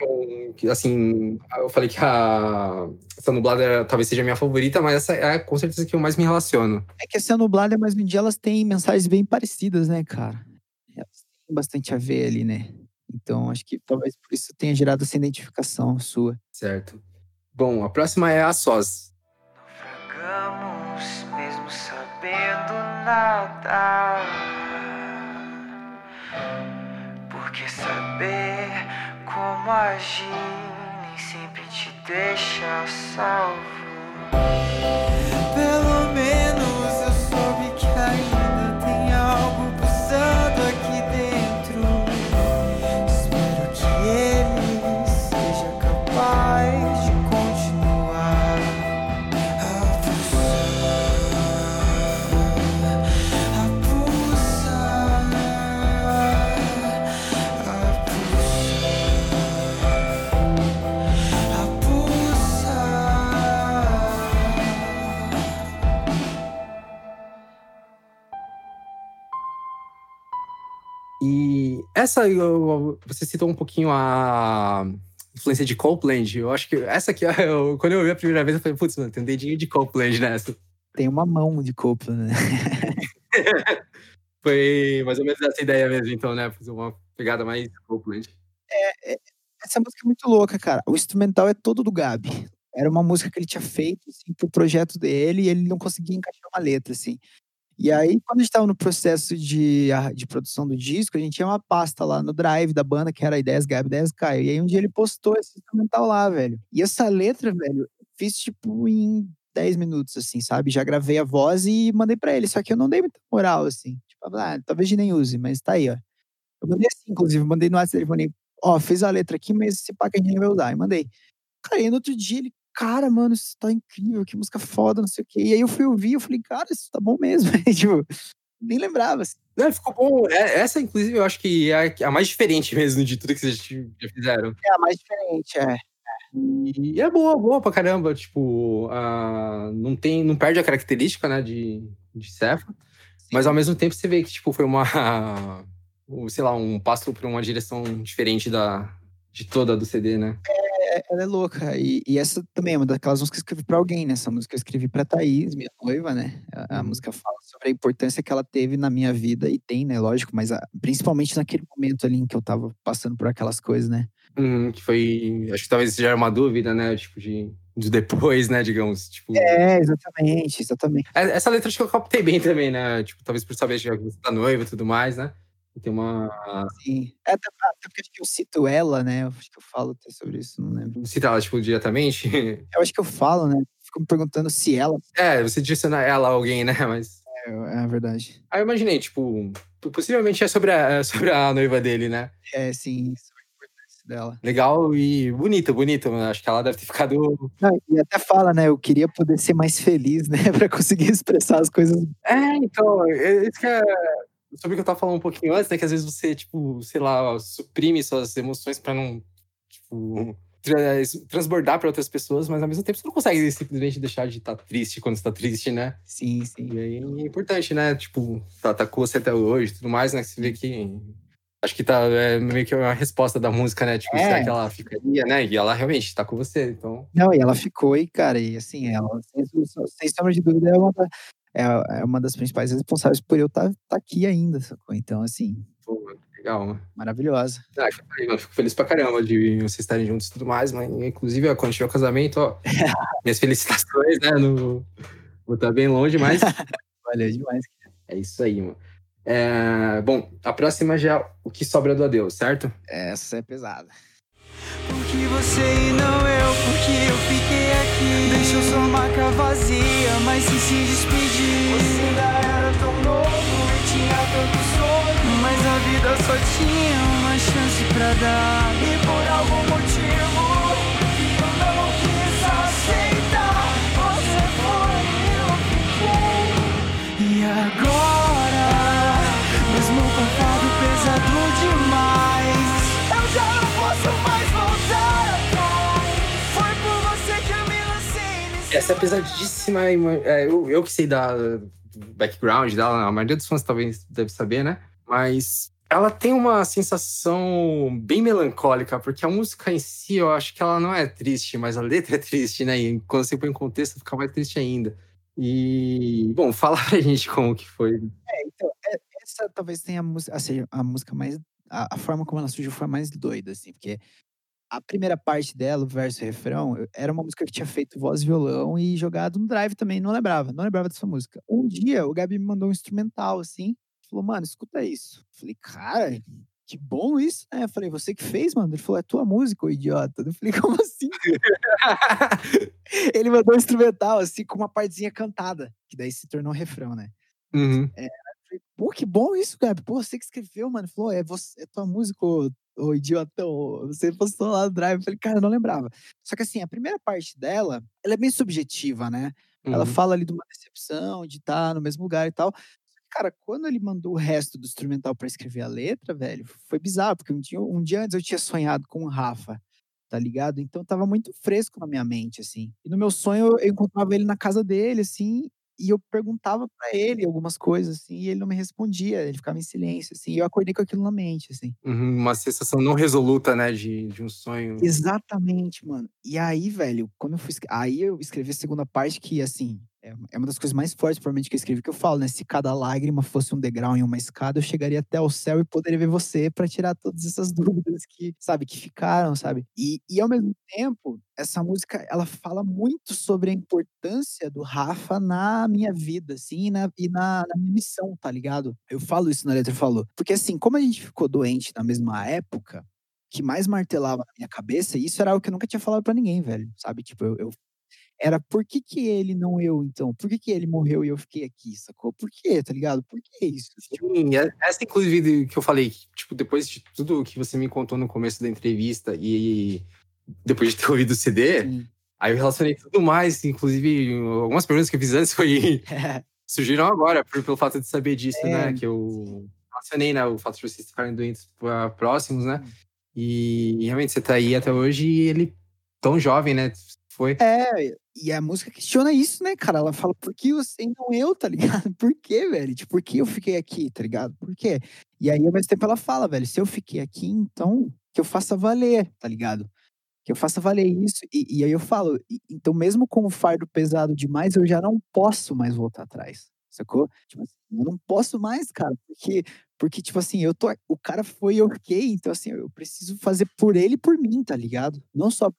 que assim, eu falei que a essa nublada talvez seja a minha favorita, mas essa é com certeza que eu mais me relaciono. É que essa nublada, mas um dia elas têm mensagens bem parecidas, né, cara? Elas têm bastante a ver ali, né? Então, acho que talvez por isso tenha gerado essa identificação sua. Certo. Bom, a próxima é a Sós. Naufragamos mesmo sabendo nada. Porque saber como agir nem sempre te deixa salvo. Pelo essa, eu- você citou um pouquinho a influência de Copeland. Eu acho que essa aqui, *laughs* eu- quando eu vi a primeira vez, eu falei, putz, mano, tem um dedinho de Copeland nessa. Tem uma mão de Copland, né? *laughs* Foi mais ou menos essa ideia mesmo, então, né? Fazer uma pegada mais Copeland. Essa música é muito louca, cara. O instrumental é todo do Gabi. Era uma música que ele tinha feito, assim, pro projeto dele e ele não conseguia encaixar uma letra, assim. E aí, quando a gente tava no processo de, de produção do disco, a gente tinha uma pasta lá no drive da banda, que era Ideias Gabi, Ideias Caio. E aí, um dia ele postou esse instrumental lá, velho. E essa letra, velho, fiz, tipo, em 10 minutos, assim, sabe? Já gravei a voz e mandei pra ele. Só que eu não dei muita moral, assim. Tipo, ah, talvez nem use, mas tá aí, ó. Eu mandei assim, inclusive, mandei no WhatsApp, falei, ó, fiz a letra aqui, mas esse pá a gente vai usar. E mandei. Cara, e no outro dia ele, cara, mano, isso tá incrível, que música foda, não sei o quê. E aí eu fui ouvir, eu falei, cara, isso tá bom mesmo. *laughs* Tipo, nem lembrava, assim. Não, ficou bom. É- Essa, inclusive, eu acho que é a- mais diferente mesmo de tudo que vocês já fizeram. É a mais diferente, é. E é boa, boa pra caramba. Tipo, não tem, não perde a característica, né, de, de Cefa. Mas ao mesmo tempo você vê que, tipo, foi uma. um, sei lá, um passo pra uma direção diferente da, de toda do CD, né? É, ela é louca. E, e essa também é uma daquelas músicas que eu escrevi pra alguém, né? Essa música eu escrevi pra Thaís, minha noiva, né? A, a Uhum. música fala sobre a importância que ela teve na minha vida, e tem, né? Lógico, mas a- principalmente naquele momento ali em que eu tava passando por aquelas coisas, né? Uhum, que foi. Acho que talvez seja uma dúvida, né? Tipo, de, de depois, *laughs* né? Digamos. Tipo, É, exatamente, exatamente. É- Essa letra acho que eu captei bem também, né? Tipo, talvez por saber que você tá noiva e tudo mais, né? Tem uma. Sim. É, até, porque acho que eu cito ela, né? Eu acho que eu falo até sobre isso, não lembro. Cita ela, tipo, diretamente. *laughs* Eu acho que eu falo, né? Fico me perguntando se ela É, você direciona ela a alguém, né? *laughs* Mas. é, é a verdade. Aí eu imaginei, tipo, possivelmente é sobre a, é sobre a noiva dele, né? É, sim, sobre a importância dela. Legal e bonita, bonita. mano. Acho que ela deve ter ficado. Não, e até fala, né? Eu queria poder ser mais feliz, né? *laughs* Pra conseguir expressar as coisas. É, então, é- isso que é. Sobre o que eu tava falando um pouquinho antes, né? Que às vezes você, tipo, sei lá, suprime suas emoções pra não, tipo, tra- transbordar pra outras pessoas, mas ao mesmo tempo você não consegue simplesmente deixar de estar triste quando você tá triste, né? Sim, sim. E aí é importante, né? Tipo, tá, tá com você até hoje tudo mais, né? Que você vê que. Acho que tá é meio que uma resposta da música, né? Tipo, É. será que ela ficaria, né? E ela realmente tá com você, então. Não, e ela ficou, e, cara, e assim, ela, sem, sem sombra de dúvida, é uma, é, é uma das principais responsáveis por eu estar aqui ainda, sacou? Então, assim, Pô, legal, maravilhosa. Ah, eu fico feliz pra caramba de vocês estarem juntos e tudo mais, mas inclusive, ó, quando tiver o casamento, ó, *laughs* minhas felicitações, né? No... Vou estar bem longe, mas *laughs* Valeu demais. é isso aí, mano. É, Bom, a próxima já é o que sobra do adeus, certo? Essa é pesada. Porque você e não eu, porque eu fiquei aqui. Deixou sua marca vazia, mas sem se despedir. Você ainda era tão novo e tinha tanto sonho. Mas a vida só tinha uma chance pra dar. E por algum motivo eu não quis aceitar. Você foi eu fiquei. E agora, essa é pesadíssima. é, eu, eu que sei da background dela, a maioria dos fãs talvez deve saber, né? Mas ela tem uma sensação bem melancólica, porque a música em si, eu acho que ela não é triste, mas a letra é triste, né? E quando você põe em contexto, fica mais triste ainda. E, bom, fala pra gente como que foi. É, então, é- essa talvez tenha a música, assim, a música mais. A, a forma como ela surgiu foi a mais doida, assim, porque a primeira parte dela, o verso e o refrão, era uma música que tinha feito voz e violão e jogado no drive também, não lembrava, não lembrava dessa música. Um dia o Gabi me mandou um instrumental, assim, falou, mano, escuta isso. Eu falei, cara, que bom isso, né? Eu falei, você que fez, mano? Ele falou, é tua música, ô idiota. Eu falei, *laughs* como assim? Ele mandou um instrumental, assim, com uma partezinha cantada, que daí se tornou um refrão, né? Uhum. Falei, Pô, que bom isso, Gabi. Pô, você que escreveu, mano. Ele Falou, é, você, é tua música, ô, ô idiotão. Você postou lá no Drive. Eu falei, cara, eu não lembrava. Só que assim, a primeira parte dela, ela é bem subjetiva, né? Ela Uhum. fala ali de uma decepção, de estar no mesmo lugar e tal. Cara, quando ele mandou o resto do instrumental pra escrever a letra, velho, foi bizarro, porque um dia, um dia antes eu tinha sonhado com o Rafa, tá ligado? Então tava muito fresco na minha mente, assim. E no meu sonho eu encontrava ele na casa dele, assim, e eu perguntava pra ele algumas coisas, assim, e ele não me respondia, ele ficava em silêncio, assim, e eu acordei com aquilo na mente, assim. Uhum, Uma sensação não resoluta, né? De, de um sonho. Exatamente, mano. E aí, velho, quando eu fui. Aí eu escrevi a segunda parte que, assim, é uma- é uma das coisas mais fortes, provavelmente, que eu escrevi, que eu falo, né? Se cada lágrima fosse um degrau em uma escada, eu chegaria até o céu e poderia ver você pra tirar todas essas *laughs* dúvidas que, sabe, que ficaram, sabe? E, e ao mesmo tempo, essa música, ela fala muito sobre a importância do Rafa na minha vida, assim, e na, e na, na minha missão, tá ligado? Eu falo isso na letra, eu falo. Porque, assim, como a gente ficou doente na mesma época, que mais martelava na minha cabeça, e isso era algo que eu nunca tinha falado pra ninguém, velho, sabe? Tipo, eu, eu- era por que que ele não eu, então? Por que que ele morreu e eu fiquei aqui, sacou? Por quê, tá ligado? Por que isso? Tipo, Sim, é- essa inclusive que eu falei, tipo, depois de tudo que você me contou no começo da entrevista e depois de ter ouvido o CD, assim, aí eu relacionei tudo mais, inclusive algumas perguntas que eu fiz antes foi, *laughs* surgiram agora, pelo fato de saber disso, É. né? Que eu relacionei, né? O fato de vocês ficarem doentes ah, próximos, né? Hum. E realmente você tá aí até hoje e ele tão jovem, né? Foi. É, e a música questiona isso, né, cara? Ela fala, por que você e não eu, tá ligado? *laughs* Por quê, velho? Tipo, por que eu fiquei aqui, tá ligado? Por quê? E aí, ao mesmo tempo, ela fala, velho, se eu fiquei aqui, então que eu faça valer, tá ligado? Que eu faça valer isso. E, e aí eu falo, então mesmo com o fardo pesado demais, eu já não posso mais voltar atrás, sacou? Tipo assim, eu não posso mais, cara, porque, porque tipo assim, eu tô, o cara foi ok, então assim, eu preciso fazer por ele e por mim, tá ligado? Não só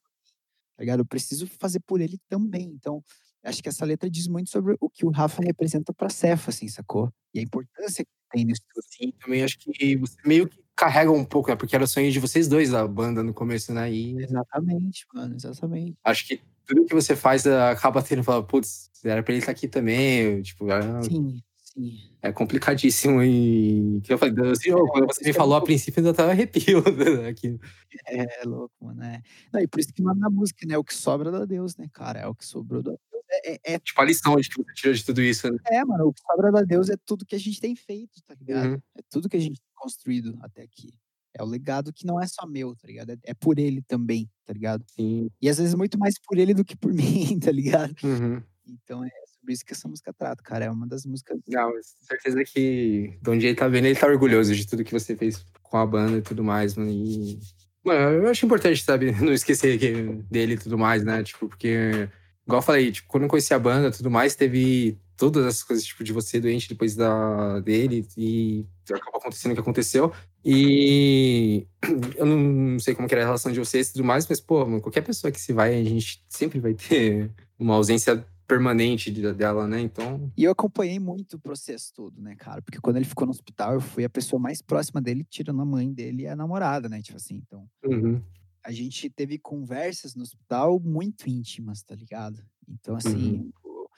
tá ligado? Eu preciso fazer por ele também. Então, acho que essa letra diz muito sobre o que o Rafa representa pra Cefa, assim, sacou? E a importância que tem nisso tudo. Sim, também acho que você meio que carrega um pouco, né? Porque era o sonho de vocês dois, a banda no começo, né? E Exatamente, mano, exatamente. acho que tudo que você faz eh, acaba tendo, fala, putz, era pra ele estar aqui também. Tipo, é, Sim, sim. é complicadíssimo. E eu falei, assim, ó, quando você me falou a princípio, eu ainda tava arrepio *laughs* aqui. É louco, mano. É. Não, e por isso que manda na música, né? O que sobra da Deus, né, cara? É o que sobrou da Deus. É, é, é, Tipo, a lição de que você tirou de tudo isso, né? é, mano, o que sobra da Deus é tudo que a gente tem feito, tá ligado? Uhum. É tudo que a gente tem construído até aqui. É o legado que não é só meu, tá ligado? É, é por ele também, tá ligado? Sim. E às vezes muito mais por ele do que por *laughs* mim, tá ligado? Uhum. Então é sobre isso que essa música trata, cara. É uma das músicas. Não, certeza que onde ele tá vendo, ele tá orgulhoso de tudo que você fez com a banda e tudo mais, mano. E, mano, eu acho importante, sabe, *laughs* não esquecer que- dele e tudo mais, né? Tipo, porque, igual eu falei, tipo, quando eu conheci a banda e tudo mais, teve todas essas coisas, tipo, de você doente depois da, dele e acabou acontecendo o que aconteceu. E *clears throat* eu não sei como que era a relação de vocês e tudo mais, mas, pô, mano, qualquer pessoa que se vai, a gente sempre vai ter *laughs* uma ausência permanente de- dela, né? Então, E eu acompanhei muito o processo todo, né, cara? Porque quando ele ficou no hospital, eu fui a pessoa mais próxima dele, tirando a mãe dele e a namorada, né? Tipo assim, então. uhum. A gente teve conversas no hospital muito íntimas, tá ligado? Então, assim, pô,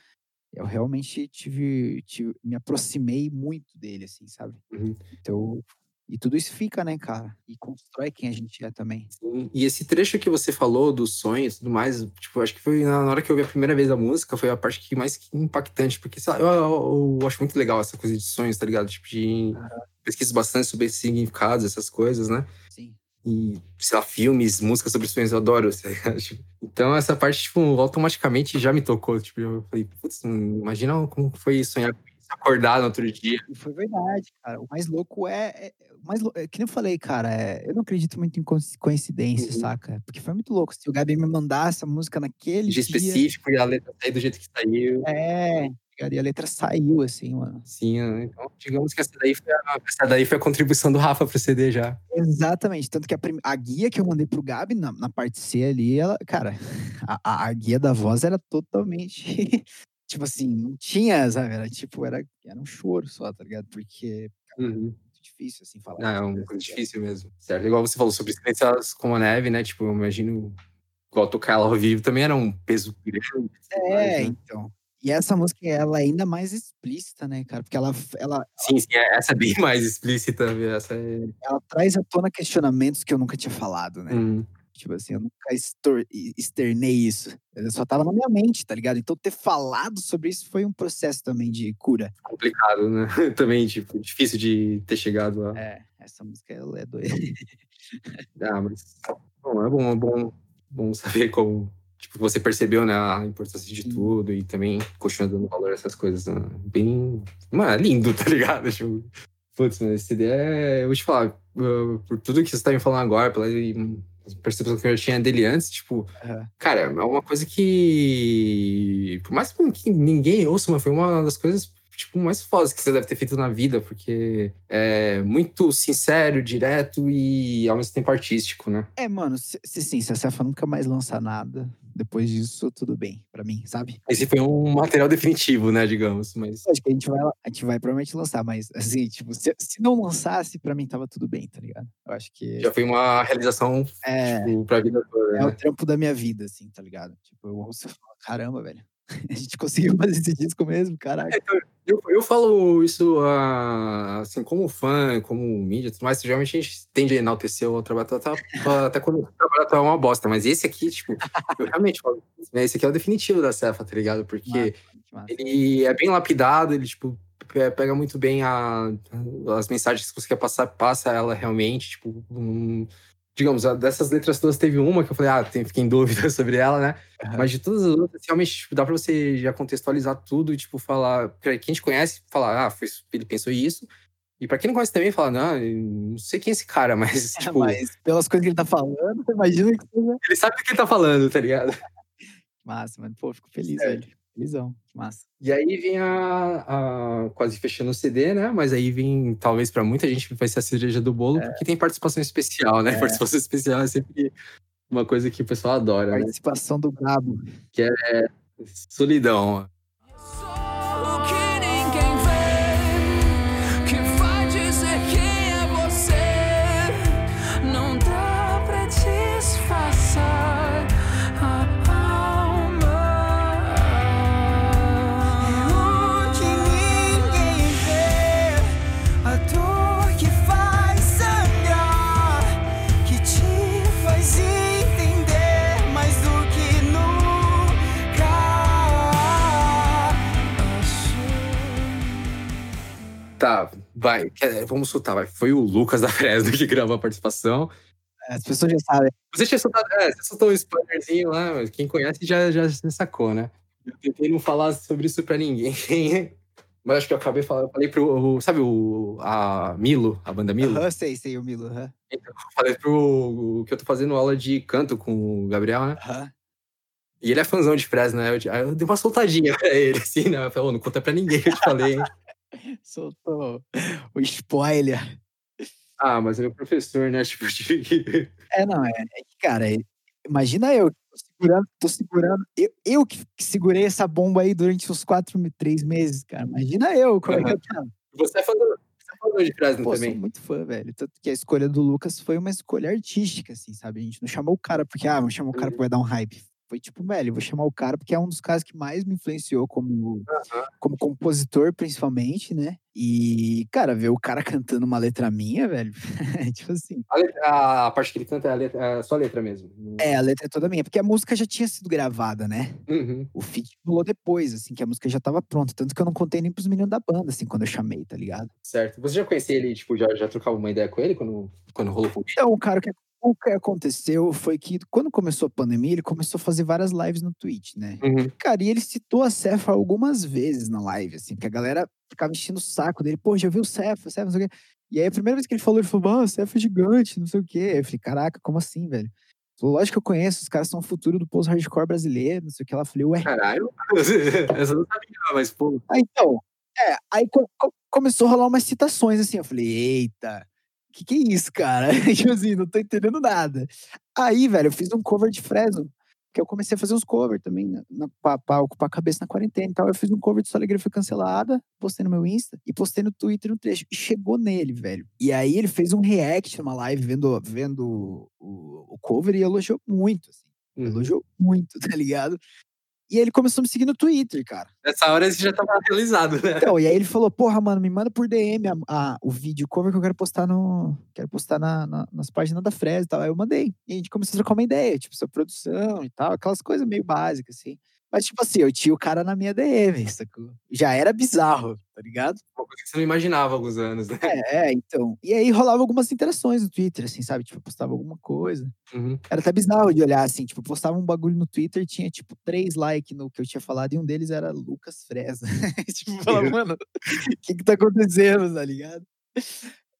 eu realmente tive, tive- me aproximei muito dele, assim, sabe? Uhum. Então, e tudo isso fica, né, cara? E constrói quem a gente é também. Sim, E esse trecho que você falou dos sonhos e tudo mais, tipo, acho que foi na hora que eu ouvi a primeira vez a música, foi a parte que mais impactante, porque lá, eu, eu- eu acho muito legal essa coisa de sonhos, tá ligado? Tipo, de pesquiso bastante sobre significados, essas coisas, né? Sim. e, sei lá, filmes, músicas sobre sonhos, eu adoro. *laughs* tá ligado? Tipo, Então, essa parte, tipo, automaticamente já me tocou. Tipo, eu falei, putz, imagina como foi sonhar com acordar no outro dia. E foi verdade, cara. O mais louco é. é o mais lou- é que nem eu falei, cara, é, eu não acredito muito em coinci- coincidência, Uhum. saca? Porque foi muito louco. Se o Gabi me mandar essa música naquele Dia dia. específico e a letra sair do jeito que saiu. É, e a letra saiu, assim, mano. Sim, né? então, digamos que essa daí foi a, essa daí foi a contribuição do Rafa pro CD já. Exatamente. Tanto que a, prim- a guia que eu mandei pro Gabi na, na parte C ali, ela, cara, *laughs* a, a- a guia da voz era totalmente. Tipo assim, não tinha, sabe? Era tipo, era, era um choro só, tá ligado? Porque é muito difícil, assim, falar. Ah, é uma coisa guia. difícil mesmo. Certo. Igual você falou sobre experiências como a neve, né? Tipo, eu imagino. Igual tocar ela ao vivo também era um peso grande. mais, É, né? então. E essa música, ela é ainda mais explícita, né, cara? Porque ela, ela, Sim, sim, é- essa é bem *laughs* mais explícita. viu? Essa é. ela traz à tona questionamentos que eu nunca tinha falado, né? Hum, Tipo assim, eu nunca estor- externei isso. Eu só tava na minha mente, tá ligado? Então ter falado sobre isso foi um processo também de cura. complicado, né? *laughs* também, tipo, difícil de ter chegado a. É, essa música ela é doida. *laughs* Ah, mas. Bom, é bom, é bom, bom saber como. Tipo, você percebeu, né, a importância de Sim. tudo e também continua dando valor a essas coisas. Né? Bem. Mano, é lindo, *laughs* tá ligado? Tipo, putz, mas esse CD é. Eu vou te falar, por tudo que você tá me falando agora, pela percepção que eu tinha dele antes, tipo, Aham. cara, é uma coisa que. Por mais que ninguém ouça, mas foi uma das coisas. Tipo, mais fodas que você deve ter feito na vida, porque é muito sincero, direto e ao mesmo tempo artístico, né? É, mano, se, se sim, se a Cefa nunca mais lançar nada, depois disso, tudo bem pra mim, sabe? Esse foi um material definitivo, né, digamos, mas... Acho que a gente vai, a gente vai provavelmente lançar, mas assim, tipo, se, se não lançasse, pra mim tava tudo bem, tá ligado? Eu acho que Já foi uma realização, é, tipo, pra vida toda, é o né? trampo da minha vida, assim, tá ligado? Tipo, eu ouço e falo, caramba, velho. *laughs* A gente conseguiu fazer esse disco mesmo, caralho. Eu, eu falo isso, ah, assim, como fã, como mídia tudo mais, geralmente a gente tende a enaltecer o trabalho, tá, tá, tá- até quando o trabalho tá uma bosta, mas esse aqui, tipo, eu realmente falo, né, esse aqui é o definitivo da Cefa, tá ligado? Porque massa. ele é bem lapidado, ele, tipo, pe- pega muito bem a, as mensagens que você quer passar, passa ela realmente, tipo, um- digamos, dessas letras todas teve uma que eu falei, ah, tem, fiquei em dúvida *laughs* sobre ela, né? Aham. Mas de todas as outras, realmente, tipo, dá pra você já contextualizar tudo e, tipo, falar, pra quem te conhece, falar, ah, foi, ele pensou isso. E pra quem não conhece também, falar, não, não sei quem é esse cara, *laughs* mas, É, tipo, mas pelas coisas que ele tá falando, você *laughs* imagina que ele sabe do que ele tá falando, tá ligado? massa, mano. Pô, fico feliz, Sério. velho. Que massa. E aí vem a, a- quase fechando o CD, né? Mas aí vem, talvez pra muita gente, vai ser a cereja do bolo, porque tem participação especial, né? É. Participação especial é sempre uma coisa que o pessoal adora, né? Participação do Gabo. Solidão. Tá, vai. Vamos soltar, vai. Foi o Lucas da Fresno que gravou a participação. As pessoas já sabem. Você tinha soltado, é, você soltou um spoilerzinho lá, mas quem conhece já, já sacou, né? Eu tentei não falar sobre isso pra ninguém. *laughs* Mas acho que eu acabei falando. Eu falei pro. o- Sabe o. A Milo, a banda Milo? Sei, sei, o Milo. Aham. Eu falei pro. que eu tô fazendo aula de canto com o Gabriel, né? E ele é fãzão de Fresno, né? Eu, eu dei uma soltadinha pra ele, assim, né? Eu falei, ô, não conta pra ninguém que eu te falei, hein? Soltou o spoiler. Ah, mas é meu professor, né? *laughs* Tipo, de... É, não, é, é que, cara, é- imagina eu, tô segurando, tô segurando, eu, eu que segurei essa bomba aí durante uns quatro, três meses, cara. Imagina eu, como é que eu tava. Você é fãzão, você é fãzão de Fresno Pô, sou também. muito fã, velho. Tanto que a escolha do Lucas foi uma escolha artística, assim, sabe? A gente não chamou o cara porque, ah, vamos chamar o cara Uhum. porque vai dar um hype. Foi tipo, velho, vou chamar o cara porque é um dos caras que mais me influenciou como, como compositor, principalmente, né? E, cara, ver o cara cantando uma letra minha, velho, *laughs* é tipo assim. A, letra- a parte que ele canta é a, letra, é só a letra mesmo. É, a letra é toda minha, porque a música já tinha sido gravada, né? Uhum. O feat rolou depois, assim, que a música já tava pronta. Tanto que eu não contei nem pros meninos da banda, assim, quando eu chamei, tá ligado? Certo. Você já conhecia ele, tipo, já, já trocava uma ideia com ele quando, quando rolou o convite? Então, o cara que o que aconteceu foi que quando começou a pandemia, ele começou a fazer várias lives no Twitch, né? Uhum. Cara, e ele citou a Cefa algumas vezes na live, assim, porque a galera ficava enchendo o saco dele. Pô, já viu o Cefa, Cefa, não sei o quê. E aí a primeira vez que ele falou, ele falou, ah, Cefa é gigante, não sei o quê. Eu falei, caraca, como assim, velho? Falou, lógico que eu conheço, os caras são o futuro do post-hardcore brasileiro, não sei o que. Ela falei, ué. Caralho. Essa *laughs* não sabia, mas, pô. Ah, então, é, aí co- co- começou a rolar umas citações, assim, eu falei, eita, que que é isso, cara? *laughs* tipo assim, não tô entendendo nada. Aí, velho, eu fiz um cover de Fresno, que eu comecei a fazer uns covers também, na, na, pra, pra ocupar a cabeça na quarentena e tal. Eu fiz um cover de Sua Alegria Foi Cancelada, postei no meu Insta e postei no Twitter no trecho. E chegou nele, velho. E aí ele fez um react numa live vendo, vendo o, o cover e elogiou muito, assim. Uhum. Elogiou muito, *laughs* tá ligado? E ele começou a me seguir no Twitter, cara. Nessa hora você já tava realizado, né? Então, e aí ele falou, porra, mano, me manda por DM a, a- o vídeo cover que eu quero postar no. Quero postar na, na- nas páginas da Fresno e tal. Aí eu mandei. E a gente começou a trocar uma ideia, tipo, sobre produção e tal, aquelas coisas meio básicas, assim. Mas, tipo assim, eu tinha o cara na minha DM, sacou? Já era bizarro, tá ligado? Uma coisa que você não imaginava há alguns anos, né? É, é, então. E aí rolava algumas interações no Twitter, assim, sabe? Tipo, postava alguma coisa. Uhum. Era até bizarro de olhar, assim, tipo, postava um bagulho no Twitter, tinha, tipo, três likes no que eu tinha falado, e um deles era Lucas Fresa. *laughs* tipo, falava, mano, o que que tá acontecendo, tá ligado?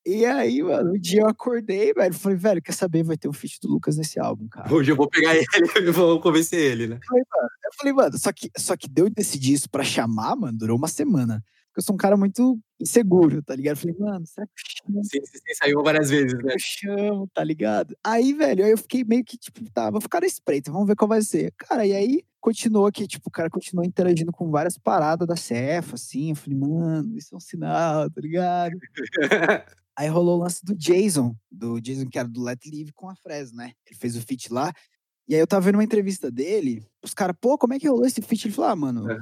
E aí, mano, um dia eu acordei, velho, falei, velho, quer saber, vai ter um feat do Lucas nesse álbum, cara. Hoje eu vou pegar ele *laughs* e vou convencer ele, né? Eu falei, mano, só que, só que deu eu decidir isso pra chamar, mano, durou uma semana. Porque eu sou um cara muito inseguro, tá ligado? Eu falei, mano, será que eu chamo? Sim, sim, sim, saiu várias vezes, né? eu chamo, tá ligado? Aí, velho, aí eu fiquei meio que, tipo, tá, vou ficar na espreita, vamos ver qual vai ser. Cara, e aí continuou que, tipo, o cara continuou interagindo com várias paradas da Cefa, assim. Eu falei, mano, isso é um sinal, tá ligado? *laughs* Aí rolou o lance do Jason, do Jason que era do Let Live com a Fresno, né? Ele fez o feat lá. E aí eu tava vendo uma entrevista dele, os caras, pô, como é que rolou esse feat? Ele falou, ah, mano, Aham.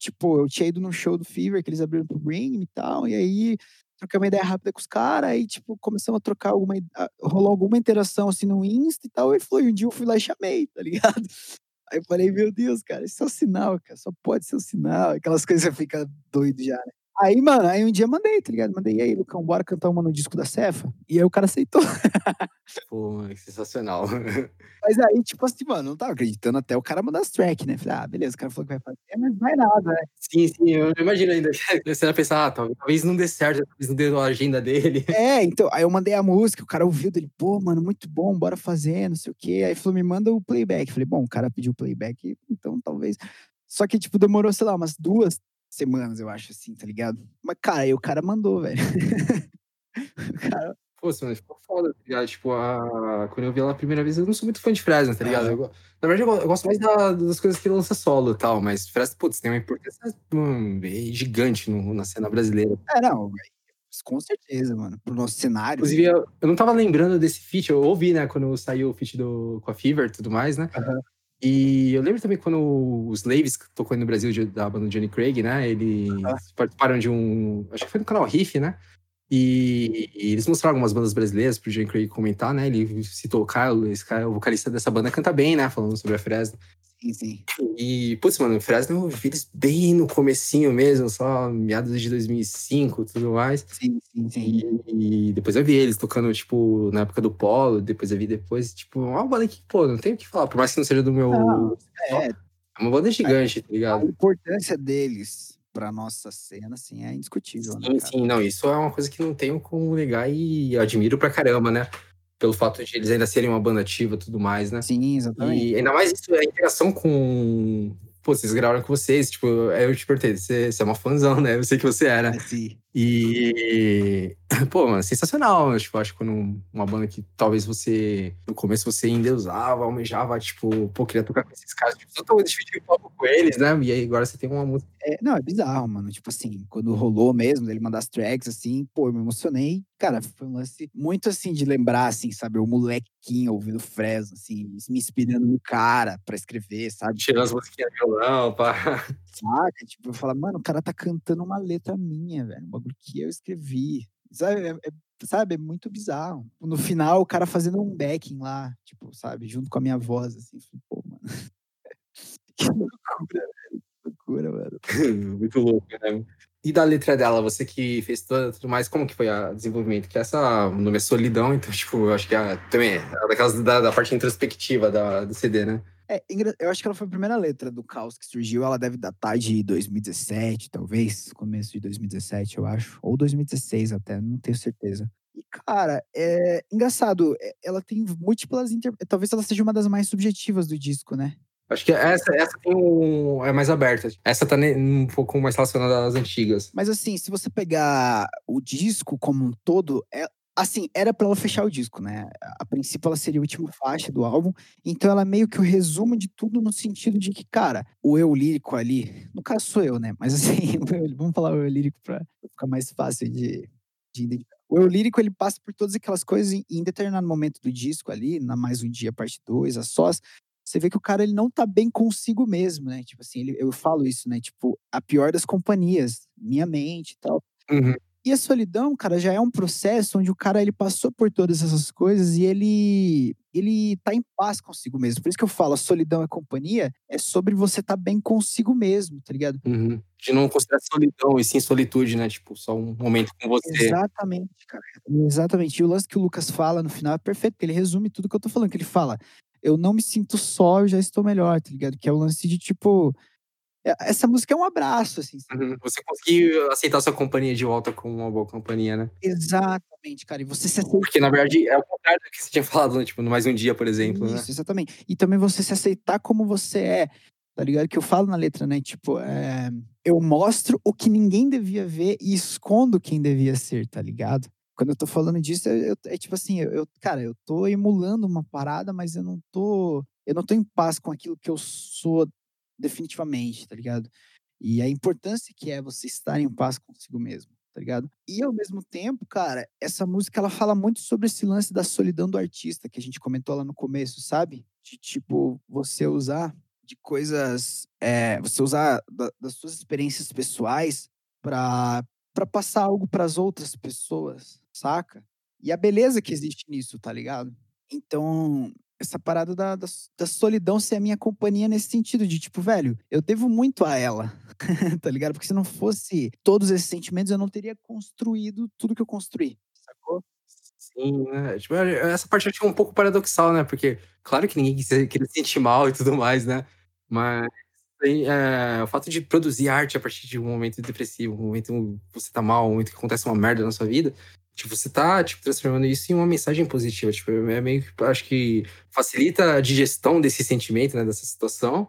tipo, eu tinha ido num show do Fever, que eles abriram pro Bring e tal, e aí troquei uma ideia rápida com os caras, aí, tipo, começamos a trocar alguma. rolou alguma interação assim no Insta e tal. Ele falou, e um dia eu fui lá e chamei, tá ligado? *laughs* Aí eu falei, meu Deus, cara, isso é um sinal, cara, só pode ser um sinal. Aquelas coisas que você fica doido já, né? Aí, mano, aí um dia mandei, tá ligado? Mandei, e aí, Lucão, bora cantar uma no disco da Cefa? E aí o cara aceitou. *laughs* Pô, sensacional. *laughs* Mas aí, tipo assim, mano, não tava acreditando até o cara mandar as track, né? Falei, ah, beleza, o cara falou que vai fazer, mas não vai nada, né? Sim, sim, eu imagino ainda. *laughs* Você vai pensar, ah, talvez não dê certo, talvez não dê a agenda dele. É, então, aí eu mandei a música, o cara ouviu dele, pô, mano, muito bom, bora fazer, não sei o quê. Aí falou, me manda o playback. Falei, bom, o cara pediu playback, então talvez. Só que, tipo, demorou, sei lá, umas duas semanas, eu acho, assim, tá ligado? Mas, cara, aí o cara mandou, velho. *laughs* Cara- Pô, mano, ficou foda, tá ligado? Tipo, a... quando eu vi ela a primeira vez, eu não sou muito fã de Fresno, tá ligado? Eu Na verdade, eu go- eu gosto mais da- das coisas que ele lança solo e tal, mas Fresno, putz, tem uma importância hum, gigante no- na cena brasileira. É, não, velho, com certeza, mano, pro nosso cenário. Inclusive, eu, eu não tava lembrando desse feat, eu ouvi, né, quando saiu o feat do, com a Fever e tudo mais, né? Aham. E eu lembro também quando os Slaves, tocou aí no Brasil, da banda Johnny Craig, né? Eles participaram de um. Acho que foi no canal Riff, né? E, e eles mostraram algumas bandas brasileiras pro Johnny Craig comentar, né? Ele citou o Kyle, esse cara, o vocalista dessa banda, canta bem, né? Falando sobre a Fresno. Sim, sim. E, putz, mano, o Fresno eu vi eles bem no comecinho mesmo, só meados de 2005 e tudo mais. Sim, sim, sim. E, e depois eu vi eles tocando, tipo, na época do Polo, depois eu vi depois, tipo, uma banda que, pô, não tem o que falar, por mais que não seja do meu. Não, É, É uma banda gigante, tá a ligado? importância deles pra nossa cena, assim, é indiscutível, né, Sim, cara? sim, não, isso é uma coisa que não tenho como negar e admiro pra caramba, né? Pelo fato de eles ainda serem uma banda ativa e tudo mais, né? Sim, exatamente. E ainda mais isso, a interação com. Pô, vocês gravaram com vocês, tipo, eu te perguntei, você, você é uma fãzão, né? Eu sei que você né? É, sim. E, *clears throat* pô, mano, sensacional. Tipo, acho que quando uma banda que talvez você, no começo você endeusava, almejava, tipo, pô, queria tocar com esses caras, tipo, totalmente dividir o palco com eles, né? E aí agora você tem uma música. É, não, é bizarro, mano. Tipo assim, quando rolou mesmo, ele mandar as tracks, assim, pô, eu me emocionei. Cara, foi um lance muito assim de lembrar, assim, sabe? O molequinho ouvindo Fresno, assim, me inspirando no cara pra escrever, sabe? Tirando as musiquinhas de violão, pá. *laughs* Saca? Tipo, eu falo, mano, o cara tá cantando uma letra minha, velho. Um bagulho que eu escrevi. Sabe? É, é- sabe? É muito bizarro. No final, o cara fazendo um backing lá, tipo, sabe? Junto com a minha voz, assim. Pô, mano. *laughs* que loucura, velho. Que loucura, mano. *laughs* Muito louco, né? E da letra dela, você que fez tudo, mais, como que foi o desenvolvimento? Que essa o nome é Solidão, então, tipo, eu acho que é, também é daquelas da, da parte introspectiva da, do CD, né? É, eu acho que ela foi a primeira letra do caos que surgiu. Ela deve datar de 2017, talvez. Começo de 2017, eu acho. Ou 2016 até, não tenho certeza. E, cara, é engraçado. é- Ela tem múltiplas. Inter... Talvez ela seja uma das mais subjetivas do disco, né? Acho que essa, essa tem um, é mais aberta. Essa tá um pouco mais relacionada às antigas. Mas, assim, se você pegar o disco como um todo, é, assim, era pra ela fechar o disco, né? A princípio, ela seria a última faixa do álbum. Então, ela é meio que o resumo de tudo no sentido de que, cara, o eu lírico ali, no caso sou eu, né? Mas *laughs* assim, vamos falar o eu lírico pra ficar mais fácil de, de identificar. O eu lírico, ele passa por todas aquelas coisas e em determinado momento do disco ali, na Mais Um Dia, parte 2, a sós, você vê que o cara, ele não tá bem consigo mesmo, né? Tipo assim, ele- eu falo isso, né? Tipo, a pior das companhias, minha mente e tal. Uhum. E a solidão, cara, já é um processo onde o cara ele passou por todas essas coisas e ele ele tá em paz consigo mesmo. Por isso que eu falo, a solidão é companhia, é sobre você tá bem consigo mesmo, tá ligado? Uhum. De não considerar solidão e sim solitude, né? Tipo, só um momento com você. Exatamente, cara. Exatamente. E o lance que o Lucas fala no final é perfeito, porque ele resume tudo que eu tô falando, que ele fala, eu não me sinto só, eu já estou melhor, tá ligado? Que é o lance de tipo, essa música é um abraço, assim? Uhum. Você conseguir aceitar sua companhia de volta como uma boa companhia, né? Exatamente, cara. E você se aceita Porque, na verdade, é o contrário do que você tinha falado, né? Tipo, no Mais Um Dia, por exemplo, né? Isso, exatamente. E também você se aceitar como você é, tá ligado? Que eu falo na letra, né? Tipo, é, eu mostro o que ninguém devia ver e escondo quem devia ser, tá ligado? Quando eu tô falando disso, eu- eu- é tipo assim, eu, eu- cara, eu tô emulando uma parada, mas eu não tô, eu não tô em paz com aquilo que eu sou definitivamente, tá ligado? E a importância que é você estar em paz consigo mesmo, tá ligado? E ao mesmo tempo, cara, essa música ela fala muito sobre esse lance da solidão do artista que a gente comentou lá no começo, sabe? De tipo, você usar de coisas, é, você usar da- das suas experiências pessoais pra para passar algo pras outras pessoas, saca? E a beleza que existe nisso, tá ligado? Então, essa parada da, da, da solidão ser a minha companhia nesse sentido de tipo, velho, eu devo muito a ela, *laughs* tá ligado? Porque se não fosse todos esses sentimentos, eu não teria construído tudo que eu construí, sacou? Sim, né? Tipo, essa parte eu acho um pouco paradoxal, né? Porque, claro que ninguém quer querer se sentir mal e tudo mais, né? Mas é, o fato de produzir arte a partir de um momento depressivo, um momento que você tá mal, um momento que acontece uma merda na sua vida, tipo, você tá tipo, transformando isso em uma mensagem positiva. Tipo, é meio que acho que facilita a digestão desse sentimento, né? Dessa situação.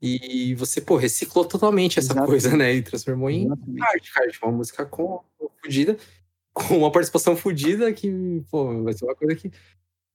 E você, pô, reciclou totalmente essa Exato. coisa, né? E transformou em Exatamente. arte, cara. Tipo, uma música com fodida, com uma participação fodida que, pô, vai ser uma coisa que.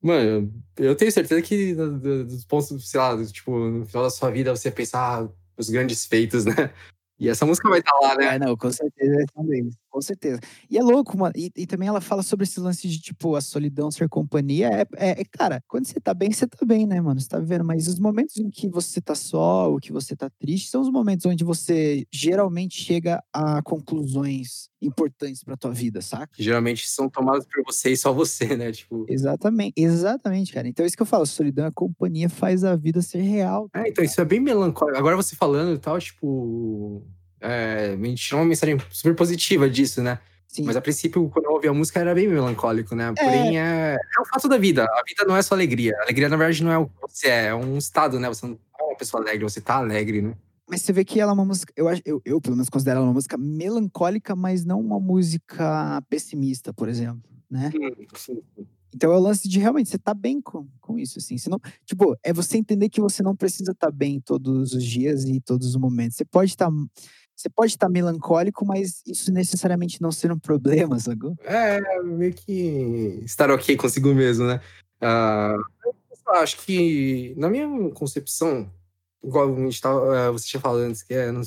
Mano, eu tenho certeza que do- do- dos pontos, sei lá, tipo, no final da sua vida você pensar ah, os grandes feitos, né? E essa música vai estar lá, né? É, não, com certeza é deles. Com certeza. E é louco, mano. E, e também ela fala sobre esse lance de, tipo, a solidão ser companhia. É, é, é, cara, quando você tá bem, você tá bem, né, mano? Você tá vivendo. Mas os momentos em que você tá só, ou que você tá triste, são os momentos onde você geralmente chega a conclusões importantes pra tua vida, saca? Geralmente são tomadas por você e só você, né? Tipo. Exatamente, exatamente, cara. Então é isso que eu falo, solidão é companhia, faz a vida ser real. É, então isso é bem melancólico. Agora você falando e tal, tipo. É, gente tirou uma mensagem super positiva disso, né? Sim. Mas a princípio, quando eu ouvi a música, era bem melancólico, né? Porém, é, é o fato da vida. A vida não é só alegria. A alegria, na verdade, não é o que você é, é um estado, né? Você não é uma pessoa alegre, você tá alegre, né? Mas você vê que ela é uma música, eu, eu, eu pelo menos considero ela uma música melancólica, mas não uma música pessimista, por exemplo, né? Sim. Então é o lance de realmente você tá bem com, com isso, assim. Você não, tipo, é você entender que você não precisa estar bem todos os dias e todos os momentos. Você pode estar. Você pode estar melancólico, mas isso necessariamente não ser um problema, sacou? É, meio que estar ok consigo mesmo, né? Ah, eu acho que, na minha concepção, igual a gente tava, eh, você tinha falado antes, que é, não,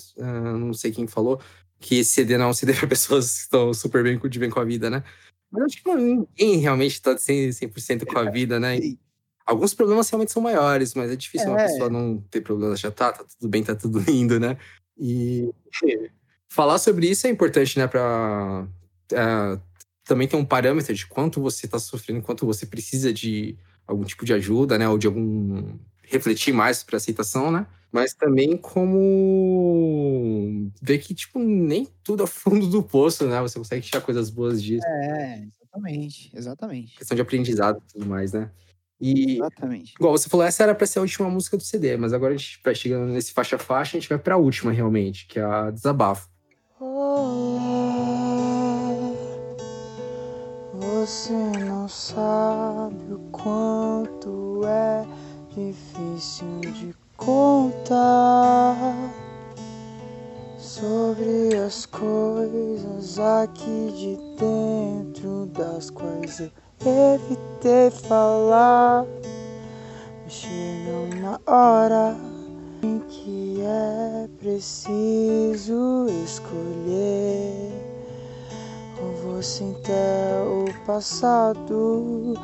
não sei quem falou, que esse CD não é um CD *laughs* para pessoas que estão super bem, de bem com a vida, né? Mas acho que ninguém realmente tá 100%, 100% com a vida, né? Alguns problemas realmente são maiores, mas é difícil uma É. pessoa não ter problemas, já tá, tá tudo bem, tá tudo *laughs* lindo, né? E falar sobre isso é importante, né? Pra é, também ter um parâmetro de quanto você tá sofrendo, quanto você precisa de algum tipo de ajuda, né? Ou de algum. refletir mais para aceitação, né? mas também como ver que, tipo, nem tudo é fundo do poço, né? Você consegue tirar coisas boas disso. É, exatamente, exatamente. Questão de aprendizado e tudo mais, né? E, Exatamente. igual você falou, essa era pra ser a última música do CD, mas agora a gente vai chegando nesse faixa a faixa, a gente vai pra última, realmente, que é a Desabafo. Você não sabe o quanto é difícil de contar sobre as coisas aqui de dentro das quais eu evitei falar. Mas chega uma hora em que é preciso escolher. Ou você enterra o passado,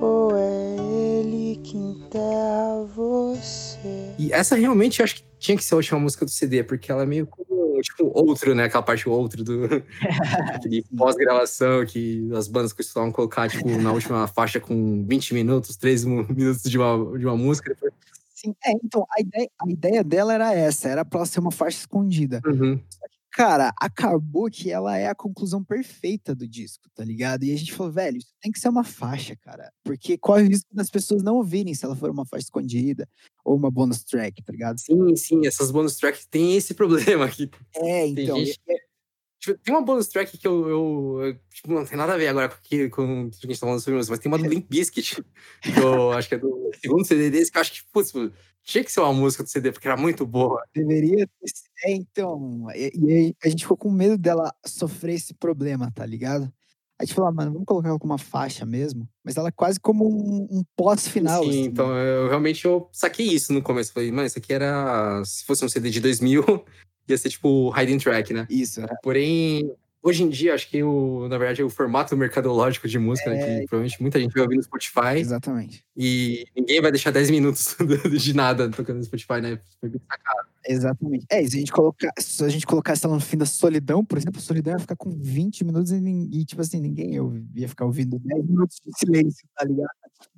ou é ele que enterra você. E essa realmente acho que tinha que ser a última música do CD, porque ela é meio como, tipo, outro, né? Aquela parte outro do *laughs* pós-gravação que as bandas costumavam colocar, tipo, na última faixa com 20 minutos, 13 mu- minutos de uma, de uma música. Depois... Sim, é, então, a ideia, a ideia dela era essa, era pra ela ser uma faixa escondida. Uhum. Cara, acabou que ela é a conclusão perfeita do disco, tá ligado? E a gente falou, velho, isso tem que ser uma faixa, cara. Porque corre o risco das pessoas não ouvirem se ela for uma faixa escondida ou uma bonus track, tá ligado? Sim, sim, essas bonus tracks têm esse problema aqui. É, então. gente e- e- Tipo, tem uma bonus track que eu, eu- eu, tipo, não tem nada a ver agora com, o que- com o que a gente tá falando sobre música, mas tem uma do *laughs* Limp Bizkit, que eu acho que é do segundo CD desse, que eu acho que, putz, tinha que ser uma música do CD, porque era muito boa. Deveria ter. É, então. E, e aí a gente ficou com medo dela sofrer esse problema, tá ligado? A gente falou, ah, mano, vamos colocar ela como uma faixa mesmo. Mas ela é quase como um, um pós-final. Sim, assim, então né? eu realmente eu saquei isso no começo. Falei, mano, isso aqui era. Se fosse um CD de 2000, *laughs* ia ser tipo Hiding Track, né? Isso. é. Porém, hoje em dia, acho que o, na verdade, o formato mercadológico de música, né, É. que provavelmente muita gente vai ouvir no Spotify, Exatamente. e ninguém vai deixar 10 minutos *laughs* de nada tocando no Spotify, né? Foi bem sacado. Exatamente. É, se a gente colocar, se a gente colocasse ela no fim da solidão, por exemplo, a solidão ia ficar com 20 minutos e, e, tipo assim, ninguém ia, ficar ouvindo 10 minutos de silêncio, tá ligado?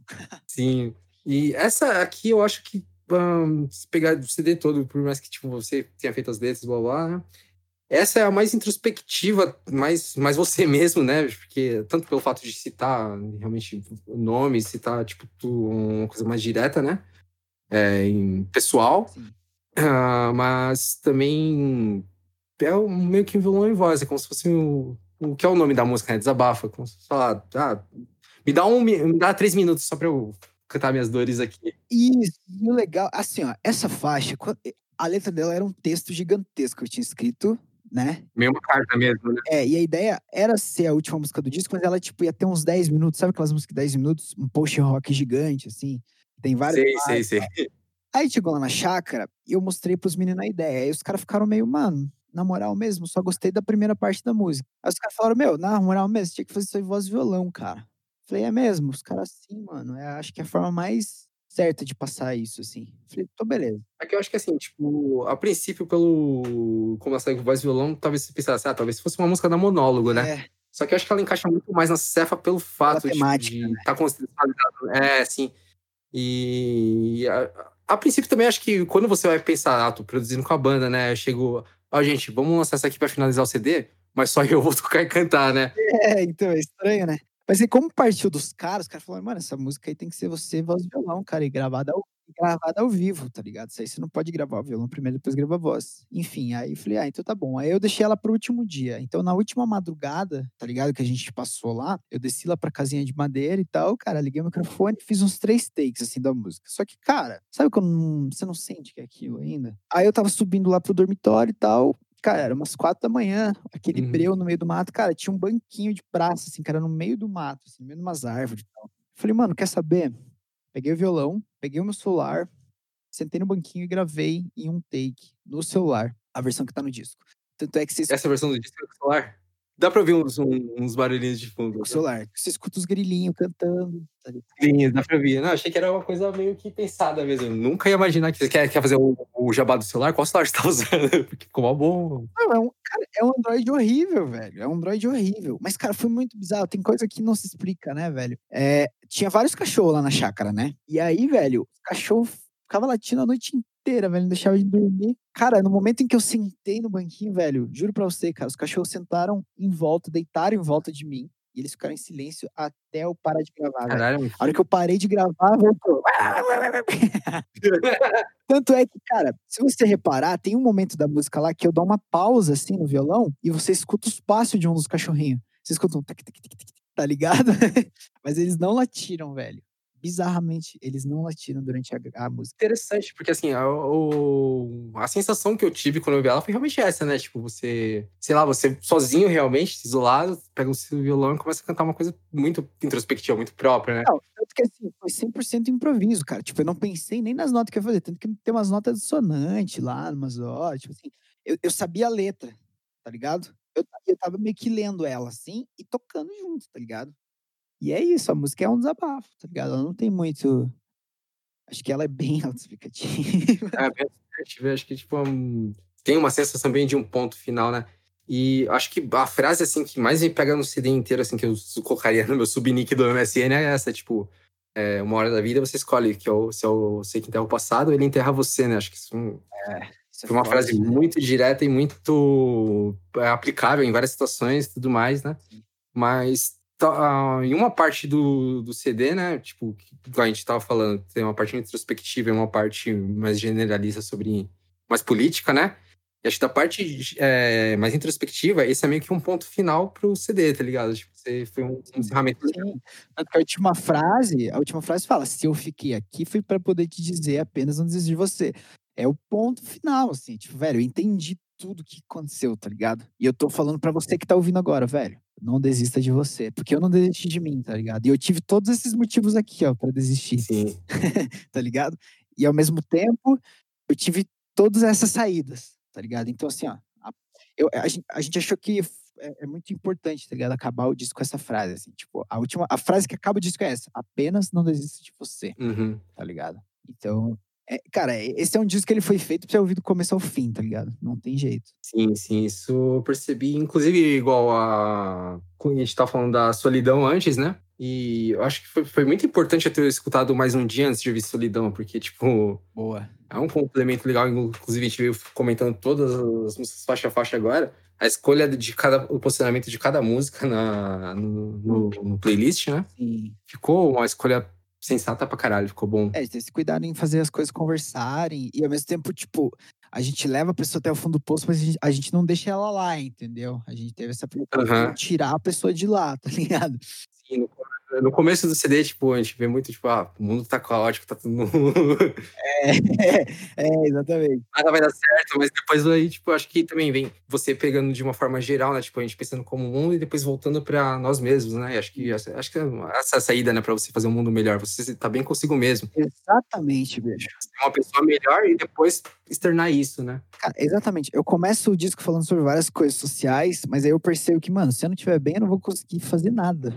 *laughs* Sim. E essa aqui eu acho que ahn, se pegar o CD todo, por mais que tipo, você tenha feito as letras, blá blá, né? Essa é a mais introspectiva, mais, mais você *laughs* mesmo, né? Porque tanto pelo fato de citar realmente o nome, citar tipo uma coisa mais direta, né? É, em pessoal. Ah, mas também é um- meio que um violão em voz, é como se fosse o, o que é o nome da música, né? Desabafa, como se falar, ah, me dá um, me dá três minutos só pra eu cantar minhas dores aqui. Isso, e legal, assim, ó, essa faixa, a letra dela era um texto gigantesco que eu tinha escrito, né? Meio uma carta mesmo, né? É, e a ideia era ser a última música do disco, mas ela, tipo, ia ter uns 10 minutos, sabe aquelas músicas de 10 minutos? Um post-rock gigante, assim, tem vários. Sei, sei, sei. Aí chegou lá na chácara e eu mostrei pros meninos a ideia. Aí os caras ficaram meio, mano, na moral mesmo, só gostei da primeira parte da música. Aí os caras falaram, meu, na moral mesmo, tinha que fazer isso aí voz e violão, cara. Falei, é mesmo? Os caras assim, mano, é, acho que é a forma mais certa de passar isso, assim. Falei, tô beleza. É que eu acho que assim, tipo, a princípio, pelo. Como ela sai com voz e violão, talvez você pensasse, ah, talvez fosse uma música da monólogo, né? É, Só que eu acho que ela encaixa muito mais na cefa pelo fato de- temática, de né? estar conceitualizado. É, sim. E a, a princípio também acho que quando você vai pensar, ah, tô produzindo com a banda, né? Eu chego, ó, gente, vamos lançar essa aqui pra finalizar o CD, mas só *laughs* eu vou tocar e cantar, né? é, então, é estranho, né? Mas aí, como partiu dos caras, os caras falaram, mano, essa música aí tem que ser você, voz e violão, cara, e gravada ao, gravada ao vivo, tá ligado? Isso aí você não pode gravar o violão primeiro, depois grava a voz. Enfim, aí eu falei, ah, então tá bom. Aí eu deixei ela pro último dia. Então, na última madrugada, tá ligado? Que a gente passou lá, eu desci lá pra casinha de madeira e tal, cara, liguei o microfone e fiz uns três takes, assim, da música. Só que, cara, sabe quando você não sente que é aquilo ainda? Aí eu tava subindo lá pro dormitório e tal, Cara, era umas quatro da manhã, aquele Uhum. breu no meio do mato. Cara, tinha um banquinho de praça, assim, cara, no meio do mato, assim, no meio de umas árvores e tal. Falei, mano, quer saber? Peguei o violão, peguei o meu celular, sentei no banquinho e gravei em um take no celular, a versão que tá no disco. Tanto é que você escuta Essa versão do disco é com o celular? Dá pra ouvir uns, uns barulhinhos de fundo. o celular, você escuta os grilinhos cantando, tá? Sim, dá pra ouvir. Não, achei que era uma coisa meio que pensada mesmo. Eu nunca ia imaginar que você quer, quer fazer o, o jabá do celular. Qual celular você tá *laughs* usando? Porque ficou mal bom. Não, é um, cara, é um Android horrível, velho. É um Android horrível. Mas, cara, foi muito bizarro. Tem coisa que não se explica, né, velho? É, tinha vários cachorros lá na chácara, né? E aí, velho, o cachorro ficava latindo a noite inteira, velho. Não deixava de dormir. Cara, no momento em que eu sentei no banquinho, velho, juro pra você, cara, os cachorros sentaram em volta, deitaram em volta de mim. E eles ficaram em silêncio até eu parar de gravar. Caralho, A hora que eu parei de gravar, voltou. *laughs* Tanto é que, cara, se você reparar, tem um momento da música lá que eu dou uma pausa assim no violão e você escuta os passos de um dos cachorrinhos. Você escuta um tac, tac, tac, tac, tá ligado? *laughs* Mas eles não latiram, velho. Bizarramente, eles não latiram durante a, a música. interessante, porque assim, a, o- a sensação que eu tive quando eu vi ela foi realmente essa, né? Tipo, você, sei lá, você sozinho realmente, isolado, pega o seu violão e começa a cantar uma coisa muito introspectiva, muito própria, né? Não, tanto que assim, foi 100% improviso, cara. Tipo, eu não pensei nem nas notas que eu ia fazer. Tanto que tem umas notas dissonantes lá, umas horas, tipo assim. Eu, eu sabia a letra, tá ligado? Eu, eu tava meio que lendo ela assim e tocando junto, tá ligado? E é isso, a música é um desabafo, tá ligado? Ela não tem muito. Acho que ela é bem *laughs* autoexplicativa. É, bem acho que, tipo, um- tem uma sensação bem de um ponto final, né? E acho que a frase, assim, que mais me pega no CD inteiro, assim, que eu colocaria no meu subnick do MSN é essa, tipo, é, uma hora da vida você escolhe que eu, se eu sei que enterra o passado, ele enterra você, né? Acho que isso Isso é foi uma forte, frase né? muito direta e muito é, aplicável em várias situações e tudo mais, né? Mas tá, ah, em uma parte do, do CD, né? Tipo, a gente tava falando, tem uma parte introspectiva e uma parte mais generalista sobre mais política, né? E acho que da parte é, mais introspectiva, esse é meio que um ponto final pro CD, tá ligado? Tipo, você foi um, um encerramento. Sim. A última frase, a última frase fala: se eu fiquei aqui foi pra poder te dizer apenas desistir de você. É o ponto final, assim, tipo, velho, eu entendi tudo que aconteceu, tá ligado? E eu tô falando pra você que tá ouvindo agora, velho, não desista de você, porque eu não desisti de mim, tá ligado? E eu tive todos esses motivos aqui, ó, pra desistir, Sim. *laughs* tá ligado? E ao mesmo tempo, eu tive todas essas saídas, tá ligado? Então, assim, ó, a, eu- a a gente achou que é, é muito importante, tá ligado? Acabar o disco com essa frase, assim, tipo, a última, a frase que acaba o disco é essa: apenas não desista de você, Uhum. tá ligado? Então, é, cara, esse é um disco que ele foi feito pra ser ouvido do começo ao fim, tá ligado? Não tem jeito. Sim, sim, isso eu percebi. Inclusive, igual a. A gente tava falando da solidão antes, né? E eu acho que foi, foi muito importante eu ter escutado mais um dia antes de ouvir Solidão, porque, tipo, Boa. é um complemento legal. Inclusive, a gente veio comentando todas as músicas faixa a faixa agora. A escolha de cada. o posicionamento de cada música na, no, no- no playlist, né? Sim. Ficou uma escolha sensata pra caralho, ficou bom. É, tem esse cuidado em fazer as coisas conversarem e ao mesmo tempo, tipo, a gente leva a pessoa até o fundo do poço, mas a gente, a gente não deixa ela lá, entendeu? A gente teve essa preocupação Aham. de tirar a pessoa de lá, *laughs* tá ligado? Sim, no, no começo do CD, tipo, a gente vê muito, tipo, ah, o mundo tá caótico, tá tudo. É, *laughs* é, exatamente. nada vai dar certo, mas depois aí, tipo, acho que também vem você pegando de uma forma geral, né? Tipo, a gente pensando como mundo e depois voltando pra nós mesmos, né? Acho que acho que essa é a saída, né, pra você fazer um mundo melhor. Você tá bem consigo mesmo. Exatamente, bicho. Uma pessoa melhor e depois externar isso, né? Cara, exatamente. Eu começo o disco falando sobre várias coisas sociais, mas aí eu percebo que, mano, se eu não estiver bem, eu não vou conseguir fazer nada.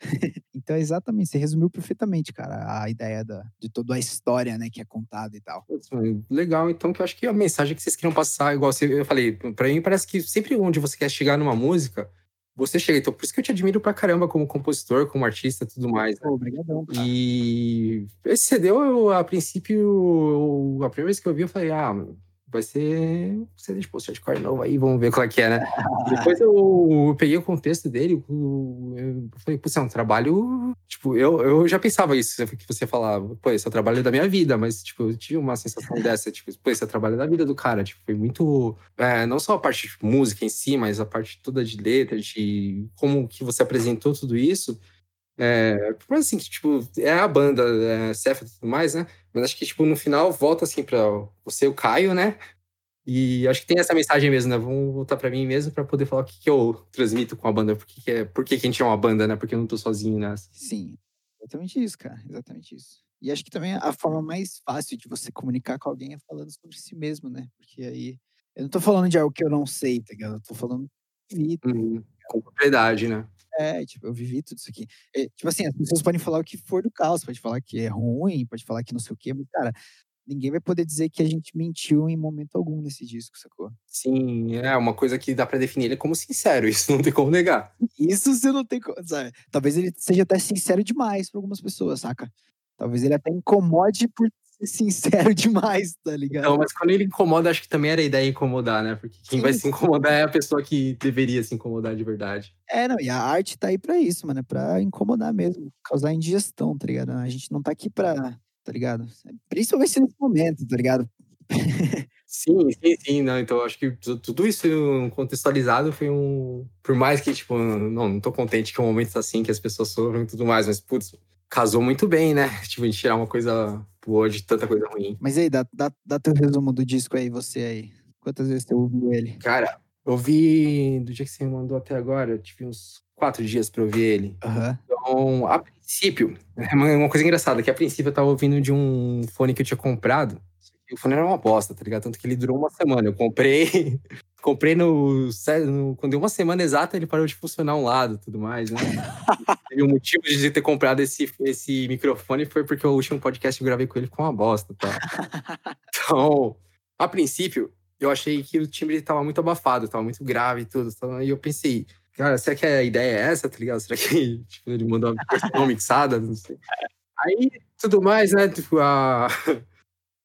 *laughs* então, é exatamente, você resumiu perfeitamente, cara, a ideia da, de toda a história, né, que é contada e tal. Legal, então, que eu acho que a mensagem que vocês queriam passar, igual você- eu falei, pra mim parece que sempre onde você quer chegar numa música, você chega. Então, por isso que eu te admiro pra caramba como compositor, como artista e tudo mais. né? Obrigadão, cara. E esse CD, eu, a princípio, eu- a primeira vez que eu vi, eu falei, ah, mano, vai ser CD de post hardcore novo aí, vamos ver qual é que é, né? *laughs* Depois eu, eu peguei o contexto dele, eu falei, putz, é um trabalho. Tipo, eu, eu já pensava isso, que você falava, pô, esse é o trabalho da minha vida, mas, tipo, eu tive uma sensação dessa, tipo, pô, esse é o trabalho da vida do cara. Tipo, foi muito. é, não só a parte de música em si, mas a parte toda de letra, de como que você apresentou tudo isso. É, mas assim, que, tipo, é a banda, é, Cepha e tudo mais, né? Mas acho que, tipo, no final volta, assim, pra você o Caio, né? E acho que tem essa mensagem mesmo, né? Vamos voltar pra mim mesmo pra poder falar o que, que eu transmito com a banda, por que, é, por que, que a gente é uma banda, né? Porque eu não tô sozinho nessa. Sim, exatamente isso, cara. Exatamente isso. E acho que também a forma mais fácil de você comunicar com alguém é falando sobre si mesmo, né? Porque aí. Eu não tô falando de algo que eu não sei, tá ligado? Eu tô falando de vida. Uhum. Com propriedade, né? É, tipo, eu vivi tudo isso aqui. É, tipo assim, as pessoas podem falar o que for do caos, pode falar que é ruim, pode falar que não sei o quê, mas, cara, ninguém vai poder dizer que a gente mentiu em momento algum nesse disco, sacou? Sim, é uma coisa que dá pra definir ele como sincero, *laughs* isso não tem como negar. Isso você não tem como, sabe? Talvez ele seja até sincero demais pra algumas pessoas, saca? Talvez ele até incomode por ser sincero *laughs* demais, tá ligado? Não, mas quando ele incomoda, acho que também era a ideia incomodar, né? Porque quem Sim, vai se incomodar é a pessoa que deveria se incomodar de verdade. É, não, e a arte tá aí pra isso, mano. É pra incomodar mesmo, causar indigestão, tá ligado? A gente não tá aqui pra, tá ligado? Principalmente nesse momento, tá ligado? *laughs* Sim, sim, sim. Não, então acho que tu- tudo isso contextualizado foi um. Por mais que, tipo, não, não tô contente que o momento tá assim, que as pessoas sofrem e tudo mais, mas, putz, casou muito bem, né? *laughs* Tipo, a gente tirar uma coisa boa de tanta coisa ruim. Mas aí, dá, dá, dá teu resumo do disco aí, você aí. Quantas vezes você ouviu ele? Cara, eu vi do dia que você me mandou até agora, eu tive uns quatro dias pra ouvir ele. Aham. Então, a princípio, *laughs* é uma uma coisa engraçada, que a princípio eu tava ouvindo de um fone que eu tinha comprado. E o fone era uma bosta, tá ligado? Tanto que ele durou uma semana. Eu comprei. *laughs* comprei no, no- Quando deu uma semana exata, ele parou de funcionar um lado e tudo mais, né? *laughs* e o motivo de ter comprado esse, esse microfone foi porque o último podcast que eu gravei com ele ficou uma bosta, tá? Então, a princípio, eu achei que o timbre tava muito abafado, tava muito grave e tudo. então, E eu pensei, cara, será que a ideia é essa, tá ligado? Será que *laughs* tipo, ele mandou uma versão *laughs* mixada? Não sei. Aí, tudo mais, né? Tipo, a...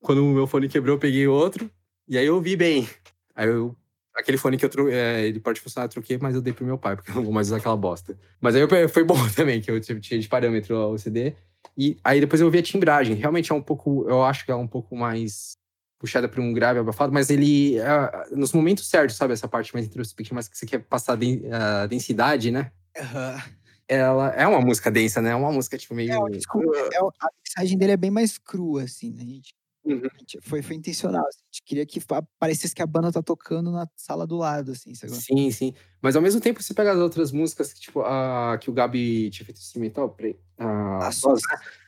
quando o meu fone quebrou, eu peguei outro. E aí eu ouvi bem. Aí eu... Aquele fone que eu troquei, ele pode funcionar, eu troquei, mas eu dei pro meu pai, porque *laughs* eu não vou mais usar aquela bosta. Mas aí eu- foi bom *laughs* também, que eu tinha de parâmetro o CD. E aí depois eu ouvi a timbragem. Realmente é um pouco, eu acho que é um pouco mais puxada para um grave abafado, mas ele, é, nos momentos certos, sabe? Essa parte mais introspectiva, mas que você quer passar den- a densidade, né? Aham. Ela é uma música densa, né? É uma música, tipo, meio. É, disco- é a mixagem dele é bem mais crua, assim, né? A gente, Uhum. foi, foi intencional. assim, a gente queria que parecesse que a banda tá tocando na sala do lado, assim, sabe? Sim, sim. Mas ao mesmo tempo, você pega as outras músicas que, tipo, a, que o Gabi tinha feito instrumental, a, A né?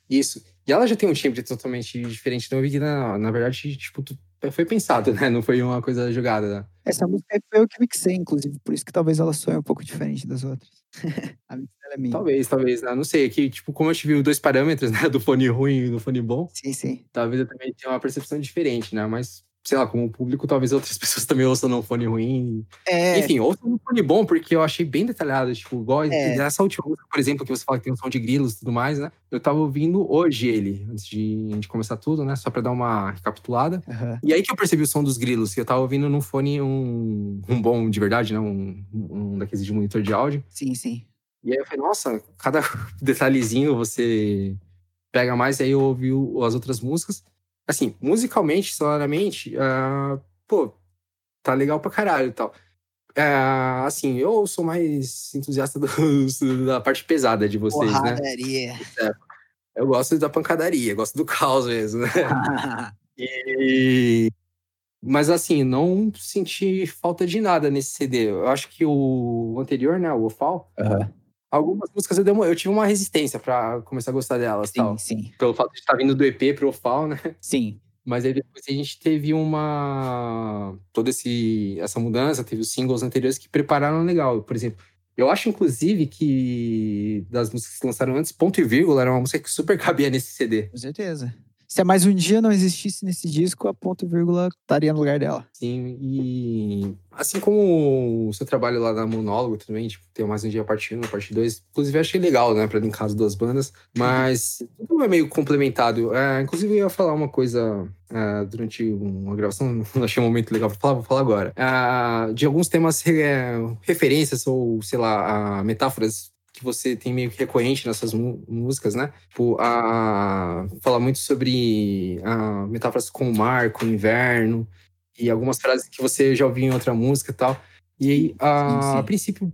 Isso. E ela já tem um timbre totalmente diferente. Então eu vi que, na, na verdade, tipo, tu- foi pensado, né? Não foi uma coisa jogada, né? Essa música foi eu que mixei, inclusive, por isso que talvez ela soe um pouco diferente das outras. *laughs* a mix dela é minha. Talvez, talvez, né? Não sei. Aqui, tipo, como eu tive dois parâmetros, né? *laughs* Do fone ruim e do fone bom, Sim, sim. talvez eu também tenha uma percepção diferente, né? Mas, sei lá, como público, talvez outras *laughs* pessoas também ouçam no fone ruim. É, Enfim, ouçam no fone bom, porque eu achei bem detalhado. Tipo, igual É. essa última música, por exemplo, que você fala que tem um som de grilos e tudo mais, né? Eu tava ouvindo hoje ele, antes de, de começar tudo, né? Só pra dar uma recapitulada. aham. E aí que eu percebi o som dos grilos, que eu tava ouvindo num fone um, um bom de verdade, né? Um, um daqueles de monitor de áudio. sim, sim. E aí eu falei, nossa, cada *laughs* detalhezinho você pega mais. E aí eu ouvi as outras músicas. Assim, musicalmente, sonoramente, ah, pô, tá legal pra caralho e tal. Ah, assim, eu sou mais entusiasta do- *laughs* da parte pesada de vocês, né? Porradaria. Eu gosto da pancadaria, gosto do caos mesmo, né? *laughs* E... Mas assim, não senti falta de nada nesse CD. Eu acho que o anterior, né, o Ofal, Aham. Algumas músicas eu, uma- eu tive uma resistência pra começar a gostar delas, tal. Sim, sim. Pelo fato de estar vindo do EP pro Ofal, né? Sim. Mas aí depois a gente teve uma toda esse essa mudança, teve os singles anteriores que prepararam legal. Por exemplo, eu acho inclusive que das músicas que lançaram antes, Ponto e Vírgula era uma música que super *laughs* cabia nesse CD. Com certeza. Se a mais um dia não existisse nesse disco, a ponto vírgula estaria no lugar dela. Sim, e assim como o seu trabalho lá na Monólogo também, tipo, tem mais um dia parte 1, parte 2, inclusive achei legal, né, pra linkar as duas bandas, mas tudo é meio complementado. É, inclusive eu ia falar uma coisa é, durante uma gravação, *laughs* não achei um momento legal pra falar, vou falar agora. É, de alguns temas, é, referências ou, sei lá, metáforas que você tem meio que recorrente nessas músicas, né? Tipo, a, fala muito sobre a, metáforas com o mar, com o inverno, e algumas frases que você já ouviu em outra música e tal. E aí, a, Sim, sim. a princípio,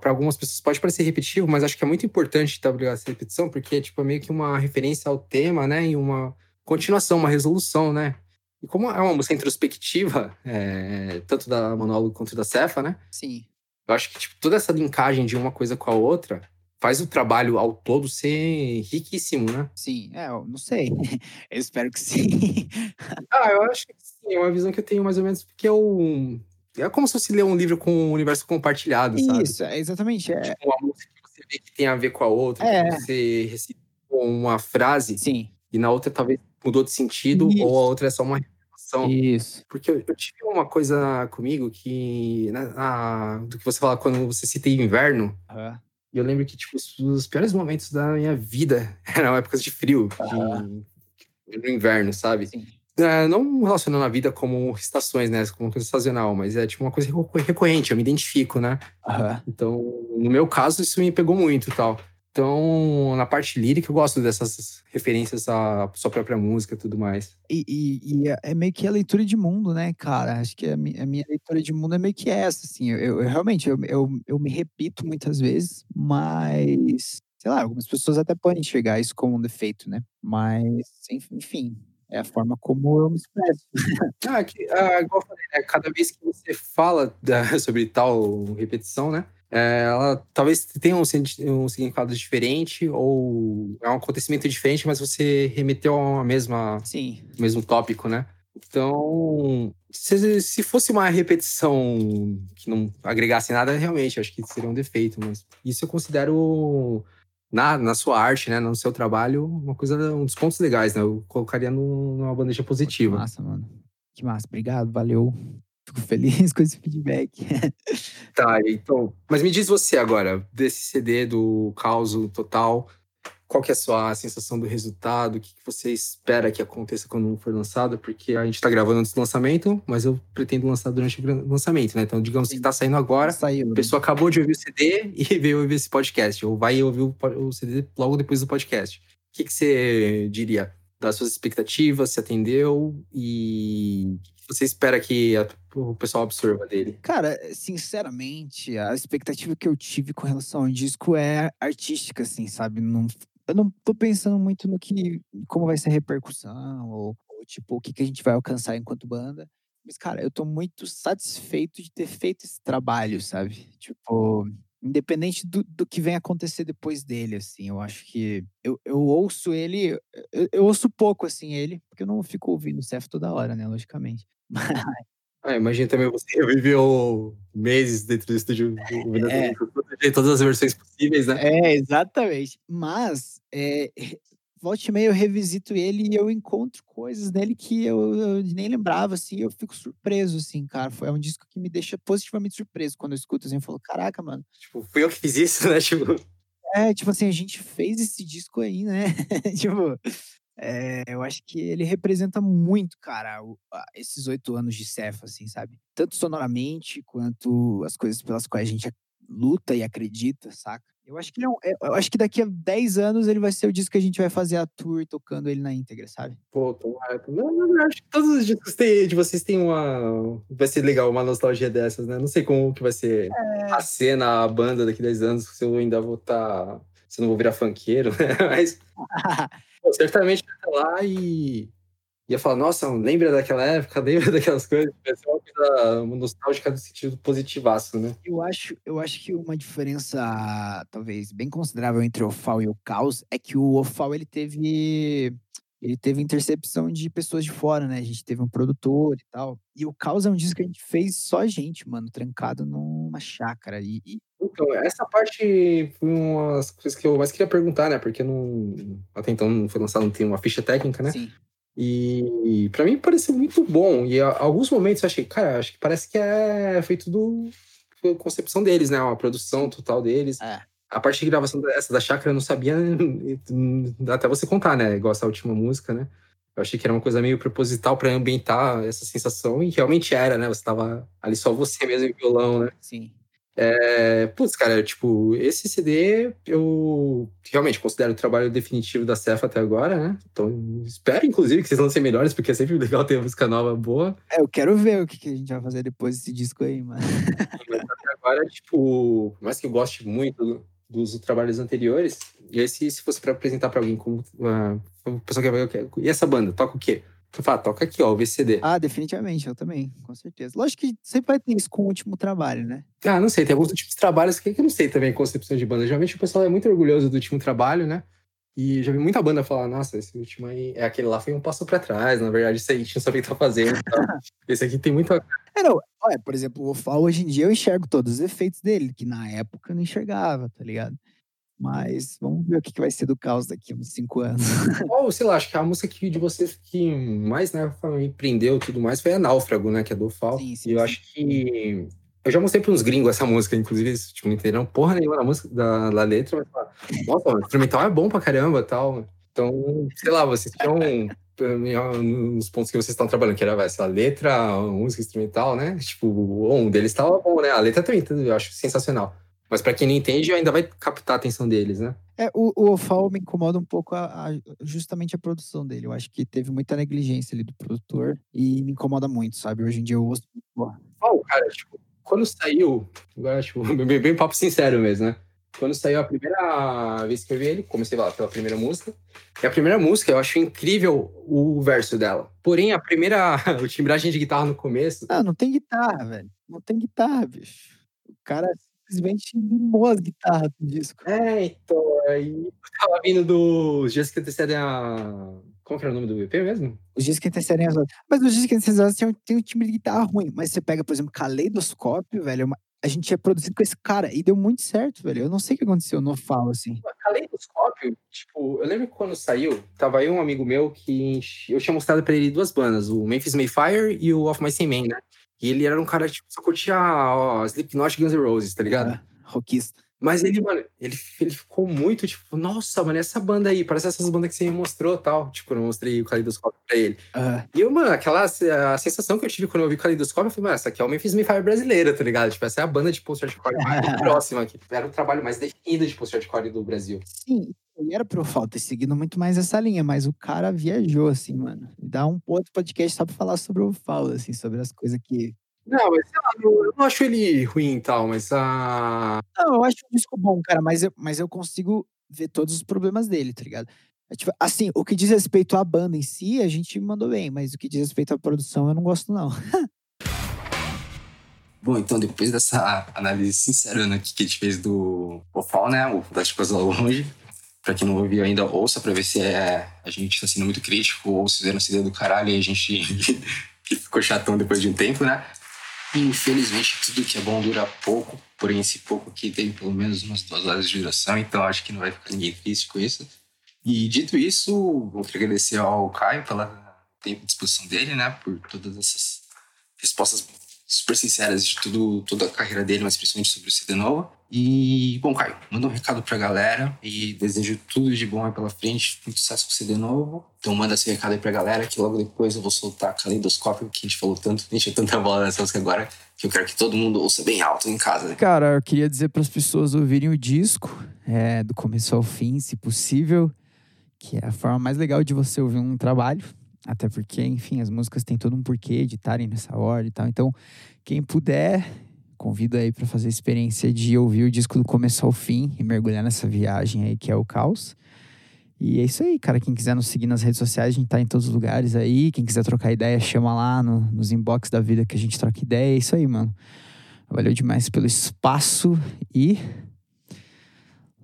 para algumas pessoas pode parecer repetitivo, mas acho que é muito importante tá, essa repetição, porque é tipo, meio que uma referência ao tema, né? E uma continuação, uma resolução, né? E como é uma música introspectiva, é, tanto da Monólogo quanto da Cefa, né? Sim. Eu acho que tipo, toda essa linkagem de uma coisa com a outra faz o trabalho ao todo ser riquíssimo, né? Sim. É, eu não sei. *laughs* Eu espero que sim. *laughs* Ah, eu acho que sim, é uma visão que eu tenho mais ou menos, porque eu. É como se você ler um livro com o universo compartilhado, sabe? Isso, é exatamente. É, Tipo, uma música que você vê que tem a ver com a outra, É. que você recita uma frase sim. e na outra talvez mudou de sentido, Isso. ou a outra é só uma Isso. Porque eu, eu tive uma coisa comigo que. Né, a- do que você fala quando você cita inverno. Aham. E eu lembro que, tipo, os, os piores momentos da minha vida *laughs* eram épocas de frio. que- no inverno, sabe? Sim. É, não relacionando a vida como estações, né? Como coisa sazonal, mas é tipo uma coisa reco- recorrente, eu me identifico, né? Aham. Então, no meu caso, isso me pegou muito e tal. Então, na parte lírica, eu gosto dessas referências à sua própria música e tudo mais. E, e- e é- é meio que a leitura de mundo, né, cara? Acho que a, mi- a minha leitura de mundo é meio que essa, assim. Eu, eu- realmente, eu, eu, eu me repito muitas vezes, mas... Sei lá, algumas pessoas até podem enxergar isso como um defeito, né? Mas, enf- enfim, é a forma como eu me expresso. *laughs* Ah, que, ah, igual eu falei, né? Cada vez que você fala da- *laughs* sobre tal repetição, né? É, ela talvez tenha um, um significado diferente ou é um acontecimento diferente, mas você remeteu a mesma, Sim. mesmo tópico, né? Então, se, se fosse uma repetição que não agregasse nada, realmente, acho que seria um defeito, mas isso eu considero na, na sua arte, né, no seu trabalho, uma coisa, um dos pontos legais, né? Eu colocaria no- numa bandeja Que positiva. massa, mano. Que massa. Obrigado, valeu. Fico feliz *laughs* com esse feedback. Tá, então. Mas me diz você agora, desse CD do Caos Total, qual que é a sua sensação do resultado? O que, você espera que aconteça quando for lançado? Porque a gente tá gravando antes do lançamento, mas eu pretendo lançar durante o lançamento, né? Então, digamos que tá saindo agora, Saiu. a pessoa acabou de ouvir o CD e *laughs* veio ouvir esse podcast, ou vai ouvir o CD logo depois do podcast. O que, que você diria das suas expectativas, se atendeu e você espera que a- o pessoal absorva dele? Cara, sinceramente, a expectativa que eu tive com relação ao disco é artística, assim, sabe? Não, eu não tô pensando muito no que, como vai ser a repercussão, ou, ou, tipo, o que, que a gente vai alcançar enquanto banda. Mas, cara, eu tô muito satisfeito de ter feito esse trabalho, sabe? Tipo, independente do, do que vem acontecer depois dele, assim, eu acho que eu, eu ouço ele, eu, eu ouço pouco, assim, ele, porque eu não fico ouvindo o Cef toda hora, né, logicamente. Ah, imagina também você *laughs* viveu meses dentro do estúdio, É. todas as versões possíveis, né? É, exatamente. Mas, é, volte e meia eu revisito ele e eu encontro coisas nele que eu, eu nem lembrava, assim, eu fico surpreso, assim, cara. Foi é um disco que me deixa positivamente surpreso quando eu escuto, assim, eu falo, caraca, mano. Tipo, fui eu que fiz isso, *laughs* né? Tipo, É, tipo assim, a gente fez esse disco aí, né? *laughs* tipo, é, eu acho que ele representa muito, cara, o- a- esses oito anos de Cefa, assim, sabe? Tanto sonoramente quanto as coisas pelas quais a gente luta e acredita, saca? Eu acho que ele é é- eu acho que daqui a 10 anos ele vai ser o disco que a gente vai fazer a tour tocando ele na íntegra, sabe? pô, tomara. Não, não, não, acho que todos os discos têm- de vocês têm uma. Vai ser legal, uma nostalgia dessas, né? Não sei como que vai ser a cena, a banda daqui a 10 anos, se eu ainda vou estar. Se não vou virar funkeiro, né? *laughs* Mas certamente estar lá e ia falar, nossa, lembra daquela época, *laughs* lembra daquelas coisas. Vai ser uma coisa nostálgica no sentido positivaço, né? Eu acho, eu acho que uma diferença, talvez, bem considerável entre o Ofal e o Caos é que o Ofal, ele teve ele teve intercepção de pessoas de fora, né? A gente teve um produtor e tal. E o Caos é um disco que a gente fez só gente, mano, trancado numa chácara. E, e- Então, essa parte foi uma das coisas que eu mais queria perguntar, né? Porque não, até então não foi lançado, não tem uma ficha técnica, né? sim, E pra mim pareceu muito bom. E a- alguns momentos eu achei, cara, acho que parece que é feito do concepção deles, né? Uma produção total deles. É. A parte de gravação dessa da chácara eu não sabia *laughs* até você contar, né? Igual essa última música, né? Eu achei que era uma coisa meio proposital pra ambientar essa sensação e realmente era, né? Você tava ali só você mesmo e violão, né? sim. É, putz, cara, tipo, esse CD eu realmente considero o trabalho definitivo da Cefa até agora, né? Então, espero, inclusive, que vocês lancem melhores, porque é sempre legal ter música nova boa. É, eu quero ver o que, que a gente vai fazer depois desse disco aí, mano. *laughs* Mas até agora, tipo, por mais que eu goste muito do- dos trabalhos anteriores, e esse, se fosse pra apresentar pra alguém como uma uma pessoa que vai, "Ok, e essa banda, toca o quê? Eu falo, "Ah, toca aqui, ó, o VCD. Ah, definitivamente, eu também, com certeza. Lógico que sempre vai ter isso com o último trabalho, né? Ah, não sei, tem alguns tipos de trabalhos que eu não sei também, concepção de banda. Geralmente o pessoal é muito orgulhoso do último trabalho, né? E já vi muita banda falar, nossa, esse último aí, é aquele lá foi um passo pra trás, na verdade, isso aí a gente não sabia o que tá fazendo. *laughs* esse aqui tem muito. É, não, olha, por exemplo, o Ofal hoje em dia eu enxergo todos os efeitos dele, que na época eu não enxergava, tá ligado? Mas vamos ver o que, vai ser do caos daqui a uns cinco anos. *laughs* Ou, sei lá, acho que a música que, de vocês que mais, né, me prendeu e tudo mais foi a Náufrago, né, que é do Fal. Sim, sim, E eu sim. acho que. Eu já mostrei pra uns gringos essa música, inclusive, eles tipo, não entenderam porra nenhuma da música, da, da letra, mas falaram, nossa, o instrumental é bom pra caramba tal. Então, sei lá, vocês tinham *laughs* nos pontos que vocês estão trabalhando, que era essa letra, a música instrumental, né? Tipo, um deles estava bom, né? A letra também, eu acho sensacional. Mas para quem não entende, ainda vai captar a atenção deles, né? É, o, o Ofal me incomoda um pouco a, a- justamente a produção dele. Eu acho que teve muita negligência ali do produtor e me incomoda muito, sabe? Hoje em dia eu ouço. Qual, cara, tipo, quando saiu, agora, tipo, *laughs* bem, bem papo sincero mesmo, né? Quando saiu a primeira vez que eu vi ele, comecei lá pela primeira música. E a primeira música, eu acho incrível o verso dela. Porém, a primeira, *laughs* o timbragem de guitarra no começo, Ah, não tem guitarra, velho. Não tem guitarra, bicho. O cara simplesmente limou as guitarras do disco. É, então, aí tava vindo dos dias que antecedem a. Como que era o nome do EP mesmo? Os discos que antecedem as outras. Mas os discos que antecedem as outras tem, um time de guitarra ruim. Mas você pega, por exemplo, Caleidoscópio, velho. é uma- A gente tinha produzido com esse cara e deu muito certo, velho. Eu não sei o que aconteceu no Falo, assim. Caleidoscópio, tipo, eu lembro que quando saiu, tava aí um amigo meu que eu tinha mostrado pra ele duas bandas, o Memphis Mayfire e o Of My Same Man, né? E ele era um cara, tipo, só curtia ó, Slipknot Guns N' Roses, tá ligado? É, rockista. Mas ele, mano, ele, ele ficou muito, tipo, nossa, mano, essa banda aí, parece essas bandas que você me mostrou tal. Tipo, eu mostrei o Caleidoscópio pra ele. Ah, E eu, mano, aquela a sensação que eu tive quando eu ouvi Caleidoscópio, eu falei, mano, essa aqui é o Memphis Mayfire brasileira, tá ligado? Tipo, essa é a banda de post-hardcore *laughs* mais próxima aqui. Era o trabalho mais definido de post-hardcore do Brasil. sim, era pro Falo ter seguido muito mais essa linha, mas o cara viajou, assim, mano. Dá um outro podcast só pra falar sobre o Falo, assim, sobre as coisas que. Não, mas sei lá, eu não acho ele ruim e tal, mas a. Não, eu acho um disco bom, cara, mas eu, mas eu consigo ver todos os problemas dele, tá ligado? É, tipo, assim, o que diz respeito à banda em si, a gente mandou bem, mas o que diz respeito à produção, eu não gosto, não. *laughs* Bom, então depois dessa análise sincerona aqui que a gente fez do Ofal, né? O das coisas longe. Pra quem não ouviu ainda, ouça pra ver se é, a gente tá sendo muito crítico ou se fizeram CD do caralho e a gente *laughs* ficou chatão depois de um tempo, né? Infelizmente, tudo que é bom dura pouco, porém esse pouco aqui tem pelo menos umas duas horas de duração, então acho que não vai ficar ninguém triste com isso. E dito isso, vou agradecer ao Caio pela tempo de disposição dele, né? Por todas essas respostas super sinceras de tudo, toda a carreira dele, mas principalmente sobre o CD novo. E, bom, Caio, manda um recado pra galera e desejo tudo de bom aí pela frente, muito sucesso com o CD novo. Então manda esse recado aí pra galera que logo depois eu vou soltar Caleidoscópio, que a gente falou tanto, a gente é tanta bola nessa música agora, que eu quero que todo mundo ouça bem alto em casa. Cara, eu queria dizer para as pessoas ouvirem o disco, é, do começo ao fim, se possível, que é a forma mais legal de você ouvir um trabalho. Até porque, enfim, as músicas têm todo um porquê de estarem nessa ordem e tal. Então, quem puder, convido aí para fazer a experiência de ouvir o disco do começo ao fim e mergulhar nessa viagem aí que é o caos. E é isso aí, cara. Quem quiser nos seguir nas redes sociais, a gente tá em todos os lugares aí. Quem quiser trocar ideia, chama lá no- nos inbox da vida que a gente troca ideia. É isso aí, mano. Valeu demais pelo espaço e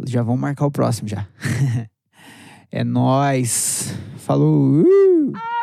já vamos marcar o próximo já. *laughs* é nóis. Falou. Uh!